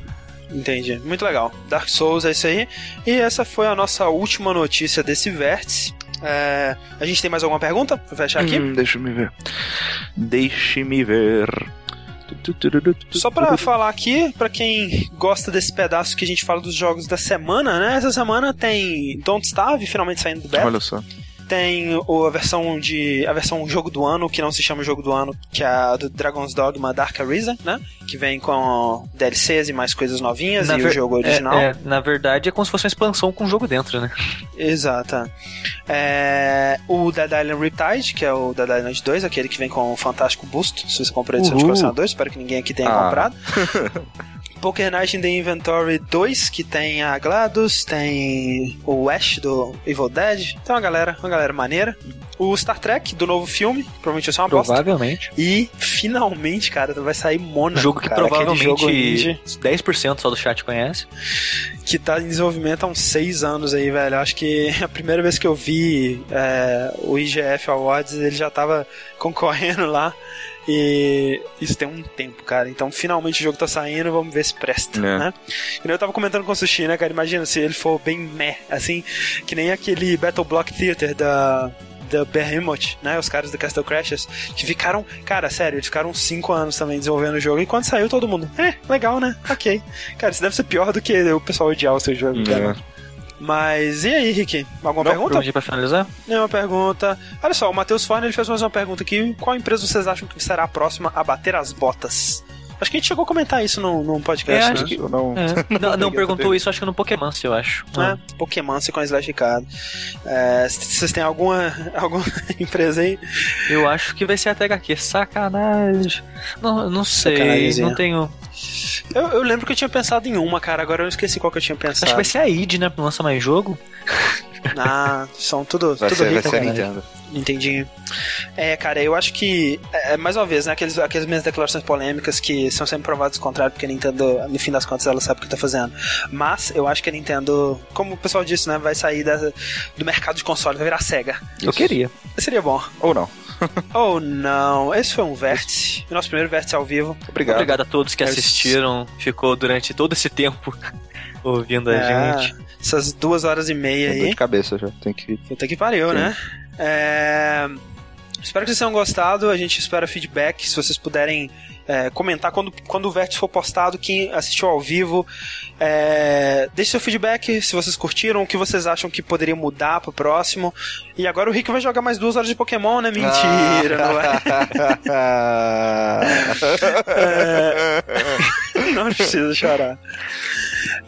[SPEAKER 1] Entendi. Muito legal. Dark Souls é isso aí. E essa foi a nossa última notícia desse vértice. É, a gente tem mais alguma pergunta pra fechar aqui?
[SPEAKER 2] Hum, deixa me ver. Deixe-me ver.
[SPEAKER 1] Só pra falar aqui, pra quem gosta desse pedaço que a gente fala dos jogos da semana, né? Essa semana tem Don't Starve finalmente saindo do beta.
[SPEAKER 2] Olha só.
[SPEAKER 1] Tem o- a versão de a versão jogo do ano, que não se chama jogo do ano, que é a do Dragon's Dogma Dark Arisen, né? Que vem com DLCs e mais coisas novinhas
[SPEAKER 3] Na
[SPEAKER 1] e o
[SPEAKER 3] ver-
[SPEAKER 1] jogo original.
[SPEAKER 3] É, é, na verdade é como se fosse uma expansão com um jogo dentro, né?
[SPEAKER 1] Exato. É, o Dead Island Riptide, que é o Dead Island 2, aquele que vem com o fantástico busto, se você comprou a edição de
[SPEAKER 3] Uhul.
[SPEAKER 1] colecionador, espero que ninguém aqui tenha
[SPEAKER 2] Ah.
[SPEAKER 1] comprado. Poker Night in the Inventory 2, que tem a GLaDOS, tem o Ash do Evil Dead, tem uma galera, uma galera maneira. O Star Trek do novo filme, provavelmente vai ser uma bosta.
[SPEAKER 3] Provavelmente.
[SPEAKER 1] E finalmente, cara, vai sair Monaco,
[SPEAKER 3] Um jogo que
[SPEAKER 1] cara, aquele jogo
[SPEAKER 3] provavelmente
[SPEAKER 1] indie
[SPEAKER 3] 10% só do chat conhece.
[SPEAKER 1] que tá em desenvolvimento há uns seis anos aí, velho. Acho que a primeira vez que eu vi é, o IGF Awards, ele já tava concorrendo lá. E isso tem um tempo, cara. Então finalmente o jogo tá saindo, vamos ver se presta,
[SPEAKER 2] É.
[SPEAKER 1] né? E eu tava comentando com o Sushi, né, cara? Imagina se ele for bem meh, assim, que nem aquele Battle Block Theater da. Da Behemoth, né? Os caras do Castle Crashers, que ficaram, cara, sério, eles ficaram 5 anos também desenvolvendo o jogo. E quando saiu, todo mundo, é, legal, né? Ok. Cara, isso deve ser pior do que o pessoal odiar o seu jogo, cara. Mas e aí, Rick? Alguma
[SPEAKER 2] Não,
[SPEAKER 1] pergunta?
[SPEAKER 3] Pronto pra finalizar?
[SPEAKER 1] Nenhuma pergunta. Olha só, o Matheus Forne ele fez mais uma pergunta aqui. Qual empresa vocês acham que será a próxima a bater as botas? Acho que a gente chegou a comentar isso num, num podcast,
[SPEAKER 3] É,
[SPEAKER 1] né?
[SPEAKER 3] que-
[SPEAKER 2] não...
[SPEAKER 3] É. Não, não
[SPEAKER 2] peguei
[SPEAKER 3] perguntou isso, acho que no Pokémon, se eu acho.
[SPEAKER 1] É, Pokémon se com a Slash Card. É, vocês têm alguma, alguma empresa aí?
[SPEAKER 3] Eu acho que vai ser a THQ. Sacanagem. Não, não sei. Não tenho.
[SPEAKER 1] Eu, eu lembro que eu tinha pensado em uma, cara. Agora eu esqueci qual que eu tinha pensado.
[SPEAKER 3] Acho que vai ser a id, né? Não lança mais jogo.
[SPEAKER 1] Ah, são tudo,
[SPEAKER 2] Vai
[SPEAKER 1] tudo
[SPEAKER 2] ser, vai
[SPEAKER 1] rico,
[SPEAKER 2] ser a
[SPEAKER 1] cara.
[SPEAKER 2] Nintendo.
[SPEAKER 1] Entendi. É, cara, eu acho que, é, mais uma vez, né, aqueles, aquelas minhas declarações polêmicas que são sempre provadas ao contrário, porque a Nintendo, no fim das contas, ela sabe o que tá fazendo. Mas eu acho que a Nintendo, como o pessoal disse, né, vai sair da- do mercado de console, vai virar Sega.
[SPEAKER 3] Eu queria.
[SPEAKER 1] Seria bom.
[SPEAKER 2] Ou não.
[SPEAKER 1] Oh, não. Esse foi um vértice. O nosso primeiro vértice ao vivo.
[SPEAKER 2] Obrigado.
[SPEAKER 3] Obrigado a todos que
[SPEAKER 1] É,
[SPEAKER 3] assistiram. Ficou durante todo esse tempo ouvindo a
[SPEAKER 1] É,
[SPEAKER 3] gente.
[SPEAKER 1] Essas duas horas e meia
[SPEAKER 2] Tô dor
[SPEAKER 1] aí.
[SPEAKER 2] de cabeça já. Tem que...
[SPEAKER 1] Puta que pariu,
[SPEAKER 2] Sim.
[SPEAKER 1] né? É, Espero que vocês tenham gostado. A gente espera feedback. Se vocês puderem é, comentar quando, quando o vértice for postado, quem assistiu ao vivo, é, deixe seu feedback se vocês curtiram, o que vocês acham que poderia mudar pro próximo. E agora o Rick vai jogar mais duas horas de Pokémon, né? Mentira, não é? Não precisa chorar.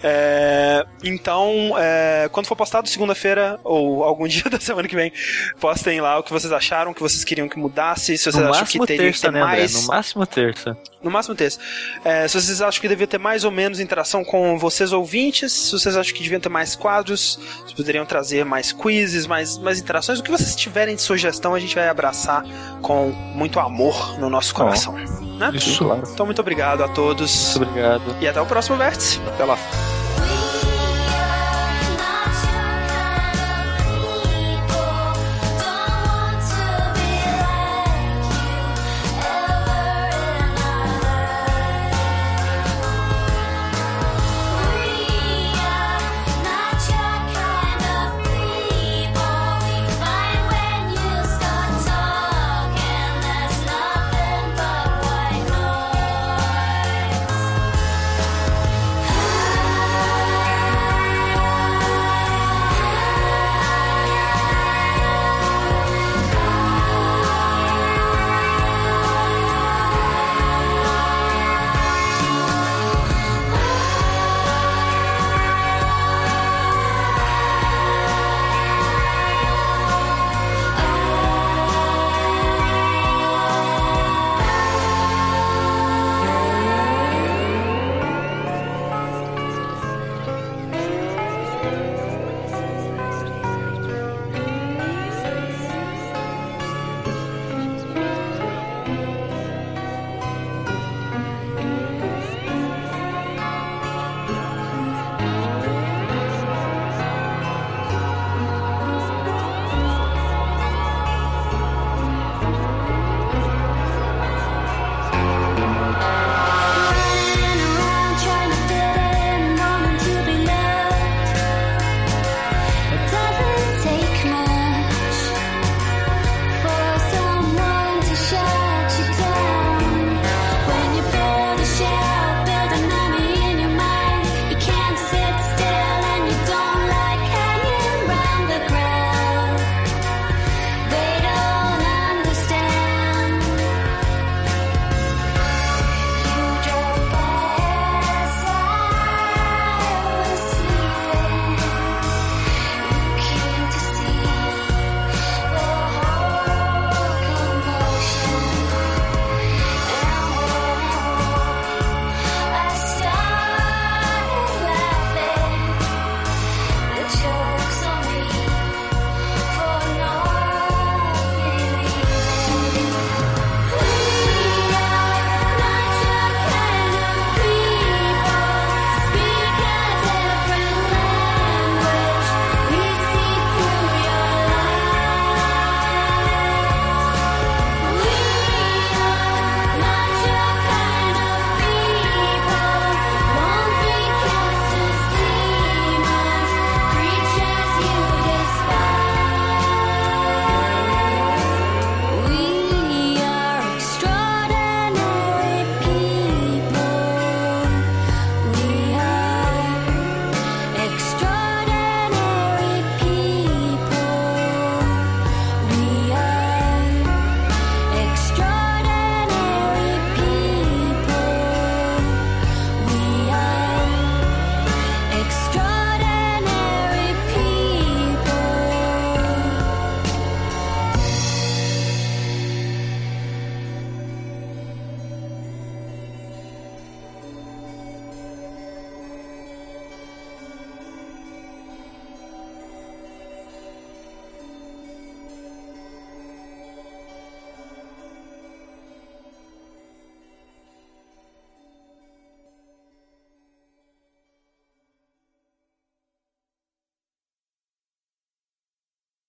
[SPEAKER 1] É, então, é, quando for postado segunda-feira ou algum dia da semana que vem, postem lá o que vocês acharam, o que vocês queriam que mudasse, se vocês
[SPEAKER 3] No
[SPEAKER 1] acham que teria que
[SPEAKER 3] terça,
[SPEAKER 1] ter
[SPEAKER 3] né, André?
[SPEAKER 1] mais.
[SPEAKER 3] No máximo terça.
[SPEAKER 1] No máximo terça. É, se vocês acham que devia ter mais ou menos interação com vocês ouvintes, se vocês acham que deviam ter mais quadros, se poderiam trazer mais quizzes, mais, mais interações, o que vocês tiverem de sugestão, a gente vai abraçar com muito amor no nosso coração. Né?
[SPEAKER 3] Isso.
[SPEAKER 2] Claro.
[SPEAKER 1] Então, muito obrigado a todos
[SPEAKER 3] Muito obrigado.
[SPEAKER 1] e até o próximo vértice.
[SPEAKER 2] Até lá.